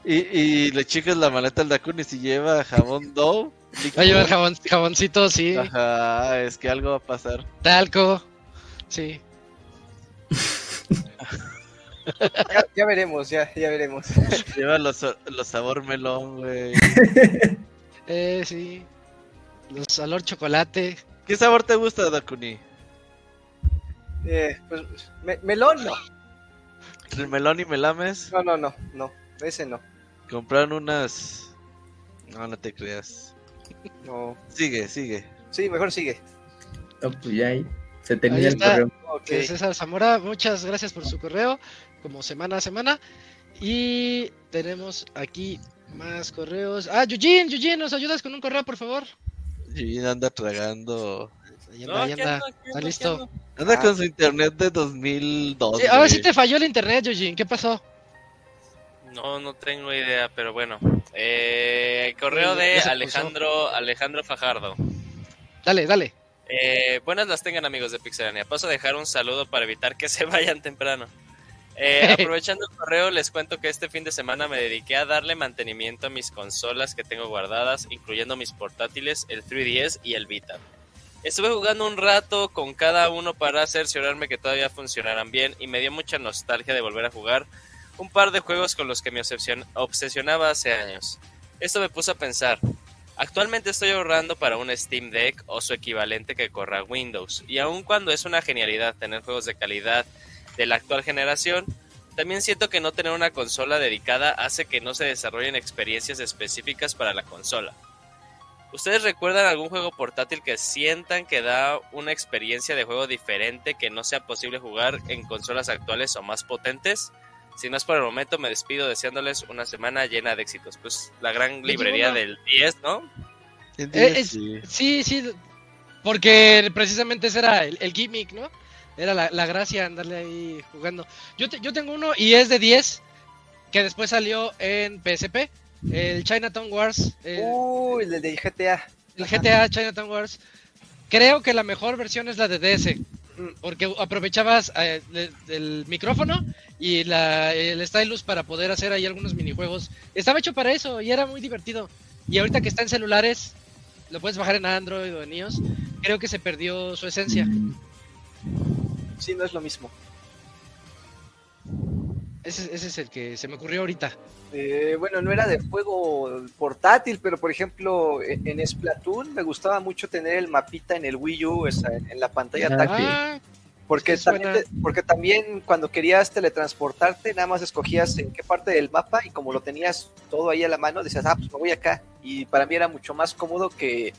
Y, y le chicas la maleta al Dakuni si lleva jabón Dove. Va a llevar jabón, jaboncito, sí. Ajá, es que algo va a pasar. Talco. Sí. Ya, ya veremos, ya, ya veremos. Lleva los, los sabor melón, güey. Eh, sí. Los olor chocolate. ¿Qué sabor te gusta, Dakuni? Eh, pues, me- melón no. ¿El melón y melames? No, no, no, no. Ese no. Compraron unas. No, no te creas. No. Sigue, sigue. Sí, mejor sigue. No, pues ya ahí se termina Ahí el correo. Ok. de César Zamora, muchas gracias por su correo, como semana a semana. Y tenemos aquí más correos. Ah, Eugene, Eugene, ¿nos ayudas con un correo, por favor? Y anda tragando. Ahí No, anda, ahí anda. Está ando, listo. Anda Ah. con su internet de 2002. Sí, ahora sí te falló el internet, Eugene. ¿Qué pasó? No, no tengo idea, pero bueno. Eh, correo Ya de. Alejandro, Alejandro Fajardo. Dale, dale. Eh, buenas las tengan amigos de Pixelania. Paso a dejar un saludo para evitar que se vayan temprano. Eh, aprovechando el correo, les cuento que este fin de semana me dediqué a darle mantenimiento a mis consolas que tengo guardadas, incluyendo mis portátiles, el 3DS y el Vita. Estuve jugando un rato con cada uno para cerciorarme que todavía funcionaran bien y me dio mucha nostalgia de volver a jugar un par de juegos con los que me obsesionaba hace años. Esto me puso a pensar, Actualmente estoy ahorrando para un Steam Deck o su equivalente que corra Windows. Y aun cuando es una genialidad tener juegos de calidad de la actual generación, también siento que no tener una consola dedicada hace que no se desarrollen experiencias específicas para la consola. ¿Ustedes recuerdan algún juego portátil que sientan que da una experiencia de juego diferente que no sea posible jugar en consolas actuales o más potentes? Si no es por el momento, me despido deseándoles una semana llena de éxitos. Pues la gran librería del 10, ¿no? Eh, es- sí. Sí, sí. Porque precisamente ese era el, el gimmick, ¿no? Era la, la gracia andarle ahí jugando. Yo, te- yo tengo uno y es de 10, que después salió en PSP. El Chinatown Wars. El, Uy, el de GTA. el GTA Chinatown Wars. Creo que la mejor versión es la de DS. Porque aprovechabas eh, de- el micrófono y la, el stylus para poder hacer ahí algunos minijuegos. Estaba hecho para eso y era muy divertido. Y ahorita que está en celulares, lo puedes bajar en Android o en iOS. Creo que se perdió su esencia. Sí, no es lo mismo. Ese, ese es el que se me ocurrió ahorita. Eh, bueno, no era de juego portátil, pero por ejemplo, en en Splatoon me gustaba mucho tener el mapita en el Wii U, en, en la pantalla Ah, táctil. Porque, Sí, también, te- porque también cuando querías teletransportarte, nada más escogías en qué parte del mapa y como lo tenías todo ahí a la mano, decías, ah, pues me voy acá. Y para mí era mucho más cómodo que,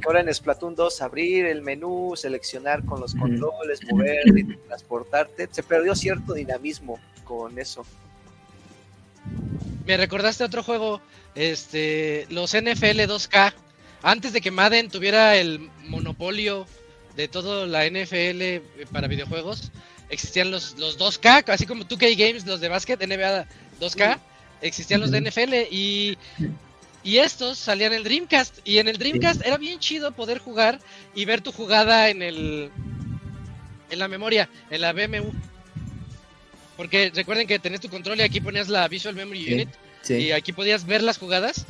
que ahora en Splatoon 2 abrir el menú, seleccionar con los controles, moverte, transportarte. Se perdió cierto dinamismo con eso. Me recordaste otro juego, este, los NFL 2K. Antes de que Madden tuviera el monopolio de toda la NFL eh, para videojuegos, existían los, los 2K, así como 2K Games, los de básquet, NBA 2K, existían los de. NFL y, y estos salían en el Dreamcast. Y en el Dreamcast era bien chido poder jugar y ver tu jugada en el en la memoria, en la BMU. Porque recuerden que tenés tu control y aquí ponías la Visual Memory. Unit Sí. y aquí podías ver las jugadas.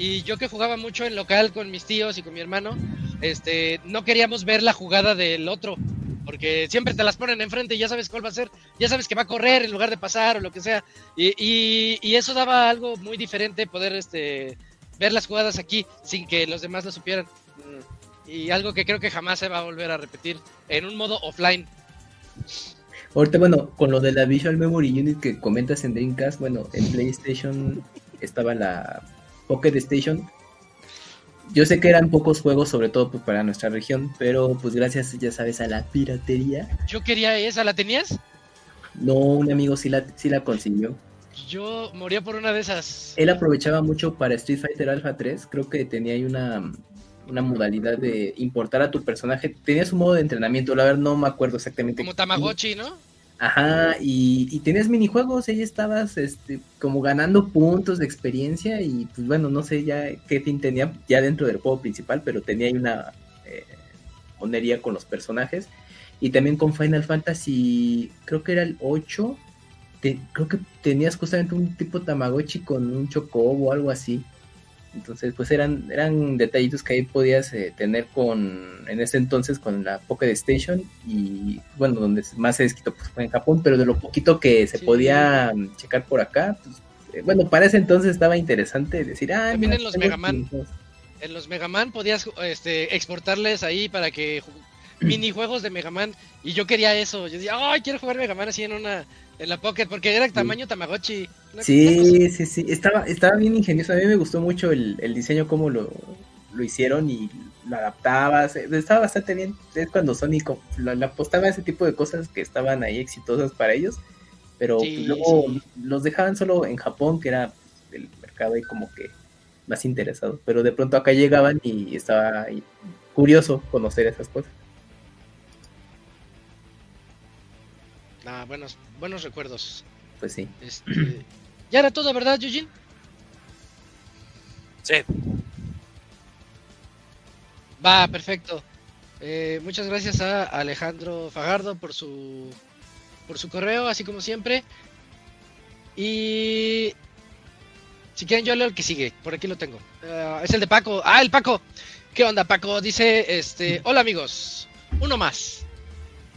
Y yo que jugaba mucho en local con mis tíos y con mi hermano, este, no queríamos ver la jugada del otro, porque siempre te las ponen enfrente y ya sabes cuál va a ser, ya sabes que va a correr en lugar de pasar o lo que sea. Y, y- y eso daba algo muy diferente, poder este, ver las jugadas aquí sin que los demás lo supieran. Mm. Y algo que creo que jamás se va a volver a repetir en un modo offline. Ahorita, bueno, con lo de la Visual Memory Unit que comentas en Dreamcast, bueno, en PlayStation estaba la Pocket Station. Yo sé que eran pocos juegos, sobre todo pues, para nuestra región, pero pues gracias, ya sabes, a la piratería. Yo quería esa, ¿la tenías? No, un amigo sí la, sí la consiguió. Yo moría por una de esas. Él aprovechaba mucho para Street Fighter Alpha 3, creo que tenía ahí una, una modalidad de importar a tu personaje. Tenía su modo de entrenamiento, la verdad no me acuerdo exactamente. Como Tamagotchi, ¿no? Ajá, y, y tenías minijuegos, ahí estabas este, como ganando puntos de experiencia y pues bueno, no sé ya qué fin tenía ya dentro del juego principal, pero tenía ahí una eh, con los personajes y también con Final Fantasy, creo que era el 8, te- creo que tenías justamente un tipo Tamagotchi con un chocobo o algo así. Entonces, pues eran, eran detallitos que ahí podías eh, tener con, en ese entonces, con la Pocket Station y, bueno, donde más se desquitó pues, fue en Japón, pero de lo poquito que se Sí. podía checar por acá, pues, eh, bueno, para ese entonces estaba interesante decir, ah, También mira, en los tengo Mega Man. estos". En los Mega Man podías este, exportarles ahí para que minijuegos de Mega Man y yo quería eso. Yo decía, ay, quiero jugar Mega Man así en una en la Pocket porque era tamaño Tamagotchi. Sí, sí, sí, estaba, estaba bien ingenioso. A mí me gustó mucho el, el diseño, cómo lo, lo hicieron y lo adaptabas. eh, Estaba bastante bien. Es cuando Sony le apostaba a ese tipo de cosas que estaban ahí exitosas para ellos. Pero Sí, pues, luego sí. los dejaban solo en Japón, que era el mercado ahí como que más interesado. Pero de pronto acá llegaban y estaba curioso conocer esas cosas. Ah, buenos, buenos recuerdos. Pues sí. Este, ya era todo, ¿verdad, Eugene? Sí. Va, perfecto. Eh, muchas gracias a Alejandro Fagardo por su por su correo, así como siempre. Y si quieren yo leo el que sigue, por aquí lo tengo. Ah, es el de Paco. Ah, el Paco. ¿Qué onda, Paco? Dice, este, hola amigos, uno más.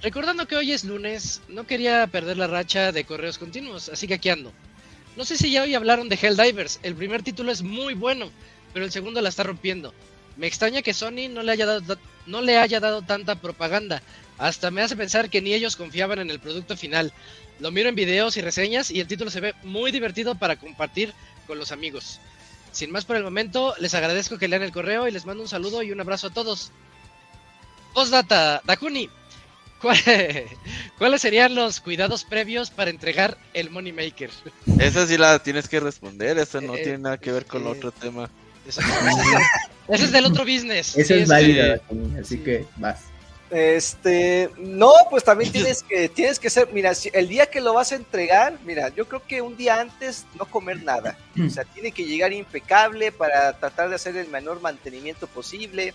Recordando que hoy es lunes, no quería perder la racha de correos continuos, así que aquí ando. No sé si ya hoy hablaron de Helldivers, el primer título es muy bueno, pero el segundo la está rompiendo. Me extraña que Sony no le haya dado, no le haya dado tanta propaganda. Hasta me hace pensar que ni ellos confiaban en el producto final. Lo miro en videos y reseñas y el título se ve muy divertido para compartir con los amigos. Sin más por el momento, les agradezco que lean el correo y les mando un saludo y un abrazo a todos. Postdata, Dakuni, ¿cuál- ¿cuáles serían los cuidados previos para entregar el Moneymaker? Esa sí la tienes que responder, esa no Eh, tiene nada que ver con eh, otro tema. Eso, ese es del otro business. Sí, es válido, sí. Dakuni, así Sí. que vas. Este, no, pues también tienes que, tienes que ser, mira, si el día que lo vas a entregar, mira, yo creo que un día antes no comer nada. O sea, tiene que llegar impecable para tratar de hacer el menor mantenimiento posible.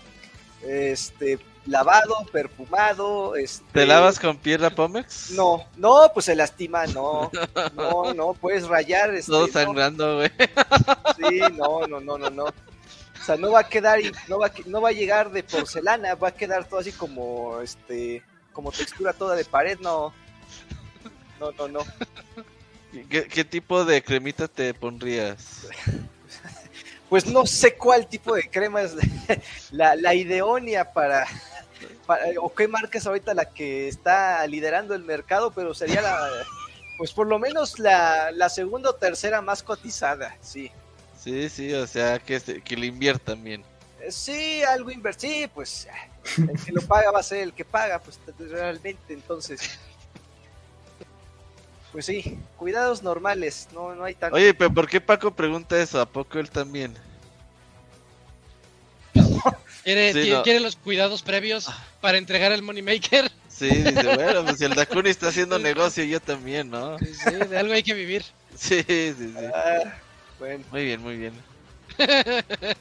Este, lavado, perfumado, este. ¿Te lavas con piedra Pomex? No, no, pues se lastima, no. No, no, puedes rayar. Este, Todo no. sangrando, güey. Sí, no, no, no, no, no. O sea, no va a quedar, no va no va a llegar de porcelana, va a quedar todo así como, este, como textura toda de pared, no. No, no, no. ¿Qué, qué tipo de cremita te pondrías? Pues no sé cuál tipo de crema es la, la ideónea para, o qué marca es ahorita la que está liderando el mercado, pero sería la, pues por lo menos la, la segunda o tercera más cotizada, sí. Sí, sí, o sea, que, se- que le inviertan bien. Eh, Sí, algo invertido, sí, pues el que lo paga va a ser el que paga, pues realmente, entonces. Pues sí, cuidados normales, no, no hay tanto. Oye, pero ¿por qué Paco pregunta eso? ¿A poco él también? ¿Quiere, Sí, ti- no. quiere los cuidados previos para entregar el Moneymaker? Sí, dice, bueno, pues si el Dakuni está haciendo negocio, yo también, ¿no? Sí, sí, de algo hay que vivir. Sí, sí, sí. Ah, bueno, Muy bien, muy bien.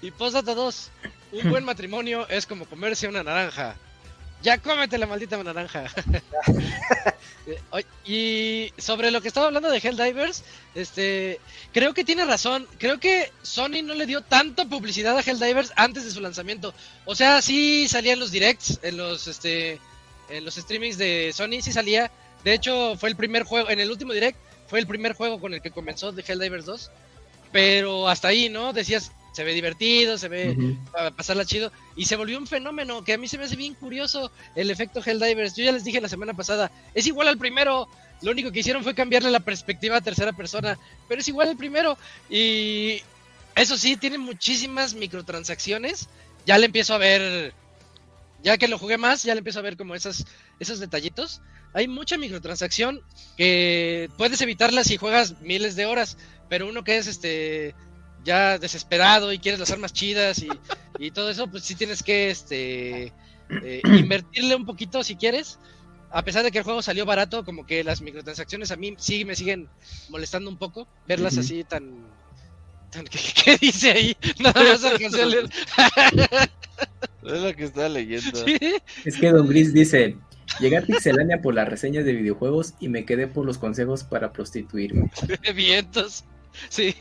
Y postdata 2. Un buen matrimonio es como comerse una naranja. Ya cómete la maldita naranja. Y sobre lo que estaba hablando de Helldivers, este, creo que tiene razón. Creo que Sony no le dio tanta publicidad a Helldivers antes de su lanzamiento. O sea, sí salía en los directs, en los, este, en los streamings de Sony, sí salía. De hecho, fue el primer juego, en el último direct, fue el primer juego con el que comenzó de Helldivers 2. Pero hasta ahí, ¿no? Decías, se ve divertido, se ve para pasarla chido. Y se volvió un fenómeno que a mí se me hace bien curioso el efecto Helldivers. Yo ya les dije la semana pasada, es igual al primero. Lo único que hicieron fue cambiarle la perspectiva a tercera persona, pero es igual al primero. Y eso sí, tiene muchísimas microtransacciones. Ya le empiezo a ver, ya que lo jugué más, ya le empiezo a ver como esas, esos detallitos. Hay mucha microtransacción que puedes evitarla si juegas miles de horas, pero uno que es este ya desesperado y quieres las armas chidas y, y todo eso, pues sí tienes que este eh, invertirle un poquito si quieres. A pesar de que el juego salió barato, como que las microtransacciones a mí sí me siguen molestando un poco. Verlas así tan... tan ¿qué, qué dice ahí? Nada más alcancé a leer. Es lo que estaba leyendo. Sí. Es que Don Gris dice, llegué a Pixelania por las reseñas de videojuegos y me quedé por los consejos para prostituirme. Vientos. Sí.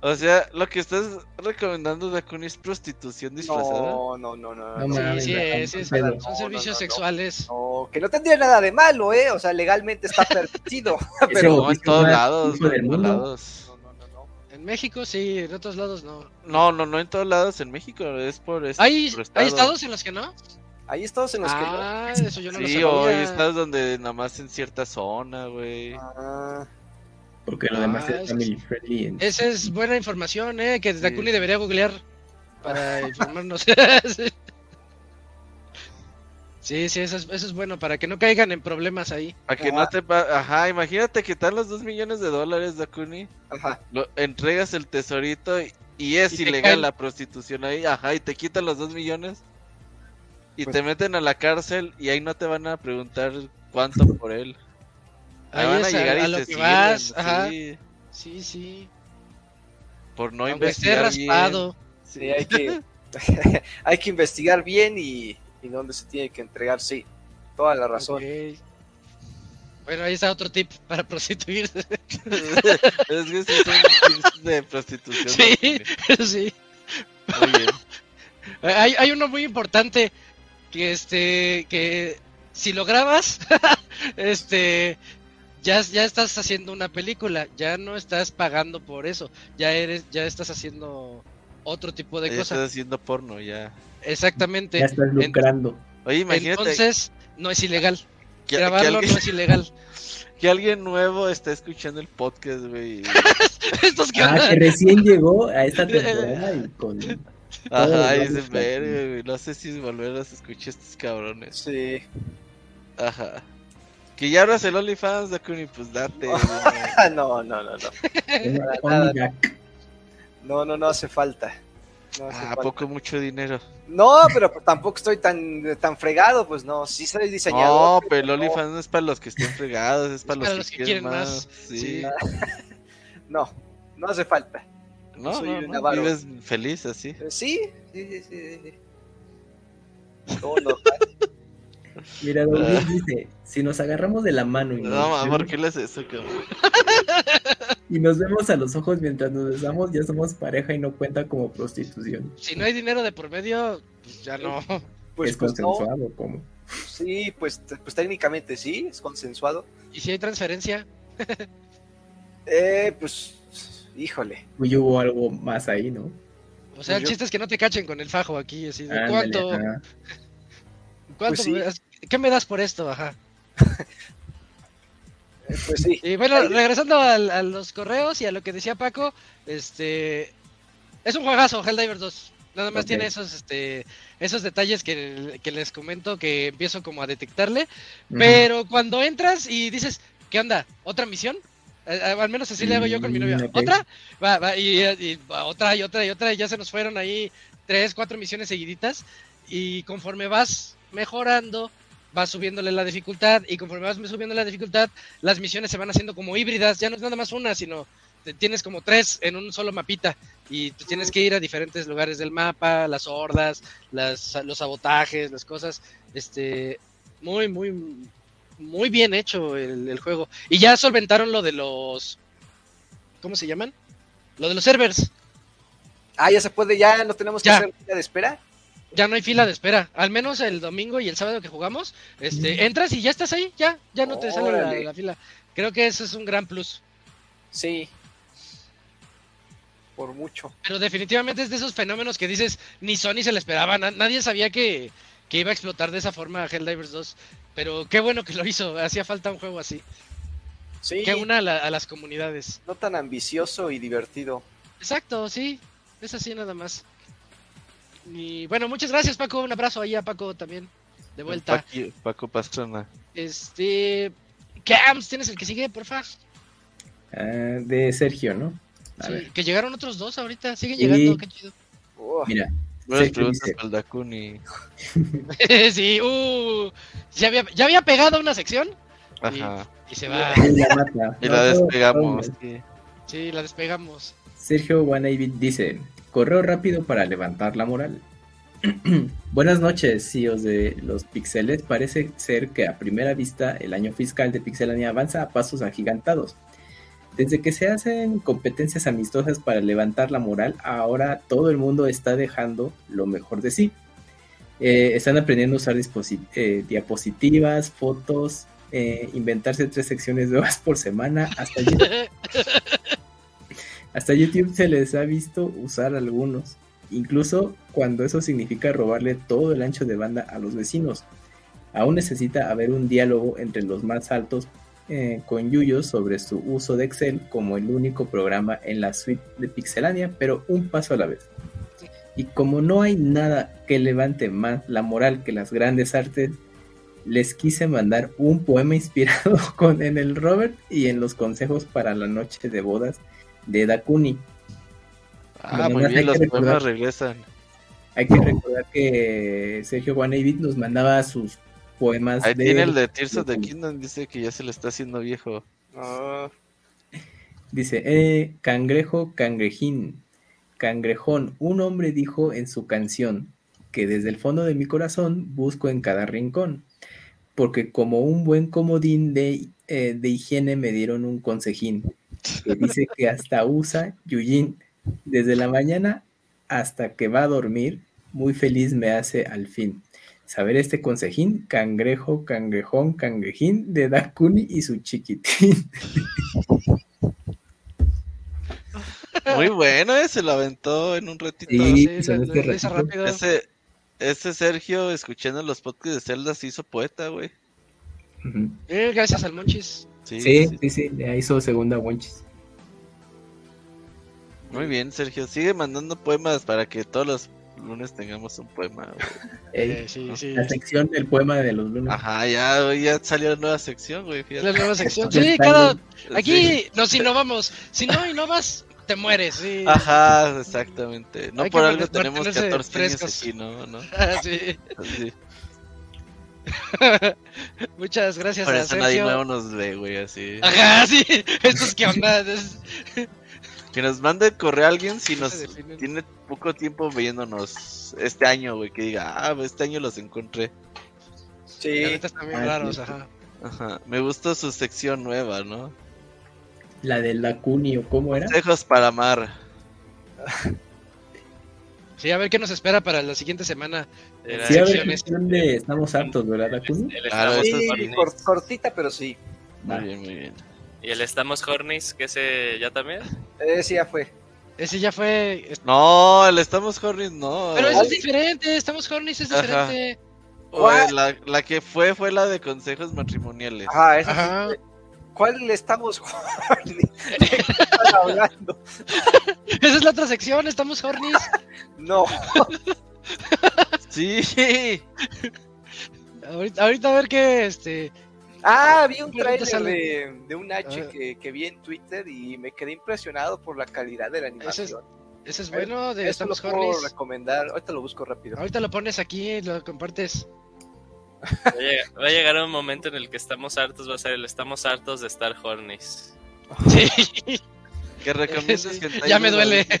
O sea, lo que estás recomendando, Dakuni, es prostitución disfrazada. no, no, no, no. No no. Sí, sí, qué es- pedo. son No, servicios no, no, no. sexuales. No, que no tendría nada de malo, ¿eh? O sea, legalmente está permitido. Pero No, en todos lados, no, en todos lados. no, no, no, no. En México sí, en otros lados no. No, no, no en todos lados en México, es por, es ¿Hay, por ¿hay estado. estados en los que no? Hay estados en los que no. Ah, eso yo no Sí, lo o hay sabía. estados donde nada más en cierta zona, güey. Ah, Porque lo demás Ah, es es- family friendly. en- Esa es buena información, ¿eh? Que Sí. Dakuni debería googlear para informarnos. sí. sí, sí, eso es, eso es bueno, para que no caigan en problemas ahí. A que no Ajá. te pa- Ajá, imagínate que están los dos millones de dólares, Dakuni. ajá. Lo, entregas el tesorito y, y es Y ilegal la prostitución ahí, ajá, y te quitan los dos millones y Pues- te meten a la cárcel y ahí no te van a preguntar cuánto por él. Ahí van a a- llegar a y lo te que vas, ajá. sí, Sí, sí. por no Aunque esté investigar raspado. Sí, hay que, hay que investigar bien y, y dónde se tiene que entregar, sí. Toda la razón. Bueno, ahí está otro tip para prostituirse. bien. es que sí son tips de prostitución. Sí, Dakuni. sí. Muy bien. Hay, hay uno muy importante que este que si lo grabas, este ya, ya estás haciendo una película, ya no estás pagando por eso, ya eres, ya estás haciendo otro tipo de Ya cosas. estás haciendo porno ya. Exactamente. Ya estás lucrando. Oye, imagínate Entonces, no es ilegal. que, que Grabarlo alguien, no es ilegal. que alguien nuevo está escuchando el podcast, güey. Estos que Ah, que recién llegó a esta temporada y con... Ajá, y se güey. No sé si volver a escuchar estos cabrones. Sí. Ajá. Que ya abras el OnlyFans, Dakuni, pues date. no, no, no, no. nada. No, no, no hace falta. No, hace Ah, ¿A falta. poco mucho dinero? no pero pues tampoco estoy tan, tan fregado, pues no. Sí soy diseñador. No, pero el OnlyFans no es para los que estén fregados, es para, para los, los que, que quieren quieren más. más. Sí. Sí. No, no hace falta. No, Soy no, no, vives feliz así. Eh, Sí, sí, sí, sí. sí. Todo normal. Mira, Don Luis dice, si nos agarramos de la mano y nos, No, ¿por qué le eso, cabrón? y nos vemos a los ojos mientras nos besamos, ya somos pareja y no cuenta como prostitución. Si no hay dinero de por medio, pues ya no. Pues, ¿Es pues consensuado cómo? Sí, pues, pues técnicamente sí, es consensuado. Y si hay transferencia, Eh, pues, híjole. Uy, hubo algo más ahí, ¿no? o sea, el Yo- chiste es que no te cachen con el fajo aquí, así de Ándale, cuánto. ¿Cuánto Pues sí. me das? ¿Qué me das por esto? Ajá. Eh, Pues sí. Y bueno, regresando a, los correos y a lo que decía Paco, este es un juegazo, Helldivers 2. Nada más tiene esos, este, esos detalles que, que les comento que empiezo como a detectarle. Pero cuando entras y dices, ¿qué onda? ¿Otra misión? Eh, eh, al menos así le hago yo con mi novia. Mm. ¿Otra? Va, va, y, y va, otra y otra y otra. Y ya se nos fueron ahí tres, cuatro misiones seguiditas. Y conforme vas mejorando, vas subiéndole la dificultad. Y conforme vas subiendo la dificultad, las misiones se van haciendo como híbridas. Ya no es nada más una, sino tienes como tres en un solo mapita. Y tienes que ir a diferentes lugares del mapa, las hordas, las, los sabotajes, las cosas. Este, muy, muy, muy bien hecho el, el juego. Y ya solventaron lo de los. ¿Cómo se llaman? Lo de los servers. Ah, ya se puede, ya no tenemos que Ya. hacer fila de espera. Ya no hay fila de espera. Al menos el domingo y el sábado que jugamos, este, entras y ya estás ahí, ya, ya no te sale la, la fila. Creo que eso es un gran plus. Sí. Por mucho. Pero definitivamente es de esos fenómenos que dices, ni Sony se le esperaba, na- nadie sabía que, que iba a explotar de esa forma Helldivers 2. Pero qué bueno que lo hizo, hacía falta un juego así, Sí. que una a, la- a las comunidades. No tan ambicioso y divertido. Exacto, sí, es así nada más. Y bueno, muchas gracias Paco, un abrazo ahí a Paco también, de vuelta. Paqui- Paco Pastrana. Este, Cams, ¿tienes el que sigue, porfa? Ah, de Sergio, ¿no? A Sí, ver, que llegaron otros dos ahorita, siguen llegando, qué chido. Oh, mira. Buenas Sergio preguntas para el Dakuni. sí, uh, ya había, ya había pegado una sección Ajá. y se va. "Ay, la mata". Y la despegamos. sí. Sí, la despegamos. Sergio Wanavit dice, correo rápido para levantar la moral. Buenas noches, CEOs de los pixeles. Parece ser que a primera vista el año fiscal de Pixelania avanza a pasos agigantados. Desde que se hacen competencias amistosas para levantar la moral, ahora todo el mundo está dejando lo mejor de sí. Eh, están aprendiendo a usar eh, diapositivas, fotos, eh, inventarse tres secciones nuevas por semana, hasta YouTube hasta YouTube se les ha visto usar algunos, incluso cuando eso significa robarle todo el ancho de banda a los vecinos. Aún necesita haber un diálogo entre los más altos eh, con Yuyo sobre su uso de Excel como el único programa en la suite de Pixelania, pero un paso a la vez. Y como no hay nada que levante más la moral que las grandes artes, les quise mandar un poema inspirado con, en el Robert y en los consejos para la noche de bodas de Dakuni. Ah, Bueno, muy hay bien, que los recordar- poemas regresan. Hay que recordar que Sergio Guanavit nos mandaba sus poemas Ahí de- tiene el de Tears of the. Kingdom, dice que ya se le está haciendo viejo. ah, Dice, eh, cangrejo, cangrejín, cangrejón, un hombre dijo en su canción que desde el fondo de mi corazón busco en cada rincón, porque como un buen comodín de, eh, de higiene me dieron un consejín, que dice que hasta usa Yuyin, desde la mañana hasta que va a dormir, muy feliz me hace al fin. Saber este consejín, cangrejo, cangrejón, cangrejín, de Dakuni y su chiquitín. Muy bueno, eh, se lo aventó en un ratito. Sí, Sí, son lo- este lo hizo ratito. rápido. Ese, ese Sergio, escuchando los podcasts de Zelda, se hizo poeta, güey. Eh, gracias al Monchis. Sí, Sí, sí. sí, hizo segunda Wonchis. Muy bien, Sergio. Sigue mandando poemas para que todos los lunes tengamos un poema. güey. Eh, sí, sí. La sección del poema de los lunes. Ajá, ya, ya salió la nueva sección, güey. Fíjate. la nueva sección. Sí, cada. Sí. Aquí nos innovamos. Si no innovas, te mueres. Sí. Ajá, exactamente. No Hay por algo tenemos 14 años aquí, ¿no? ¿no? sí. Sí. Muchas gracias Por a eso nadie Sergio. nuevo nos ve, güey, así. Ajá, sí. Estos que onda. Es- Que nos mande correo a alguien si nos tiene poco tiempo viéndonos este año, güey, que diga, ah, este año los encontré. Sí. ahorita están bien Ah, raros, ajá. Ajá, me gustó su sección nueva, ¿no? La de la Cuni, ¿o cómo era? Consejos para amar. Sí, a ver qué nos espera para la siguiente semana. Era Sí, a ver, secciones. sección de estamos hartos, ¿verdad? El Claro, Sí, cor- cortita, pero sí. Muy Va. bien, muy bien. Y el estamos hornies, que ese ya también. Sí, ya fue. Ese ya fue. No, el estamos Hornis no. Pero eso es diferente. Estamos hornies, es Ajá. diferente. O la, la que fue fue la de consejos matrimoniales. Ajá, esa Ajá. sí. ¿Cuál le estamos jugando? ¿De qué están hablando? Esa es la otra sección, estamos hornies. No, Sí. Ahorita, ahorita a ver qué, este... Ah, vi un trailer de, de un H Ah. que, que vi en Twitter y me quedé impresionado por la calidad de la Ese es- animación. Ese es bueno, de Eso lo puedo recomendar. Ahorita lo busco rápido. Ahorita lo pones aquí, lo compartes. Va a, llegar, va a llegar un momento en el que estamos hartos, va a ser el estamos hartos de estar hornies. Sí. Que recomiendas hentai ya me duele.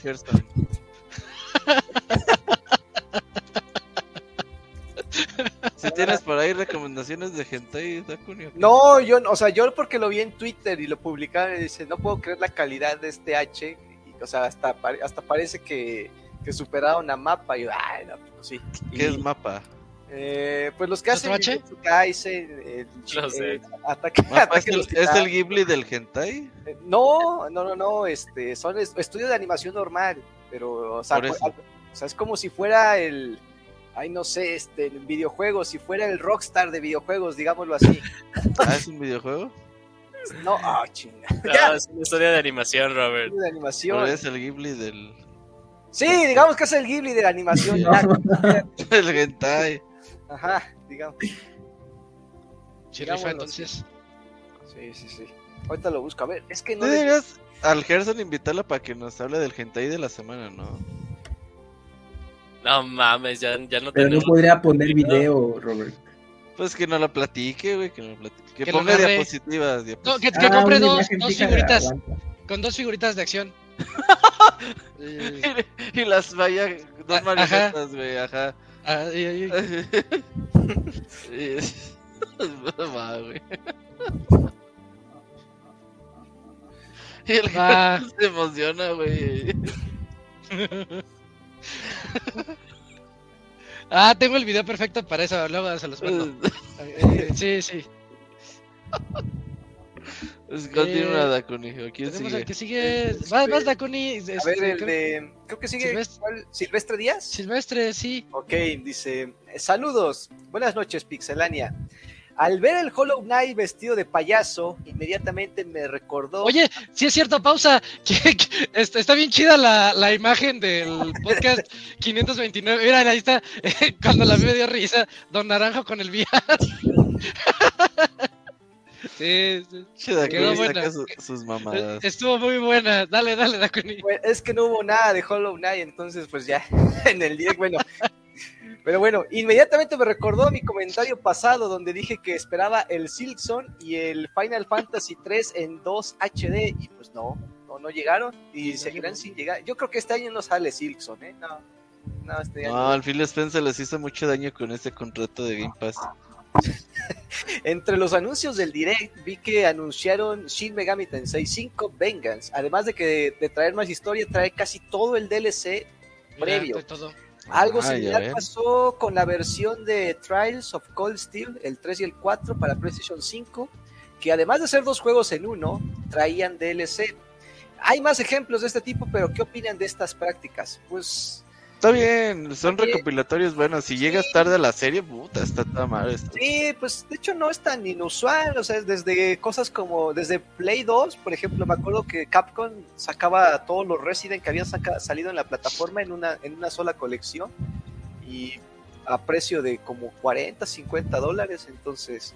Si tienes por ahí recomendaciones de hentai, Dakuni. No, yo, no- o sea, yo porque lo vi en Twitter y lo publicaron y dice, no puedo creer la calidad de este H. Y, o sea, hasta, hasta parece que, que superaron a Mapa. Y yo, ay, no, pues sí. ¿Qué Y, es mapa? eh, pues los que ¿Otro hacen Kaisen, el, Lo sé. eh, ataque, ¿Mapa ataque es el, es el. Ghibli del hentai? Eh, No, no, no, no, este, son es- estudios de animación normal, pero, o sea, pues, o sea, es como si fuera el, ay, no sé, este, en videojuegos, si fuera el rockstar de videojuegos, digámoslo así. Ah, es un videojuego. No, ah, chinga. No, Ya, es una historia de animación, Robert. de Pero animación. es el Ghibli del Sí, digamos que es el Ghibli de la animación. el hentai. Ajá, digamos. Sí, Digámoslo rifa, entonces. Sí, sí, sí. Ahorita lo busco. A ver, es que No le- deberías al Gerson invitarla para que nos hable del hentai de la semana, ¿no? No mames, ya, ya no Pero no tenemos. podría poner video, Robert. Pues que no la platique, güey, que no la platique. Que, Que ponga narre. diapositivas, No, diapositivas. que, que Ah, compre dos, dos figuritas. Con dos figuritas de acción. Eh, y las vaya dos Ah, marionetas, güey, ajá. ah, y- y- Y es- Va, güey. Y el. Gerson se emociona, güey. Ah, tengo el video perfecto para eso, luego se los mando. Eh, sí, sí. Es continúa, Eh, Dakuni. ¿o ¿Quién Tenemos sigue? el que sigue. Vas, vas, Dakuni. A este, ver, el creo- de. Creo que sigue. Silvestre. ¿cuál? ¿Silvestre Díaz? Silvestre, sí. Ok, dice, saludos, buenas noches Pixelania. Al ver el Hollow Knight vestido de payaso, inmediatamente me recordó... Oye, sí es cierto, pausa. Que- que- está, está bien chida la, la imagen del podcast 529. Mira, ahí está. Cuando la vi me dio risa. Don Naranjo con el VR. Sí, sí. Dakuni quedó saca buena. su- sus mamadas. Estuvo muy buena. Dale, dale, Dakuni. Pues, es que no hubo nada de Hollow Knight, entonces pues ya, en el direct, bueno. Pero bueno, inmediatamente me recordó mi comentario pasado donde dije que esperaba el Silkson y el Final Fantasy 3 en 2 HD y pues no, no, no llegaron y no seguirán llegó. sin llegar. Yo creo que este año no sale Silkson, ¿eh? No, no, este año. No, al Phil Spencer les hizo mucho daño con este contrato de Game Pass. Entre los anuncios del Direct vi que anunciaron Shin Megami Tensei 5 Vengeance, además de que de traer más historia, trae casi todo el DLC previo. Mira, todo. Algo similar pasó con la versión de Trials of Cold Steel, el 3 y el 4 para PlayStation 5, que además de ser dos juegos en uno, traían DLC. Hay más ejemplos de este tipo, pero ¿qué opinan de estas prácticas? Pues Está bien, son recopilatorios buenos. Si llegas tarde a la serie, puta, está madre. esto. sí, pues de hecho no es tan inusual, o sea, es desde cosas como desde Play 2, por ejemplo, me acuerdo que Capcom sacaba todos los Resident que habían saca- salido en la plataforma en una, en una sola colección y a precio de como 40, 50 dólares, entonces,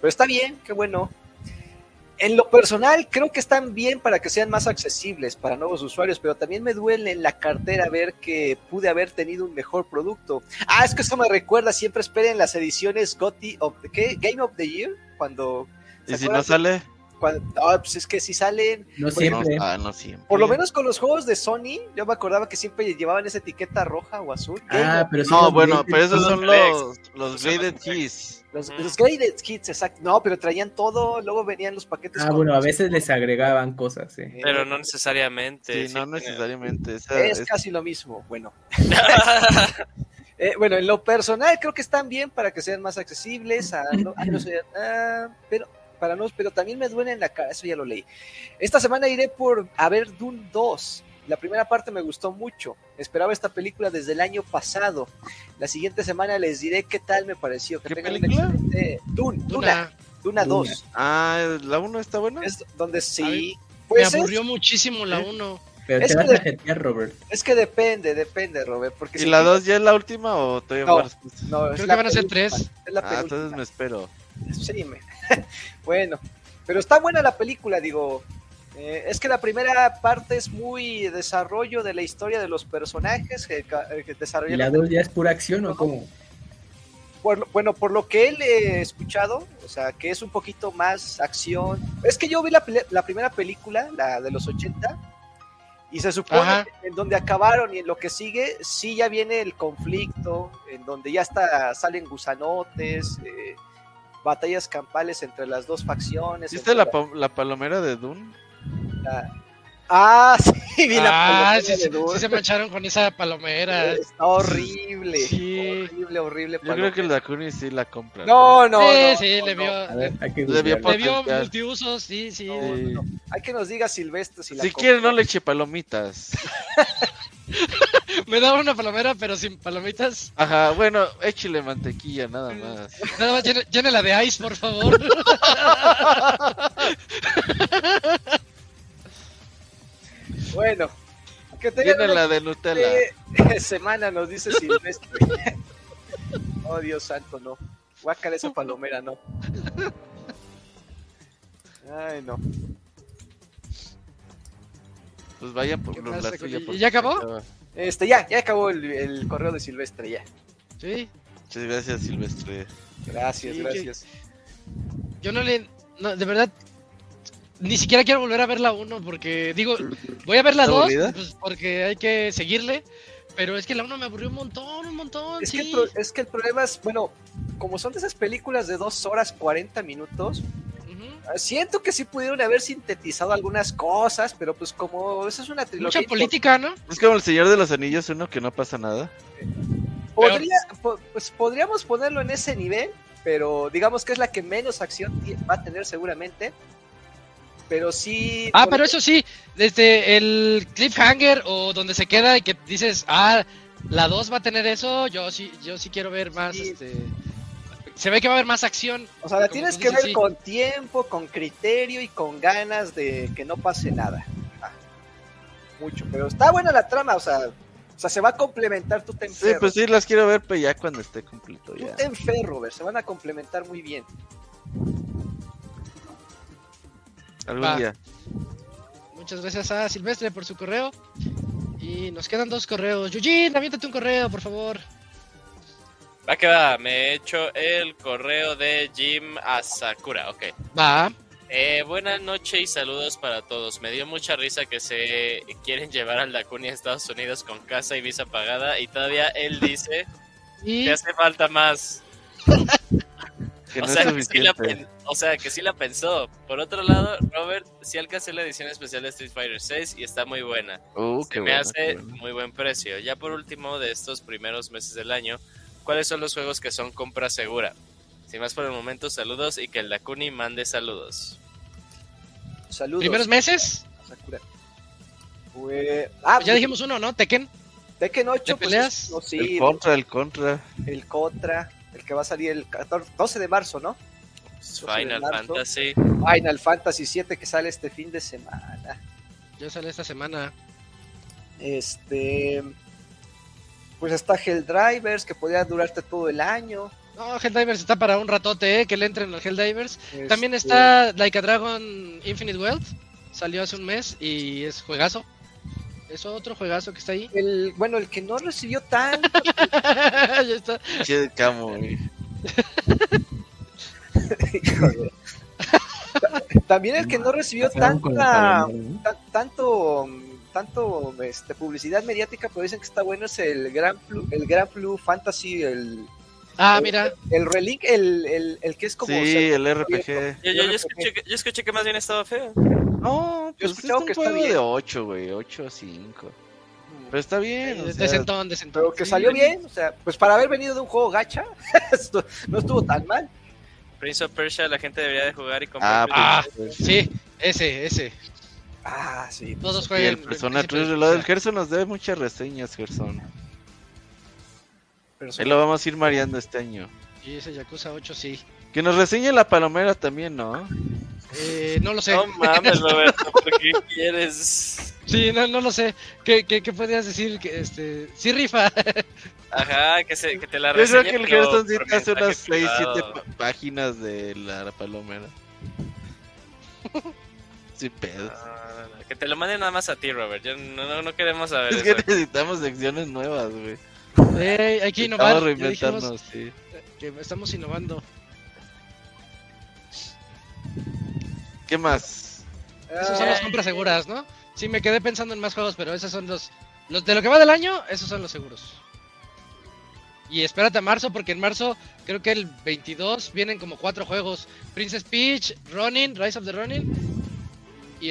pero está bien, qué bueno. En lo personal, creo que están bien para que sean más accesibles para nuevos usuarios, pero también me duele en la cartera ver que pude haber tenido un mejor producto. Ah, es que eso me recuerda, siempre esperen las ediciones GOTY of the, ¿qué? Game of the Year, cuando... ¿se Y si acuerdan no sale, cuando- ah, pues es que si salen, No Pues siempre. no, ah, no siempre. por lo menos con los juegos de Sony, yo me acordaba que siempre llevaban esa etiqueta roja o azul. Ah, pero No, los bueno, pero esos son los, los graded keys. los, los graded kits, exacto. No, pero traían todo, luego venían los paquetes. Ah, con bueno, a veces les agregaban cosas, sí. Eh, Pero no necesariamente. Sí, no necesariamente. esa- Es es- casi lo mismo, bueno. Eh, bueno, en lo personal creo que están bien para que sean más accesibles, a a pero para no, pero también me duele en la cara, eso ya lo leí. Esta semana iré por a ver Dune 2. La primera parte me gustó mucho. Esperaba esta película desde el año pasado. La siguiente semana les diré qué tal me pareció. Que ¿Qué película? excelente- Dune, Duna, Duna. Duna 2. Ah, ¿la 1 está buena? Es donde sí. Me Pues es, aburrió muchísimo la ¿Eh? 1. Pero Es te vas que a jetear, Robert. es que depende, depende, Robert. Porque ¿Y si la quieres- 2 ya es la última o todavía No. después? No, es Creo la que van a ser penúltima, tres. Es la Ah, penúltima. entonces me espero. Sí, me- bueno, pero está buena la película, digo. eh, es que la primera parte es muy desarrollo de la historia de los personajes que, eh, que ¿Y desarrollan. la 2 ya es pura acción o cómo? Por bueno, por lo que él he escuchado, o sea, que es un poquito más acción. Es que yo vi la, la primera película, la de los 80, y se supone Ajá. que en donde acabaron y en lo que sigue, sí ya viene el conflicto, en donde ya está, salen gusanotes, eh, batallas campales entre las dos facciones. ¿Viste la, pa- la palomera de Dune? la- Ah, sí, vi la Ah, palomera sí, de Dune. sí se mancharon con esa palomera. Está horrible, Sí. horrible, horrible. Yo creo que el Dakuni sí la compra. No, no, sí, no, sí, no, le no. vio, ver, Le vio le vio multiusos, sí, sí. No, Sí. no, no. Hay que nos diga Silvestre si la Si compra. quiere, no le eche palomitas. Me daba una palomera, pero sin palomitas. Ajá, bueno, échale mantequilla nada más. Nada más llene- llénela de ice, por favor. Bueno, que la de Nutella. semana, nos dice Silvestre. oh, Dios santo, no. Guácala esa palomera, no. Ay, no. Pues vayan por ¿Qué los porque ¿Ya acabó? Este, ya, ya acabó el, el correo de Silvestre, ya. Sí. Muchas gracias, Silvestre. Gracias, Sí, gracias. Yo no le. No, de verdad. Ni siquiera quiero volver a ver la 1 porque digo, voy a ver la ¿Está 2 aburrida? pues, porque hay que seguirle, pero es que la 1 me aburrió un montón, un montón, Es, sí. que el pro- es que el problema es, bueno, como son de esas películas de 2 horas 40 minutos. Siento que sí pudieron haber sintetizado algunas cosas, pero pues como eso es una trilogía... Mucha política, ¿no? Es como el Señor de los Anillos, uno que no pasa nada. Podría, po- pues podríamos ponerlo en ese nivel, pero digamos que es la que menos acción va a tener seguramente. Pero sí. Ah, pero eso sí, desde el cliffhanger o donde se queda y que dices, ah, la 2 va a tener eso, yo sí, yo sí quiero ver más, Sí. este... Se ve que va a haber más acción. O sea, la tienes tú que dices, ver sí. con tiempo, con criterio y con ganas de que no pase nada. Ah, mucho, pero está buena la trama, o sea, o sea, se va a complementar tu Sí, temferro. pues sí, las quiero ver, pero ya cuando esté completo. Tu Ya. temferro, ver, se van a complementar muy bien. Algún Va. día. Muchas gracias a Silvestre por su correo. Y nos quedan dos correos. Yujin, aviéntate un correo, por favor. Va que va, me he hecho el correo de Jim Asakura, ok. Va. Eh, buenas noches y saludos para todos. Me dio mucha risa que se quieren llevar al Dakuni a Estados Unidos con casa y visa pagada y todavía él dice Y que hace falta más. Que O sea, que sí la o sea, que sí la pensó. Por otro lado, Robert sí alcancé la edición especial de Street Fighter 6 y está muy buena. Uh, Se qué me hace muy buen precio. Ya por último, de estos primeros meses del año, ¿cuáles son los juegos que son compra segura? Sin más por el momento, saludos y que el Dakuni mande saludos. Saludos. primeros meses. Sakura. Pues- ah, Pues ya dijimos uno, ¿no? Tekken. Tekken 8, ¿De pues, peleas? no, sí, El contra, el contra. el Contra, el que va a salir el 14 12 de marzo, ¿no? Final marzo. Fantasy. Final Fantasy 7 que sale este fin de semana. Ya sale esta semana. Este. Pues está Helldrivers que podría durarte todo el año. No, Helldivers está para un ratote, ¿eh? Que le entren al Helldivers. También Este, está Like a Dragon Infinite Wealth. Salió hace un mes y es juegazo. Es otro juegazo que está ahí. El, bueno, el que no recibió tan. ya está. Che, camo, güey. Híjole. También el que no recibió tanta, tanto tanto este, publicidad mediática, pero dicen que está bueno es el Gran Blue, el Gran Blue Fantasy, el, Ah, mira. el Relic, el, el, el que es como Sí, el RPG. Yo, yo- yo escuché, que- yo escuché que más bien estaba feo. No, Yo pues escuchado es un que está juego bien. de 8, güey. 8 o 5. Pero está bien. o sea, Decentón, decentón. pero que salió bien, o sea, pues para haber venido de un juego gacha, no estuvo tan mal. Prince of Persia, la gente debería de jugar y comprar. Ah, Ah, pues, Sí, ese, ese. Ah, sí. Todos Y jueguen. el Persona Príncipe 3 de Reloaded, Persia. Gerson nos debe muchas reseñas, Gerson. Persona- Ahí lo vamos a ir mareando este año. Y ese Yakuza 8 sí. Que nos reseñe la palomera también, ¿no? Eh, no lo sé. No mames, Roberto, ¿por qué quieres? Sí, no, no lo sé. ¿Qué, qué, qué podrías decir? Que, este, sí rifa. Ajá, que, se, que te la Yo creo reseñe, que el Gerson sí hace unas 6, 7 privado. páginas de la palomera. Ah, no, no, que te lo manden nada más a ti, Robert. Yo no, no, no queremos saber Es que eso. necesitamos secciones nuevas, güey. Eh, hay que innovar. Vamos a dijimos reinventarnos, sí. que estamos innovando. ¿Qué más? Esas son las compras seguras, ¿no? Sí, me quedé pensando en más juegos, pero esos son los, los de lo que va del año, esos son los seguros. Y espérate a marzo, porque en marzo creo que el 22 vienen como cuatro juegos: Princess Peach, Ronin, Rise of the Ronin. Y,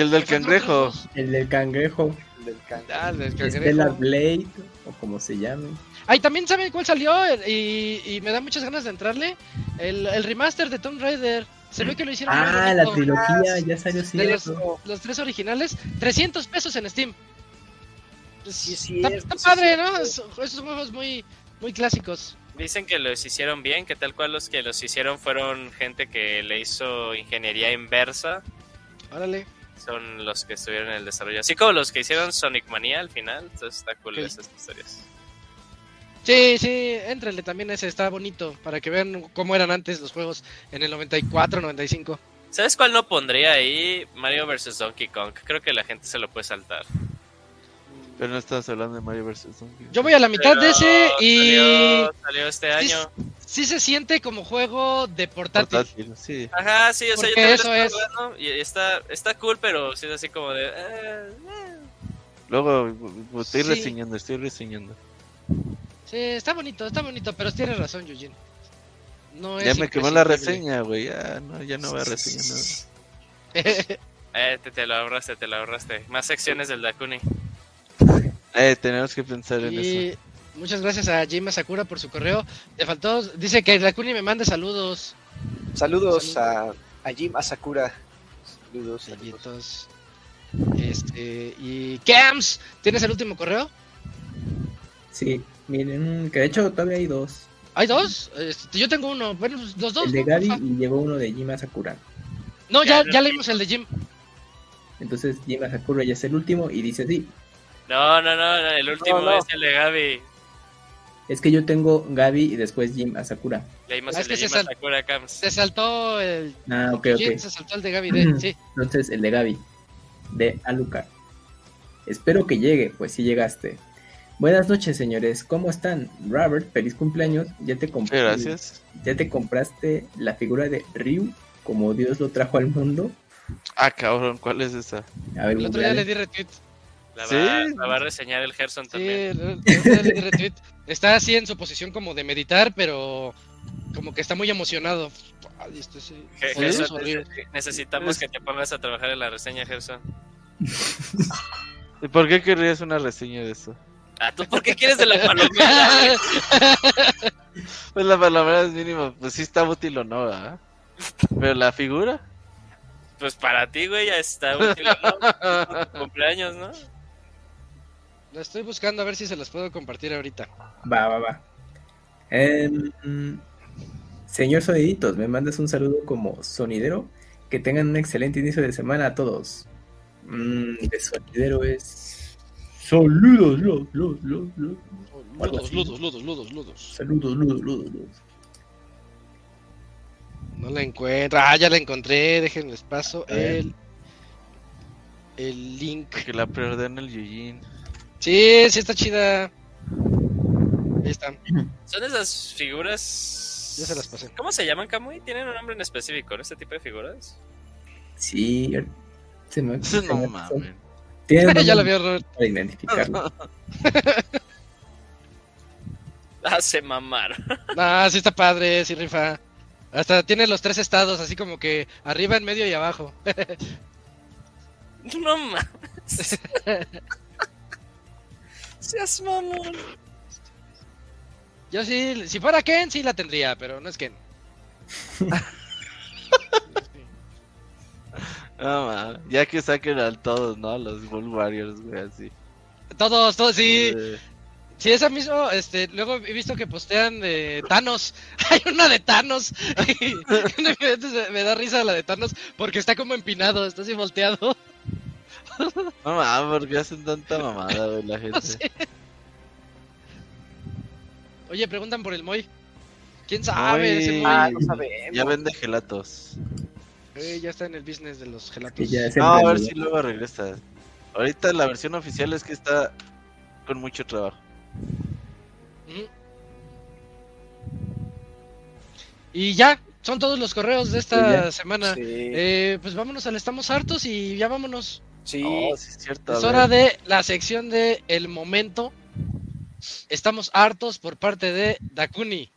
el del cangrejo. El del cangrejo, el del can- Ah, el del cangrejo. Blade, o como se llame. Ay, también saben cuál salió y, y me da muchas ganas de entrarle. El, el remaster de Tomb Raider. Se ve que lo hicieron Ah, la trilogía, ya salió de los, los tres originales, 300 pesos en Steam. Sí, está, cierto, está sí, padre, ¿no? esos juegos muy, muy clásicos. Dicen que los hicieron bien, que tal cual los que los hicieron fueron gente que le hizo ingeniería inversa. Órale. Son los que estuvieron en el desarrollo. Así como los que hicieron Sonic Manía al final. Entonces está cool esas historias. Sí, sí, éntrenle también ese, está bonito, para que vean cómo eran antes los juegos en el 94, 95. ¿Sabes cuál no pondría ahí? Mario vs. Donkey Kong. Creo que la gente se lo puede saltar. Pero no estás hablando de Mario vs. Donkey. Yo voy a la mitad de ese y Salió, salió este año. sí se siente como juego de portátil. Portátil, sí. Ajá, sí, o sea, yo Porque también lo eso estoy es. jugando y está, está cool, pero sí es así como de... eh, eh. Luego pues, estoy Sí. reseñando, estoy reseñando. Sí, está bonito, está bonito, pero tienes razón, Eugene. No Ya es me quemó la reseña, güey. Ya no, ya no voy a reseñar nada. Eh, te, te lo ahorraste, te lo ahorraste. Más secciones del Dakuni. Eh, tenemos que pensar en eso. y muchas gracias a Jim Sakura por su correo. Le faltó, dice que Dakuni me mande saludos. Saludos a, a Jim Asakura. Saludos, saludos. Este, y Cams, ¿tienes el último correo? Sí, miren, que de hecho todavía hay dos. ¿Hay dos? Este, yo tengo uno. Bueno, pues, los dos. El de ¿no? Gaby y llegó uno de Jima Sakura. No, ya, Ya, leímos el de Jim. Entonces Jima Sakura ya es el último y dice así. No, no, no, no, el último No, no. es el de Gaby. Es que yo tengo Gaby y después Jim Asakura. Leímos Ah, el es de que se Jima sal- Sakura Camps. Se saltó el Ah, ok, Jim, ok. se saltó el de Gaby de, sí. Entonces el de Gaby, de Alucard. Espero que llegue, pues si llegaste. Buenas noches, señores. ¿Cómo están? Robert, feliz cumpleaños. Ya te compré. Muchas gracias. ¿Ya te compraste la figura de Ryu como Dios lo trajo al mundo? Ah, cabrón, ¿cuál es esa? A ver, El otro día le di retweet. La, Sí. va, la va a reseñar el Gerson Sí, también. el el di retweet. Está así en su posición como de meditar, pero como que está muy emocionado. Este sí. Gerson, necesitamos que te pongas a trabajar en la reseña, Gerson. ¿Y por qué querrías una reseña de eso? Ah, ¿tú por qué quieres de la palomera? Pues la palabra es mínima, pues sí está útil o no, ¿verdad? Pero la figura, Pues para ti, güey, ya está útil, ¿no? Tu cumpleaños, ¿no? Lo estoy buscando a ver si se los puedo compartir ahorita. Va, va, va. Em, señor Soniditos, me mandas un saludo como sonidero. Que tengan un excelente inicio de semana a todos. Mm, de sonidero es. Saludos, los. Algo Ludos, así. ludos, ludos, ludos, ludos. Saludos, ludos, ludos, ludos. No la encuentro. Ah, ya la encontré. Déjenles paso el, el link. que la preordena el Yujin. Sí, sí está chida. Ahí está. Son esas figuras. Ya se las pasé. ¿Cómo se llaman, Kamui? ¿Tienen un nombre en específico, ¿no? Este tipo de figuras. Sí, se me, se No me- mames. Ya la nombre vio Robert. para identificarlo. Ah, se mamaron. Ah, sí está padre, sí rifa. Hasta tiene los tres estados, así como que arriba, en medio y abajo. No mames. Seas mamón. Yo sí, si fuera Ken, sí la tendría, pero no es Ken. No, ya que saquen a todos, ¿no? Los Bull Warriors, güey, así. Todos, todos, sí. Eh, Sí, esa mismo, este, luego he visto que postean de Thanos. Hay una de Thanos. Y me, me da risa la de Thanos porque está como empinado, está así volteado. No mames, ¿por qué hacen tanta mamada, güey, la No gente? sé. Oye, preguntan por el Moy. ¿Quién sabe? Ese Moy. Moy, Ah, no sabemos. Ya vende gelatos. eh, ya está en el business de los gelatos. No, a ver si luego regresa. Ahorita la versión oficial es que está con mucho trabajo. Y ya, son todos los correos de esta semana. Sí, Eh, pues vámonos al Estamos Hartos y ya vámonos. Sí. Oh, sí, es cierto. Es hora de la sección de El Momento. Estamos hartos por parte de Dakuni.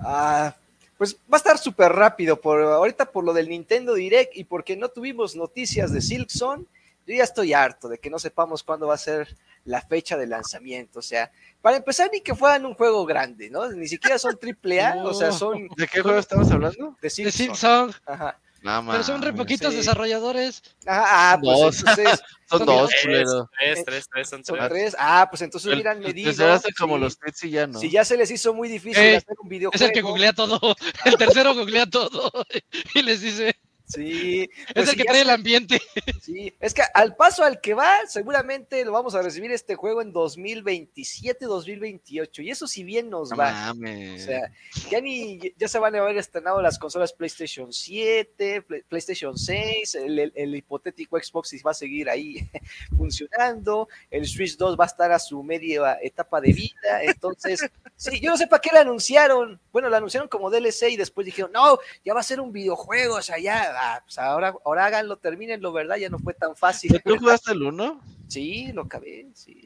Ah, pues va a estar súper rápido. Por, ahorita por lo del Nintendo Direct y porque no tuvimos noticias de Silksong, yo ya estoy harto de que no sepamos cuándo va a ser la fecha de lanzamiento. O sea, para empezar, ni que fueran un juego grande, ¿no? Ni siquiera son triple A, o sea, son ¿De qué juego estamos hablando? de. Silksong. Ajá. No, Pero son re poquitos sí. desarrolladores. Ajá, ah, pues Dos. entonces Son Son dos, Tres, culero. tres, tres, tres, son son tres. tres. Ah, pues entonces El- hubieran el medido. tercero hace como sí. los tweets y ya no. Si ya se les hizo muy difícil Eh, hacer un videojuego. Es el que googlea todo. El tercero googlea todo. Y les dice. Sí, Es pues el que ya trae el ambiente. Sí, es que al paso al que va, seguramente lo vamos a recibir este juego en 2027, 2028. Y eso si bien nos No va. mames. O sea, ya ni ya se van a haber estrenado las consolas PlayStation 7, Play- PlayStation 6, el, el- el hipotético Xbox va a seguir ahí funcionando, el Switch 2 va a estar a su media etapa de vida, entonces, sí, yo no sé para qué lo anunciaron. Bueno, lo anunciaron como DLC y después dijeron, no, ya va a ser un videojuego, o sea, ya, ah, pues ahora, ahora háganlo, termínenlo, ¿verdad? Ya no fue tan fácil. ¿Tú jugaste el 1? Sí, lo acabé, sí.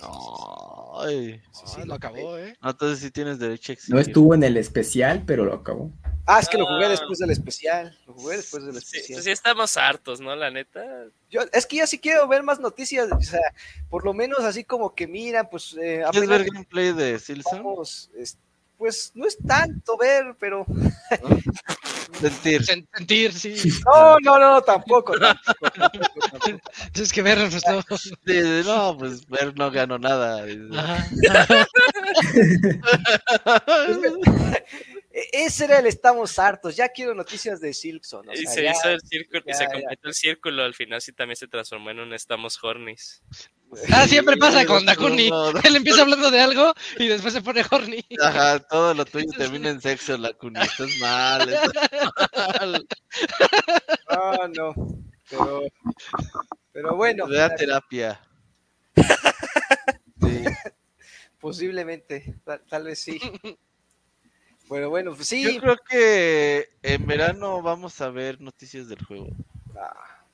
Ay. Sí, sí, lo acabó, ¿eh? No, entonces sí tienes derecho a exigir. No estuvo en el especial, pero lo acabó. Ah, es que lo jugué Ah. después del especial. Lo jugué después del Sí, especial. sí estamos hartos, ¿no? La neta. Yo, es que ya sí quiero ver más noticias, o sea, por lo menos así como que mira, pues eh, ¿Quieres ver gameplay de Silson? vamos, es- pues no es tanto ver, pero Sentir. Sen- Sentir, sí. no, no, no, tampoco, tampoco, tampoco, tampoco. Tienes que ver, pues no. Sí, no, pues ver no gano nada. Ajá. E- Ese era el estamos hartos, ya quiero noticias de Silkson, o y se ya- hizo el círculo, y se ya. completó el círculo. Al final sí también se transformó en un estamos hornies. Ah, siempre pasa con Dakuni. No, no. Él empieza hablando de algo y después se pone horny. Ajá, todo lo tuyo termina en sexo, la cuni. Estás mal. estás mal. No, no, pero, pero bueno, Ve a terapia. Sí. posiblemente, tal, tal vez sí. Bueno, bueno, pues sí. Yo creo que en verano vamos a ver noticias del juego. Ah,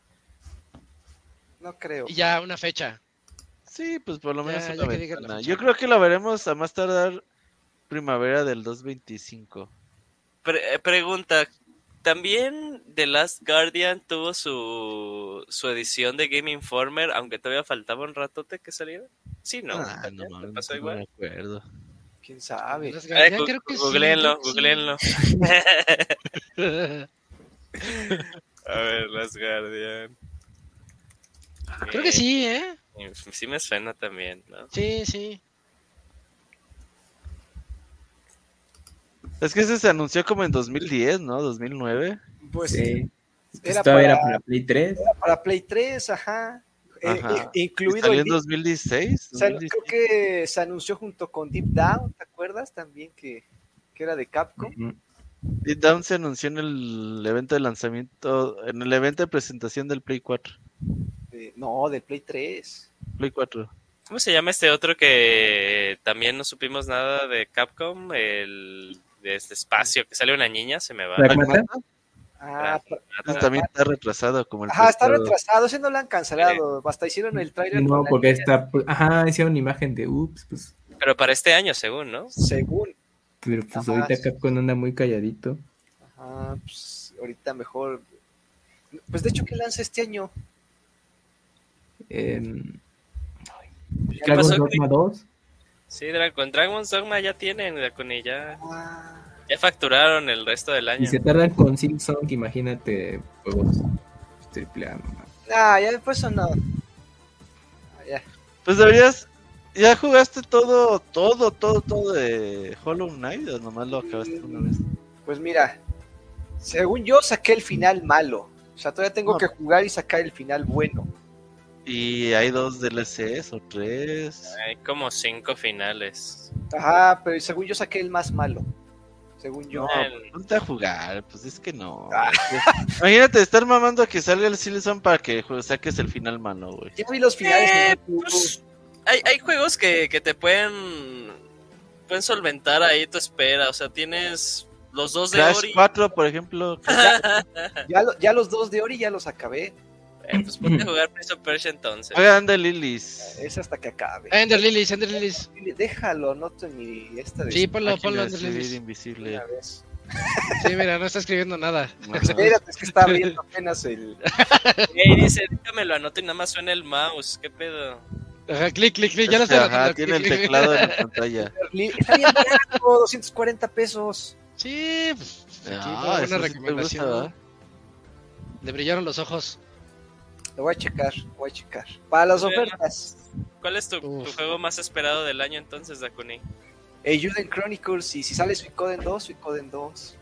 no creo. Y ya una fecha. Sí, pues por lo menos ya una ventana. Yo creo que lo veremos a más tardar primavera del 225. Pre- eh, pregunta, ¿también The Last Guardian tuvo su, su edición de Game Informer, aunque todavía faltaba un ratote que saliera? Sí, ¿no? Ah, no, ¿También? ¿Te mames, pasó no igual? me acuerdo. ¿Quién sabe? Creo que sí, googleenlo, sí. googleenlo. A ver, Last Guardian. Creo que sí, ¿eh? Sí me suena también, ¿no? Sí, sí. Es que ese se anunció como en 2010, ¿no? 2009. Pues Sí. era Todavía era para, para Play 3. para Play 3, ajá. Eh, Ajá. eh, incluido ¿Salió en Deep- 2016? o sea, 2017. creo que se anunció junto con Deep Down, ¿te acuerdas? También que, que era de Capcom. Deep Down se anunció en el evento de lanzamiento, en el evento de presentación del Play 4. De- no, de Play 3. Play 4. ¿Cómo se llama este otro que también no supimos nada de Capcom? El de este espacio que sale una niña, se me va. Pragmata. Ah, Ese también está retrasado como el ajá, está retrasado, ese no lo han cancelado. Hasta hicieron el trailer. No, porque está. Ajá, hicieron imagen de ups, pues. Pero para este año, según, ¿no? Según. Pero pues Ajá, ahorita sí. Capcom anda muy calladito. Ajá, pues ahorita mejor. Pues de hecho, ¿qué lanza este año? Em, ¿Qué Dragon pasó, Dogma 2. Sí, con Dragon's Dogma ya tienen, con ya, Ah, ya facturaron el resto del año. Y se tardan con Silksong, imagínate juegos. triple A. Ah, ya después eso no. Ah, ya. Pues deberías. ¿Ya jugaste todo, todo, todo, todo de Hollow Knight o nomás lo acabaste una vez? Pues mira, según yo saqué el final malo. O sea, todavía tengo No. que jugar y sacar el final bueno. Y hay dos DLCs o tres. Hay como cinco finales. Ajá, pero según yo saqué el más malo. Según yo. No, El- ponte a jugar, pues es que no. Ah. Imagínate estar mamando a que salga el Silson para que saques el final malo, güey. Ya vi los finales. Eh, pues, hay, hay juegos que, que te pueden pueden solventar ahí tu espera. O sea, tienes los dos de Crash Ori. 4, por ejemplo. ya, ya los dos de Ori ya los acabé. Eh, pues ponte a jugar Prince of Persia entonces. Oigan, de Lilies. Es hasta que acabe. Ender Lilies, Ender Lilies. Déjalo, noto en mi esta de Sí, ponlo, ponlo de Ender Lilies. invisible. Sí, mira, no está escribiendo nada. Espérate, es que está abriendo apenas el. Y dice, déjame lo anoto y nada más suena el mouse. ¿Qué pedo? Ajá, clic, clic, clic, ya lo Es que, está ajá, haciendo. tiene el teclado en la pantalla. Está bien barato, 240 pesos. Sí, pues aquí Ah, una recomendación. Le brillaron los ojos. Lo voy a checar, voy a checar. Para las ofertas. ¿Cuál es tu, juego más esperado del año entonces, Dakuni? Eiyuden Chronicles, y si sale Suicoden 2, Suicoden 2.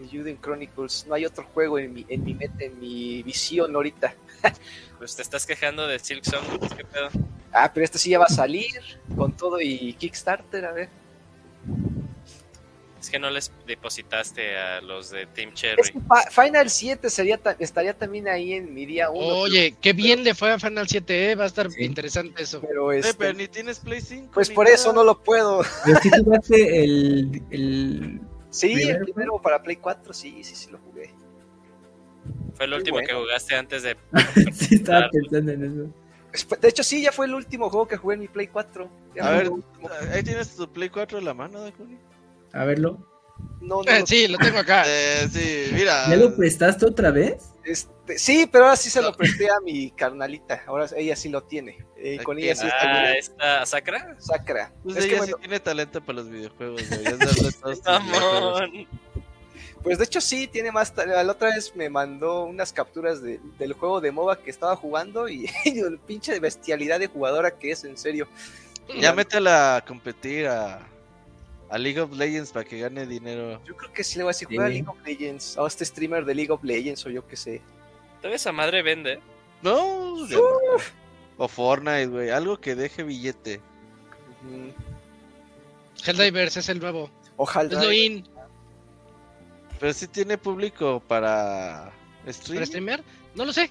Eiyuden Chronicles, no hay otro juego en mi, en mi mente, en mi visión ahorita. Pues te estás quejando de Silk Song. ¿Qué pedo? Ah, pero este sí ya va a salir con todo y Kickstarter, a ver. Es que no les depositaste a los de Team Es Cherry. que Fa- Final 7 sería ta- estaría también ahí en mi día 1. Oye, qué bien le fue a Final 7, ¿eh? Va a estar Sí. interesante eso. pero Eh, este, pero ni tienes Play 5. pues por nada. eso no lo puedo. Pero si jugaste el, el... Sí, ¿Primero, el primero para Play 4, sí, sí, sí lo jugué. Fue el Muy último bueno. que jugaste antes de... sí, estaba pensando en eso. De hecho, sí, ya fue el último juego que jugué en mi Play 4. Ya A ver, ahí tienes tu Play 4 en la mano, Dakuni. A verlo. No, no, Eh, lo- sí, lo tengo acá. Eh, sí, mira. ¿Ya lo prestaste otra vez? este, sí, pero ahora sí se lo presté a mi carnalita. Ahora ella sí lo tiene. Eh, con ella sí está Ah, muy ¿esta Sacra? sacra. Pues Es que, bueno, sí tiene talento para los videojuegos. Mamón. pues de hecho sí, tiene más. La otra vez me mandó unas capturas de- del juego de MOBA que estaba jugando y, y el pinche bestialidad de jugadora que es, en serio. Ya métela a competir a, a League of Legends para que gane dinero. Yo creo que sí le voy a decir jugar a Sí. League of Legends. A este streamer de League of Legends o yo qué sé. Todavía esa madre vende. No, o Fortnite, güey, algo que deje billete. Ujú. Helldivers es el nuevo. Ojalá. Es lo in Pero sí tiene público para stream. para streamear. No lo sé.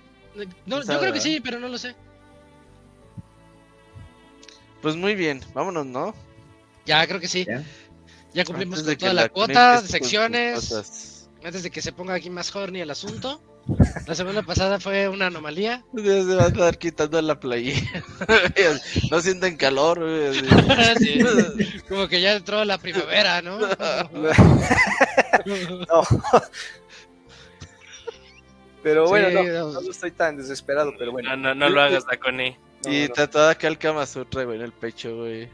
No, yo creo que sí, pero no lo sé. Pues muy bien, vámonos, ¿no? Ya, creo que sí. Ya. Ya cumplimos Antes de con toda la Dakuni cuota, sus secciones. cosas. Antes de que se ponga aquí más horny el asunto. La semana pasada fue una anomalía. Ya se va a estar quitando la playa. no sienten calor. Sí, Como que ya entró la primavera, ¿no? No. Pero bueno, Sí, no, no. no estoy tan desesperado, pero bueno. No, no, no lo hagas, Dakuni. No, y no. tatuada acá el Kama Sutra, güey, en el pecho, güey.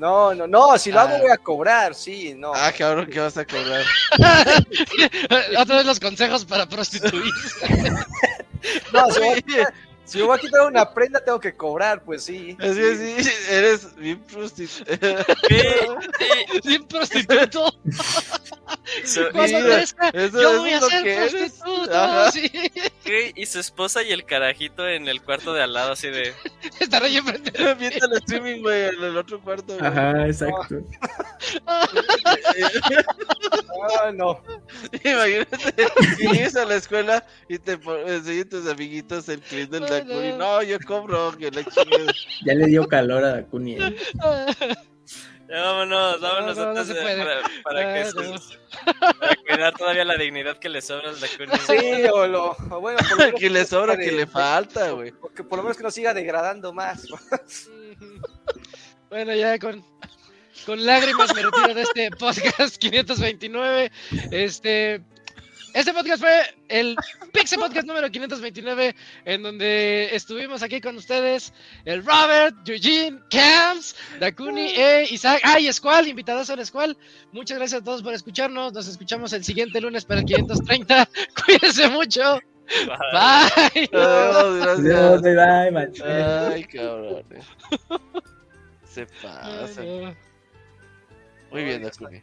No, no, no, si lo Ah. hago voy a cobrar, sí, no. Ah, cabrón, ¿qué vas a cobrar? Otra vez los consejos para prostituirse. No, si, voy a, si me voy a quitar una prenda tengo que cobrar, pues sí. Así, sí. así, eres bien prostituta. ¿Qué? Sin prostituto. Cuando Sí, crezca, yo voy es a ser prostituto. Ajá. Sí. Y su esposa y el carajito en el cuarto de al lado, así de. Estará ahí enfrente. Viendo el streaming, güey, en el otro cuarto, güey. Ajá, exacto. Ah, no. Imagínate llegues a la escuela y te enseñan tus amiguitos el clip del Dakuni. no. Yo cobro, que la chingada. Ya le dio calor a Dakuni. Ya vámonos, vámonos No, no, no antes se de- puede. para, para que para cuidar todavía la dignidad que le sobra al Dakuni. Sí, o, lo, o bueno, por lo menos que le sobra, siga que le falta, güey. que por lo menos que no siga degradando más. Bueno, ya con, con lágrimas me retiro de este podcast 529. Este, este podcast fue el Pixel Podcast número 529, en donde estuvimos aquí con ustedes el Robert, Eugene, Camps, Dakuni e Isaac. Ah, y Squall, invitados a Squall. Muchas gracias a todos por escucharnos. Nos escuchamos el siguiente lunes para el 530. Cuídense mucho. Bye. Bye. Adiós, Adiós, gracias. bye bye, macho. Ay, cabrón. Se pasa. Ay, no. Muy bien, Ay, Dakuni.